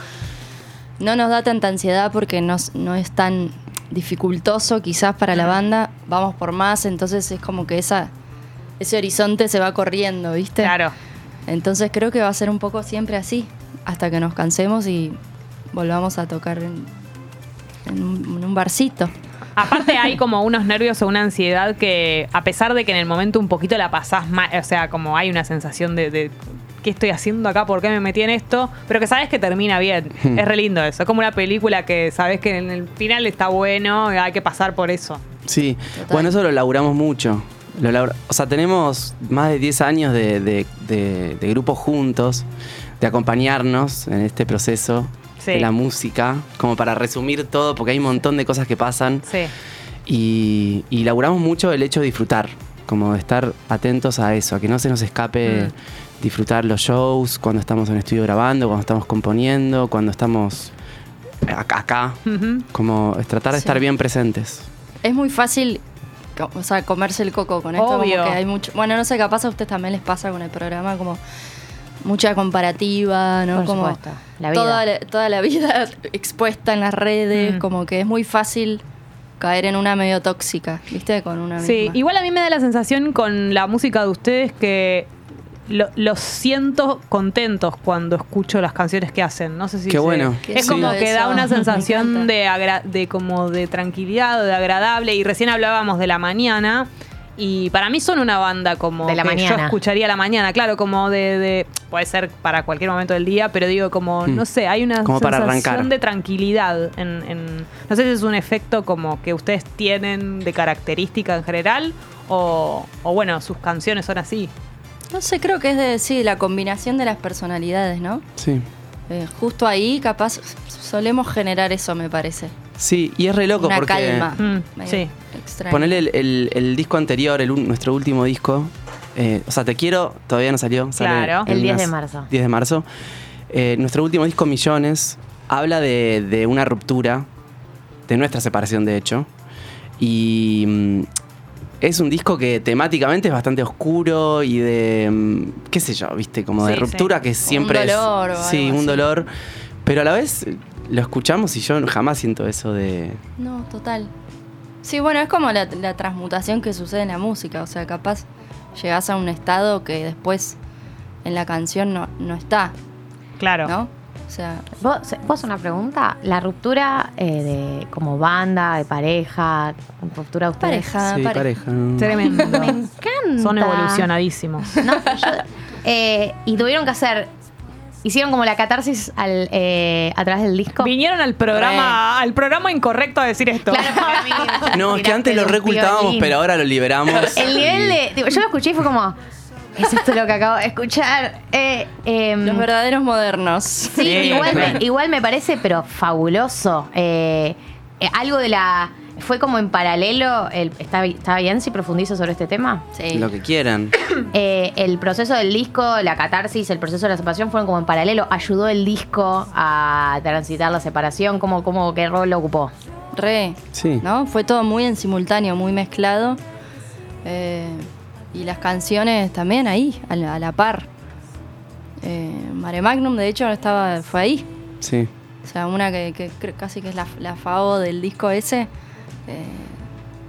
Speaker 9: no nos da tanta ansiedad porque no, no es tan dificultoso quizás para la banda, vamos por más, entonces es como que esa, ese horizonte se va corriendo, ¿viste?
Speaker 1: Claro.
Speaker 9: Entonces creo que va a ser un poco siempre así, hasta que nos cansemos y volvamos a tocar en, en un, en un barcito.
Speaker 1: Aparte hay como unos nervios o una ansiedad que, a pesar de que en el momento un poquito la pasás mal, o sea, como hay una sensación de, de, ¿qué estoy haciendo acá? ¿Por qué me metí en esto? Pero que sabes que termina bien.
Speaker 10: Hmm.
Speaker 1: es re lindo eso. Es como una película que sabes que en el final está bueno y hay que pasar por eso.
Speaker 10: sí.
Speaker 9: Total.
Speaker 10: Bueno, eso lo laburamos mucho. Lo o sea, tenemos más de 10 años de, de, de- de grupo juntos, de acompañarnos en este proceso
Speaker 1: Sí.
Speaker 10: de la música, como para resumir todo, porque hay un montón de cosas que pasan.
Speaker 1: Sí.
Speaker 10: Y, y laburamos mucho el hecho de disfrutar, como de estar atentos a eso, a que no se nos escape
Speaker 1: Mm.
Speaker 10: Disfrutar los shows, cuando estamos en estudio grabando, cuando estamos componiendo, cuando estamos acá, acá, como es tratar de
Speaker 9: Sí.
Speaker 10: estar bien presentes.
Speaker 9: Es muy fácil, o sea, comerse el coco con esto.
Speaker 1: Obvio.
Speaker 9: Como que hay mucho. Bueno, no sé, capaz a ustedes también les pasa con el programa, como mucha comparativa, ¿no?
Speaker 2: Por
Speaker 9: como
Speaker 2: supuesto, la vida.
Speaker 9: Toda, la, toda la vida expuesta en las redes,
Speaker 1: Mm.
Speaker 9: como que es muy fácil caer en una medio tóxica, ¿viste? Con una
Speaker 1: Sí,
Speaker 9: misma.
Speaker 1: igual a mí me da la sensación con la música de ustedes que lo- los siento contentos cuando escucho las canciones que hacen. No sé si
Speaker 10: Qué
Speaker 1: se-
Speaker 10: bueno.
Speaker 9: Qué
Speaker 1: Es como que da una sensación de, agra- de como de tranquilidad o de agradable. Y recién hablábamos de la mañana. Y para mí son una banda como
Speaker 2: De la
Speaker 1: que
Speaker 2: mañana.
Speaker 1: yo escucharía a la mañana, claro, como de, de- puede ser para cualquier momento del día, pero digo como,
Speaker 10: Hmm.
Speaker 1: no sé, hay una
Speaker 10: Como para
Speaker 1: sensación
Speaker 10: arrancar.
Speaker 1: de tranquilidad. En, en- no sé si es un efecto como que ustedes tienen de característica en general O, o bueno, sus canciones son así.
Speaker 9: No sé, creo que es de, sí, la combinación de las personalidades, ¿no?
Speaker 10: Sí.
Speaker 9: Eh, justo ahí, capaz, solemos generar eso, me parece.
Speaker 10: Sí, y es re loco
Speaker 9: Una
Speaker 10: porque.
Speaker 9: calma.
Speaker 1: Mm, sí.
Speaker 9: extraña.
Speaker 10: Ponele el, el- el disco anterior, el, nuestro último disco. eh, o sea, Te Quiero, todavía no salió. sale
Speaker 1: Claro.
Speaker 2: El 10
Speaker 10: unas-
Speaker 2: de marzo.
Speaker 10: 10 de marzo. Eh, nuestro último disco, Millones, habla de, de una ruptura, de nuestra separación, de hecho. Y mm, es un disco que temáticamente es bastante oscuro y de, mm, qué sé yo, viste, como de
Speaker 1: Sí,
Speaker 10: ruptura
Speaker 1: sí.
Speaker 10: que siempre
Speaker 9: dolor o
Speaker 10: es...
Speaker 9: algo
Speaker 10: Sí, un
Speaker 9: así.
Speaker 10: dolor. Pero a la vez lo escuchamos y yo jamás siento eso de...
Speaker 9: No, total. Sí, bueno, es como la, la transmutación que sucede en la música. O sea, capaz llegás a un estado que después en la canción no, no está,
Speaker 1: Claro.
Speaker 9: ¿no? O sea,
Speaker 2: ¿Vos, vos una pregunta? La ruptura eh, de como banda, de pareja, ruptura de ustedes.
Speaker 9: pareja,
Speaker 10: sí,
Speaker 9: pareja.
Speaker 10: pareja.
Speaker 1: Tremendo.
Speaker 2: Me encanta.
Speaker 1: Son evolucionadísimos.
Speaker 2: No, yo- eh, y tuvieron que hacer. Hicieron como la catarsis al, eh, a través del disco.
Speaker 1: Vinieron al programa, al programa incorrecto a decir esto.
Speaker 2: Claro,
Speaker 10: No, es que antes lo recultábamos, pero ahora lo liberamos.
Speaker 2: El nivel
Speaker 10: y-
Speaker 2: de. yo lo escuché y fue como. ¿Es esto lo que acabo de escuchar? Eh, em,
Speaker 9: los verdaderos modernos.
Speaker 2: Sí,
Speaker 1: Sí,
Speaker 2: igual, me, igual me parece, pero fabuloso. Eh, eh, algo de la. Fue como en paralelo. El, ¿está, ¿Está bien si profundizo sobre este tema?
Speaker 9: Sí.
Speaker 10: Lo que quieran.
Speaker 2: Eh, el proceso del disco, la catarsis, el proceso de la separación fueron como en paralelo. ¿Ayudó el disco a transitar la separación? ¿Cómo, cómo qué rol lo ocupó?
Speaker 9: Re,
Speaker 10: Sí.
Speaker 9: ¿no? Fue todo muy en simultáneo, muy mezclado. Eh, y las canciones también ahí, a la, a la par. Eh, Mare Magnum, de hecho, estaba, fue ahí.
Speaker 10: Sí.
Speaker 9: O sea, una que, casi que es la, la FAO del disco ese. eh,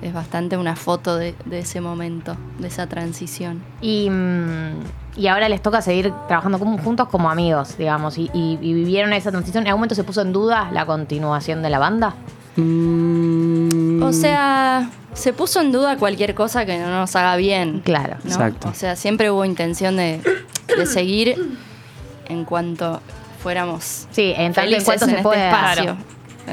Speaker 9: es bastante una foto de, de ese momento, de esa transición.
Speaker 2: Y, mm, y ahora les toca seguir trabajando como- juntos como amigos, digamos. Y, y- y vivieron esa transición. ¿En algún momento se puso en duda la continuación de la banda?
Speaker 10: Mm,
Speaker 9: O sea, se puso en duda cualquier cosa que no nos haga bien.
Speaker 2: Claro.
Speaker 9: ¿no?
Speaker 10: Exacto.
Speaker 9: O sea, siempre hubo intención de, de seguir en cuanto fuéramos
Speaker 2: Sí, en tanto en cuanto
Speaker 9: en
Speaker 2: se
Speaker 9: este
Speaker 2: puede.
Speaker 9: espacio.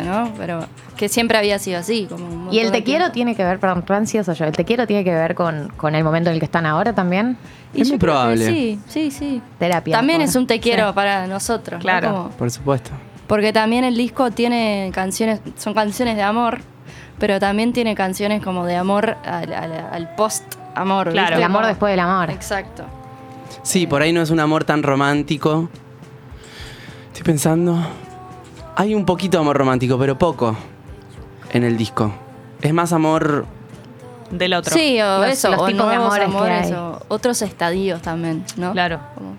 Speaker 9: ¿no? Pero que siempre había sido así. Como un
Speaker 2: Y el te quiero
Speaker 9: tiempo.
Speaker 2: tiene que ver, perdón, re ansioso yo, el te quiero tiene que ver con, con el momento en el que están ahora también.
Speaker 9: Y
Speaker 10: Es muy probable.
Speaker 9: Sí, sí, sí.
Speaker 2: Terapia.
Speaker 9: También es un te quiero
Speaker 2: Sí.
Speaker 9: para nosotros. ¿no?
Speaker 1: Claro.
Speaker 9: Como-
Speaker 10: Por supuesto.
Speaker 9: porque también el disco tiene canciones, son canciones de amor, pero también tiene canciones como de amor al, al- al post-amor.
Speaker 1: Claro.
Speaker 9: ¿viste?
Speaker 2: El amor después del amor.
Speaker 9: Exacto.
Speaker 10: Sí, por ahí no es un amor tan romántico. Estoy pensando. Hay un poquito de amor romántico, pero poco en el disco. Es más amor.
Speaker 1: Del otro.
Speaker 9: Sí, o
Speaker 2: Los-
Speaker 9: eso,
Speaker 2: los
Speaker 9: o
Speaker 2: tipos de
Speaker 9: nuevos
Speaker 2: amores que
Speaker 9: amores,
Speaker 2: hay.
Speaker 9: o otros estadios también, ¿no?
Speaker 1: Claro.
Speaker 9: Como-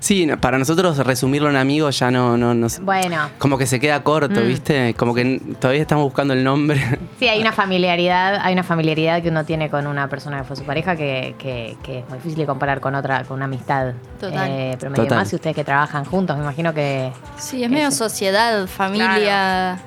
Speaker 10: Sí, para nosotros resumirlo en amigos ya no, no, no-
Speaker 2: Bueno,
Speaker 10: Como que se queda corto,
Speaker 2: Mm.
Speaker 10: ¿viste? Como que todavía estamos buscando el nombre.
Speaker 2: sí, hay una familiaridad, hay una familiaridad que uno tiene con una persona que fue su pareja que, que- que es muy difícil de comparar con otra, con una amistad.
Speaker 9: Total.
Speaker 2: Eh, pero medio
Speaker 10: Total.
Speaker 2: más si ustedes que trabajan juntos, me imagino que.
Speaker 9: Sí, es medio sociedad, familia,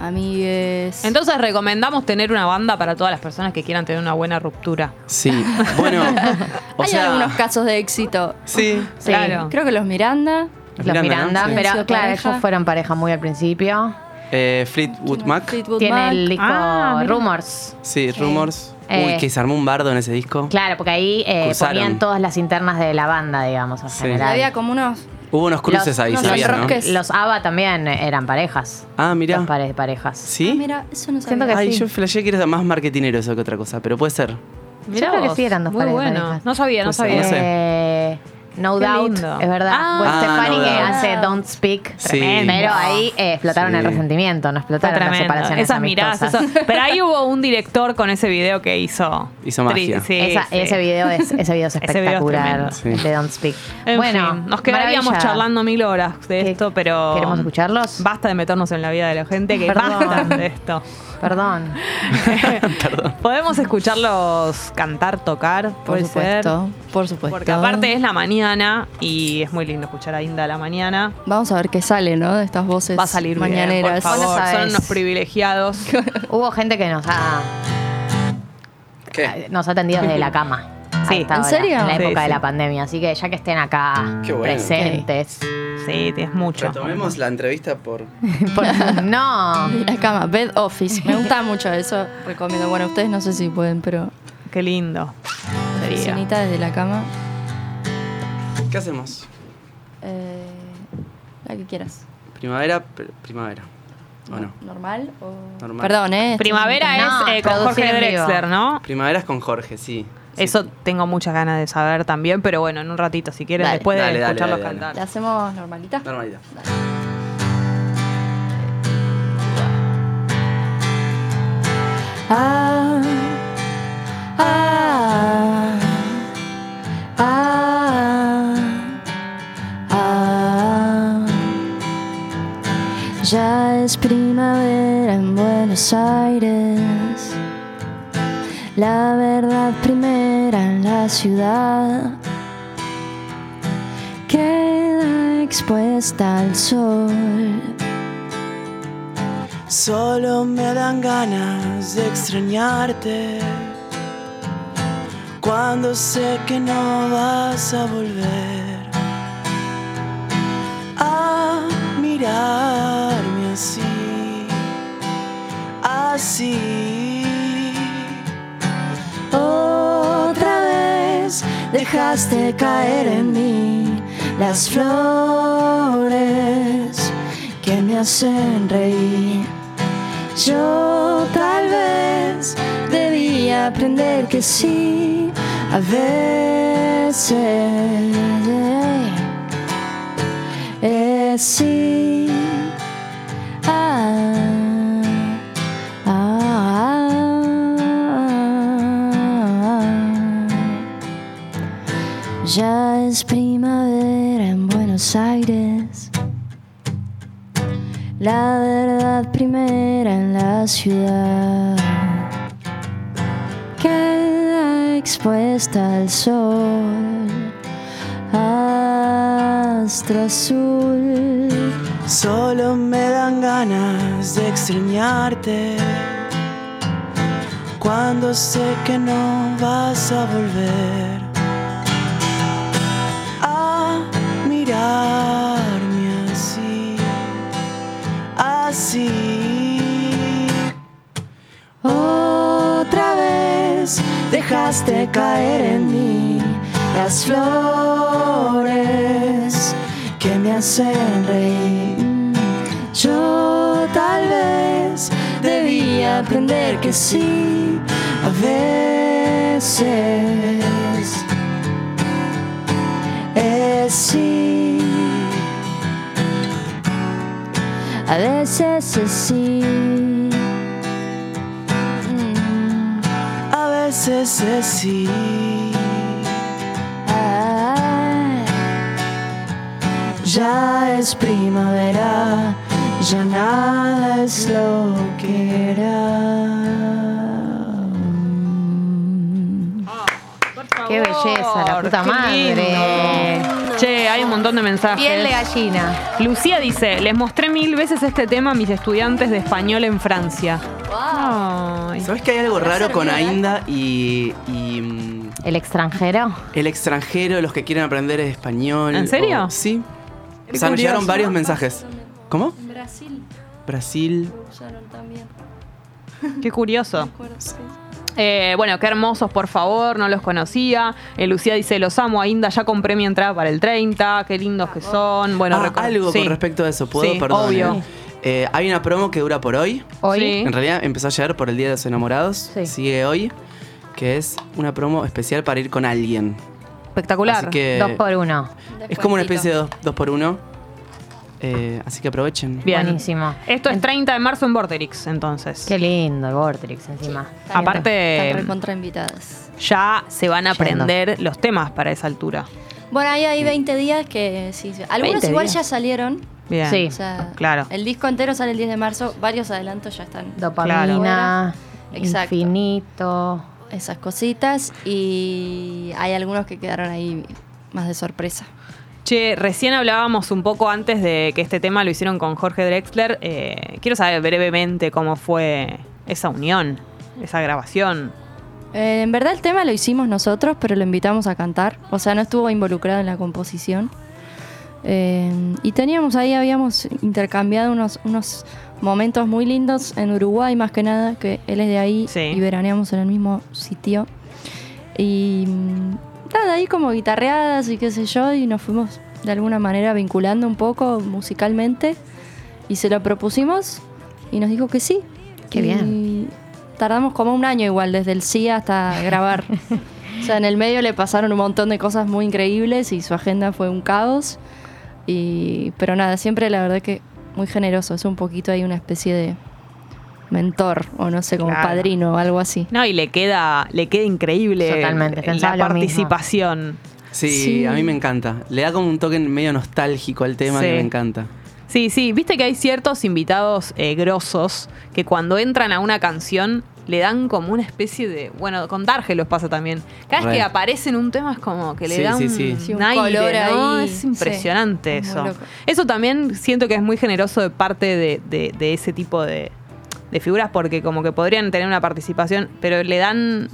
Speaker 9: amigues.
Speaker 1: Entonces recomendamos tener una banda para todas las personas que quieran tener una buena ruptura.
Speaker 10: Sí, bueno. O
Speaker 9: Hay
Speaker 10: sea,
Speaker 9: algunos casos de éxito.
Speaker 10: Sí.
Speaker 2: Sí.
Speaker 1: Claro.
Speaker 9: Creo que los Miranda.
Speaker 10: Los
Speaker 2: Los
Speaker 10: Miranda,
Speaker 2: Miranda,
Speaker 10: ¿no? Sí.
Speaker 2: pero claro,
Speaker 9: pareja.
Speaker 2: ellos fueron pareja muy al principio.
Speaker 10: Eh, Fleetwood Mac.
Speaker 9: Fleetwood
Speaker 2: Tiene
Speaker 9: Mac.
Speaker 2: el disco
Speaker 1: Ah.
Speaker 2: Rumors.
Speaker 10: Sí, Rumors.
Speaker 2: Eh.
Speaker 10: Uy, que se armó un bardo en ese disco.
Speaker 2: Claro, porque ahí eh, ponían todas las internas de la banda, digamos, en
Speaker 10: Sí.
Speaker 2: general.
Speaker 9: Había como unos.
Speaker 10: Hubo unos cruces
Speaker 2: Los-
Speaker 10: ahí,
Speaker 9: unos
Speaker 10: ¿sabías, no?
Speaker 2: Los ABBA también eran parejas.
Speaker 10: Ah.
Speaker 2: Dos pares de parejas.
Speaker 10: ¿Sí?
Speaker 9: Ah, mira, eso no
Speaker 2: Siento
Speaker 9: sabía.
Speaker 2: que
Speaker 10: Ay,
Speaker 2: sí.
Speaker 10: yo flashé que era más marketinero eso que otra cosa, pero puede ser.
Speaker 1: Mirá
Speaker 2: creo que
Speaker 1: vos.
Speaker 2: sí eran dos
Speaker 1: Muy
Speaker 2: pares de
Speaker 1: bueno.
Speaker 2: parejas.
Speaker 1: No sabía, no
Speaker 10: Pues,
Speaker 1: sabía.
Speaker 10: no sé.
Speaker 2: No
Speaker 1: Qué
Speaker 2: Doubt,
Speaker 1: lindo.
Speaker 2: es verdad.
Speaker 1: Ah,
Speaker 2: Gwen Stefani
Speaker 10: No
Speaker 2: que
Speaker 10: Doubt.
Speaker 2: hace Don't Speak.
Speaker 10: Sí.
Speaker 2: Tremendo. Pero ahí eh, explotaron
Speaker 10: Sí.
Speaker 2: el resentimiento, no explotaron las
Speaker 1: tremendo.
Speaker 2: separaciones
Speaker 1: Esas miradas,
Speaker 2: amistosas.
Speaker 1: eso. Pero ahí hubo un director con ese video que hizo.
Speaker 10: Hizo magia.
Speaker 1: Tri- Sí,
Speaker 2: Esa-
Speaker 1: sí.
Speaker 2: Ese video es, ese video es
Speaker 1: Ese video es
Speaker 2: espectacular
Speaker 1: tremendo.
Speaker 2: De Don't Speak.
Speaker 1: En
Speaker 2: bueno,
Speaker 1: fin, nos quedaríamos
Speaker 2: maravilla.
Speaker 1: charlando mil horas de
Speaker 2: ¿Qué-
Speaker 1: esto, pero.
Speaker 2: ¿Queremos escucharlos?
Speaker 1: Basta de meternos en la vida de la gente, que
Speaker 2: Perdón.
Speaker 1: basta de esto.
Speaker 2: Perdón.
Speaker 1: Podemos escucharlos cantar, tocar,
Speaker 9: Por
Speaker 1: puede ser.
Speaker 9: supuesto, por supuesto.
Speaker 1: Porque aparte es la mañana y es muy lindo escuchar a Inda a la mañana.
Speaker 9: Vamos a ver qué sale, ¿no? De estas voces
Speaker 1: Va a salir bien,
Speaker 9: mañaneras.
Speaker 1: por favor. Son unos privilegiados.
Speaker 2: Hubo gente que nos ha,
Speaker 10: ¿Qué?
Speaker 2: nos ha atendido desde la cama.
Speaker 1: Sí.
Speaker 9: ¿En serio?
Speaker 2: En la
Speaker 1: Sí,
Speaker 2: época de la pandemia. Así que ya que estén acá
Speaker 10: Qué bueno.
Speaker 2: presentes.
Speaker 1: Sí, tienes mucho.
Speaker 10: Retomemos la entrevista por.
Speaker 2: Por- no.
Speaker 9: De la cama, bed office. Me gusta mucho eso. Recomiendo. Bueno, ustedes no sé si pueden, pero
Speaker 1: Qué lindo.
Speaker 11: Cenita desde la cama.
Speaker 10: ¿Qué hacemos?
Speaker 11: Eh, la que quieras.
Speaker 10: Primavera, pr- primavera. ¿O no?
Speaker 11: ¿Normal o...?
Speaker 10: Normal.
Speaker 11: Perdón, ¿eh?
Speaker 1: Primavera
Speaker 2: No,
Speaker 1: es eh, con Jorge
Speaker 2: en vivo.
Speaker 1: Drexler, ¿no?
Speaker 10: Primavera es con Jorge, sí. Sí.
Speaker 1: Eso tengo muchas ganas de saber también, pero bueno, en un ratito, si quieren,
Speaker 11: Dale.
Speaker 1: después de
Speaker 10: Dale, dale,
Speaker 1: escucharlos
Speaker 10: dale, dale.
Speaker 1: cantar.
Speaker 11: ¿La hacemos normalita?
Speaker 10: Normalidad.
Speaker 11: Ah, ah, ah, ah. Ya es primavera en Buenos Aires, la verdad primera en la ciudad. Queda expuesta al sol.
Speaker 10: Solo me dan ganas de extrañarte cuando sé que no vas a volver a mirarme así, así.
Speaker 11: Otra vez dejaste caer en mí las flores que me hacen reír. Yo tal vez debía aprender que sí, a veces es sí. Ah, ah, ya es primavera en Buenos Aires. La verdad primera en la ciudad. Queda expuesta al sol. Astro azul.
Speaker 10: Solo me dan ganas de extrañarte cuando sé que no vas a volver a mirarme
Speaker 11: dejaste caer en mí las flores que me hacen reír. Yo tal vez debía aprender que sí, a veces es sí, a veces es sí.
Speaker 10: A veces es sí.
Speaker 11: Ah, ya es primavera, ya nada es lo que era.
Speaker 2: Qué belleza, la puta
Speaker 1: Qué
Speaker 2: madre.
Speaker 1: Che, hay un montón de mensajes.
Speaker 2: Piel de gallina.
Speaker 1: Lucía dice, les mostré mil veces este tema a mis estudiantes de español en Francia. Ay.
Speaker 10: ¿Sabes que hay algo raro con Ainda y, y,
Speaker 2: ¿El extranjero?
Speaker 10: el extranjero, los que quieren aprender español?
Speaker 1: ¿En serio?
Speaker 10: o- sí. O sea, nos llegaron
Speaker 1: curioso.
Speaker 10: varios mensajes. ¿Cómo?
Speaker 11: En Brasil
Speaker 10: Brasil.
Speaker 1: Qué curioso. Eh, bueno, qué hermosos, por favor, no los conocía. Eh, Lucía dice, los amo, Ainda, ya compré mi entrada para el 30, qué lindos que son. Bueno,
Speaker 10: Ah, algo
Speaker 1: sí.
Speaker 10: con respecto a eso, ¿puedo?
Speaker 1: Sí,
Speaker 10: Perdón.
Speaker 1: obvio.
Speaker 10: eh. Eh, hay una promo que dura por hoy.
Speaker 2: Hoy.
Speaker 1: Sí.
Speaker 10: En realidad empezó ayer por el Día de los Enamorados.
Speaker 2: Sí.
Speaker 10: Sigue hoy. Que es una promo especial para ir con alguien.
Speaker 1: Espectacular.
Speaker 10: Así que
Speaker 2: Dos por uno.
Speaker 10: es como una especie de dos, dos por uno. Eh, así que aprovechen.
Speaker 1: Bien.
Speaker 2: Buenísimo.
Speaker 1: Esto es 30 de marzo en Vorterix, entonces.
Speaker 2: Qué lindo el Vortrix encima.
Speaker 1: Aparte,
Speaker 11: Están recontra invitadas.
Speaker 1: ya se van a
Speaker 2: Yendo.
Speaker 1: aprender los temas para esa altura.
Speaker 11: Bueno, ahí hay 20 días que sí. sí. Algunos
Speaker 1: 20
Speaker 11: igual
Speaker 1: días.
Speaker 11: ya salieron.
Speaker 1: Bien.
Speaker 2: Sí.
Speaker 11: O sea,
Speaker 1: Claro.
Speaker 11: El disco entero sale el 10 de marzo. Varios adelantos ya están.
Speaker 2: Dopamina,
Speaker 11: Exacto.
Speaker 2: infinito.
Speaker 11: Esas cositas. Y hay algunos que quedaron ahí más de sorpresa.
Speaker 1: Che, recién hablábamos un poco antes de que este tema lo hicieron con Jorge Drexler. Eh, quiero saber brevemente cómo fue esa unión, esa grabación.
Speaker 11: Eh, en verdad el tema lo hicimos nosotros, pero lo invitamos a cantar. O sea, no estuvo involucrado en la composición. Eh, y teníamos ahí, habíamos intercambiado unos, unos momentos muy lindos en Uruguay, más que nada, que él es de ahí
Speaker 1: Sí.
Speaker 11: y veraneamos en el mismo sitio.
Speaker 9: Y nada, ahí como guitarreadas y qué sé yo, y nos fuimos de alguna manera vinculando un poco musicalmente. Y se lo propusimos y nos dijo que sí.
Speaker 2: Qué
Speaker 9: Y
Speaker 2: bien.
Speaker 9: Tardamos como un año igual, desde el sí hasta grabar. o sea, en el medio le pasaron un montón de cosas muy increíbles y su agenda fue un caos. Y, pero nada, siempre la verdad que muy generoso. Es un poquito ahí una especie de mentor o no sé, como
Speaker 1: Claro.
Speaker 9: padrino o algo así.
Speaker 1: No, y le queda, le queda increíble
Speaker 2: Totalmente,
Speaker 1: la participación.
Speaker 10: Sí,
Speaker 9: Sí.
Speaker 10: a mí me encanta. Le da como un toque medio nostálgico al tema
Speaker 1: Sí.
Speaker 10: que me encanta.
Speaker 1: Sí, sí, viste que hay ciertos invitados eh, grosos que cuando entran a una canción le dan como una especie de. Bueno, con Darge los pasa también. Cada vez
Speaker 10: Re.
Speaker 1: que aparece en un tema es como que le
Speaker 10: Sí,
Speaker 1: dan
Speaker 10: sí, sí.
Speaker 9: Sí, un
Speaker 1: aire,
Speaker 9: color
Speaker 1: ¿no?
Speaker 9: ahí,
Speaker 1: Es impresionante
Speaker 9: es
Speaker 1: eso. Eso también siento que es muy generoso de parte de, de- de ese tipo de, de figuras porque como que podrían tener una participación, pero le dan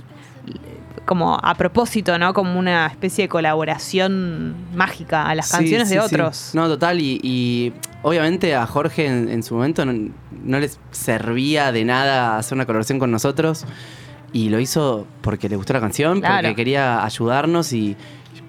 Speaker 1: como a propósito, ¿no? Como una especie de colaboración mágica a las
Speaker 10: Sí,
Speaker 1: canciones
Speaker 10: sí,
Speaker 1: de
Speaker 10: sí.
Speaker 1: otros.
Speaker 10: No, total. Y, y obviamente a Jorge en, en su momento no, no les servía de nada hacer una colaboración con nosotros. Y lo hizo porque le gustó la canción,
Speaker 1: Claro.
Speaker 10: porque quería ayudarnos y.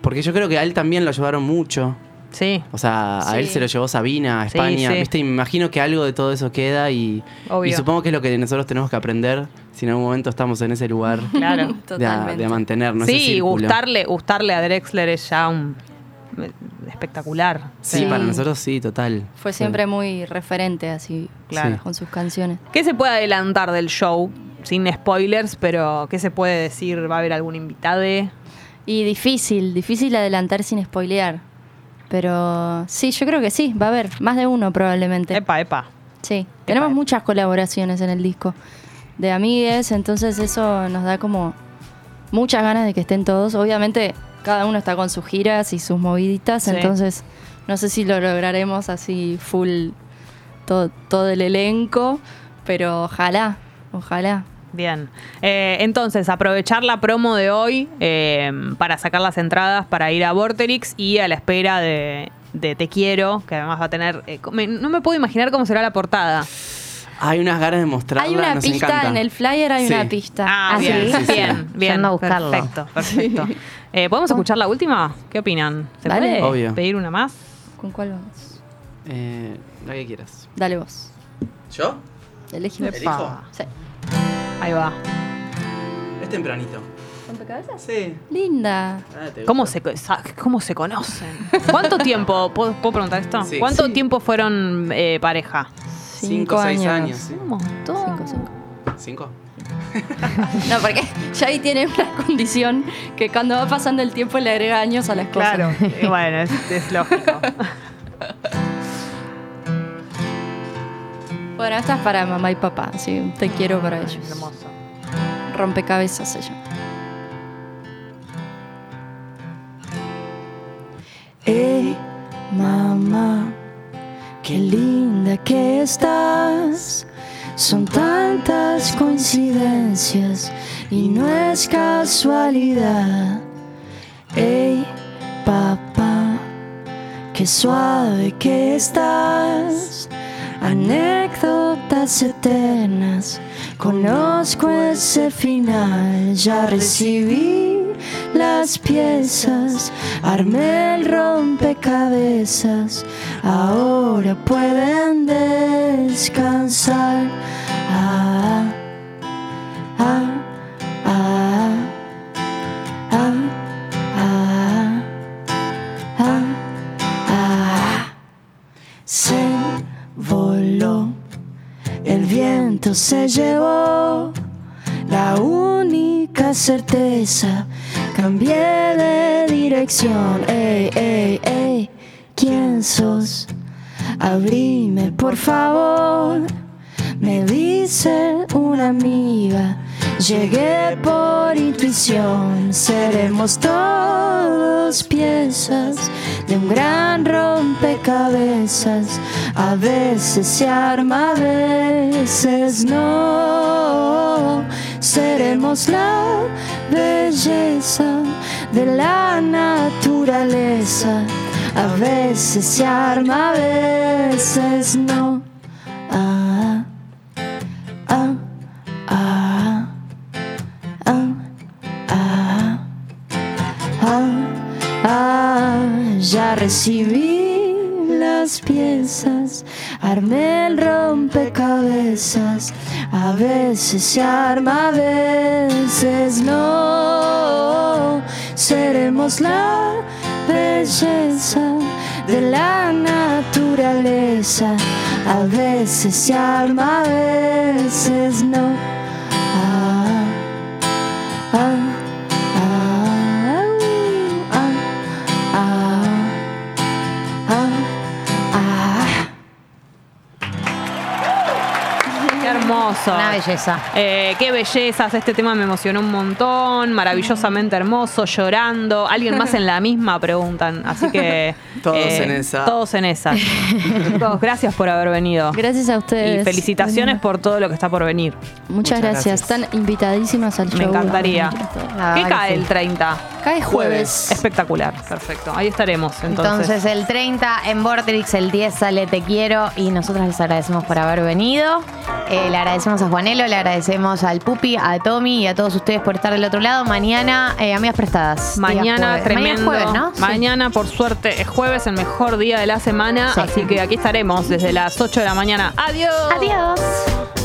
Speaker 10: Porque yo creo que a él también lo ayudaron mucho.
Speaker 1: Sí,
Speaker 10: O sea, a
Speaker 9: Sí.
Speaker 10: él se lo llevó Sabina a España.
Speaker 1: sí.
Speaker 10: ¿Viste? Y me imagino que algo de todo eso queda y,
Speaker 1: Obvio.
Speaker 10: y supongo que es lo que nosotros tenemos que aprender si en algún momento estamos en ese lugar
Speaker 1: claro.
Speaker 10: de, a-
Speaker 9: Totalmente.
Speaker 10: de mantenernos. ese
Speaker 1: Sí, y gustarle, gustarle a Drexler es ya un espectacular.
Speaker 10: Sí,
Speaker 9: Sí.
Speaker 10: para nosotros sí, total.
Speaker 9: Fue siempre muy referente así
Speaker 1: Claro.
Speaker 9: con sus canciones.
Speaker 1: ¿Qué se puede adelantar del show? Sin spoilers, pero ¿qué se puede decir? ¿Va a haber algún invitado?
Speaker 9: Y difícil, difícil adelantar sin spoilear. Pero sí, yo creo que sí, va a haber más de uno probablemente.
Speaker 1: Epa, epa.
Speaker 9: Sí, tenemos
Speaker 1: epa.
Speaker 9: muchas colaboraciones en el disco de amigues, entonces eso nos da como muchas ganas de que estén todos. Obviamente cada uno está con sus giras y sus moviditas,
Speaker 1: Sí.
Speaker 9: entonces no sé si lo lograremos así full todo, todo el elenco, pero ojalá, ojalá.
Speaker 1: Bien. Eh, entonces, aprovechar la promo de hoy eh, para sacar las entradas para ir a Vorterix y a la espera de, de Te Quiero, que además va a tener... eh, me- no me puedo imaginar cómo será la portada.
Speaker 10: Hay unas ganas de mostrarla.
Speaker 9: Hay una
Speaker 10: nos
Speaker 9: pista
Speaker 10: encanta.
Speaker 9: en el flyer, hay
Speaker 10: Sí.
Speaker 9: una pista.
Speaker 1: Ah,
Speaker 2: Ah,
Speaker 1: bien,
Speaker 2: sí, sí, sí.
Speaker 1: bien, bien.
Speaker 2: Yendo a buscarlo.
Speaker 1: Perfecto, perfecto. Eh, ¿Podemos escuchar la última? ¿Qué opinan? ¿Se
Speaker 9: Dale.
Speaker 1: puede
Speaker 10: Obvio.
Speaker 1: pedir una más?
Speaker 9: ¿Con cuál vamos?
Speaker 10: Eh, la que quieras.
Speaker 9: Dale vos.
Speaker 10: ¿Yo?
Speaker 9: Elegí. Sí.
Speaker 1: Ahí va.
Speaker 10: Es tempranito.
Speaker 9: ¿Rompecabezas?
Speaker 10: Sí.
Speaker 9: Linda.
Speaker 10: Ah, ¿te
Speaker 1: ¿Cómo se, ¿Cómo se conocen? ¿Cuánto tiempo? ¿Puedo, puedo preguntar esto?
Speaker 10: Sí.
Speaker 1: ¿Cuánto
Speaker 10: Sí.
Speaker 1: tiempo fueron eh, pareja?
Speaker 10: Cinco, seis años. sí.
Speaker 1: Un montón.
Speaker 9: Cinco, cinco.
Speaker 10: ¿Cinco?
Speaker 9: No, porque ya ahí tiene una condición que cuando va pasando el tiempo le agrega años a las cosas.
Speaker 1: Claro, bueno, es, es lógico.
Speaker 9: Bueno, esta es para mamá y papá, así te quiero para ellos.
Speaker 1: Hermoso.
Speaker 9: Rompecabezas se llama. Hey, mamá, qué linda que estás. Son tantas coincidencias y no es casualidad. Hey, papá, qué suave que estás. Anécdotas eternas, conozco ese final, ya recibí las piezas, armé el rompecabezas, ahora pueden descansar. Ah, ah, ah, ah, se llevó la única certeza. Cambié de dirección, ey, ey, ey, ¿quién sos? Abrime por favor, me dice una amiga. Llegué por intuición, seremos todos piezas de un gran rompecabezas. A veces se arma, a veces no. Seremos la belleza de la naturaleza. A veces se arma, a veces no.
Speaker 11: Recibí las piezas, armé el rompecabezas. A veces se arma, a veces no. Seremos la belleza de la naturaleza. A veces se arma, a veces no.
Speaker 1: Hermoso.
Speaker 2: Una belleza.
Speaker 1: Eh, qué bellezas, este tema me emocionó un montón, maravillosamente hermoso, llorando. Alguien más en la misma preguntan, así que... eh,
Speaker 10: Todos en esa.
Speaker 1: Todos en esa. Chicos, gracias por haber venido.
Speaker 11: Gracias a ustedes.
Speaker 1: Y felicitaciones por todo lo que está por venir.
Speaker 11: Muchas,
Speaker 10: Muchas
Speaker 11: gracias.
Speaker 10: gracias.
Speaker 11: Están invitadísimas al show.
Speaker 1: Me encantaría. ¿Qué cae el 30?
Speaker 11: Cae jueves.
Speaker 1: Espectacular, perfecto. Ahí estaremos entonces.
Speaker 2: Entonces el 30 en Vorterix, el 10 sale Te Quiero y nosotros les agradecemos por haber venido. Eh, le agradecemos a Juanelo, le agradecemos al Pupi, a Tommy y a todos ustedes por estar del otro lado. Mañana, eh, amigas prestadas.
Speaker 1: Mañana tremendo.
Speaker 2: Mañana es jueves, ¿no? Sí.
Speaker 1: Mañana, por suerte, es jueves, el mejor día de la semana.
Speaker 2: Sí.
Speaker 1: Así que aquí estaremos desde las 8 de la mañana. ¡Adiós!
Speaker 2: Adiós.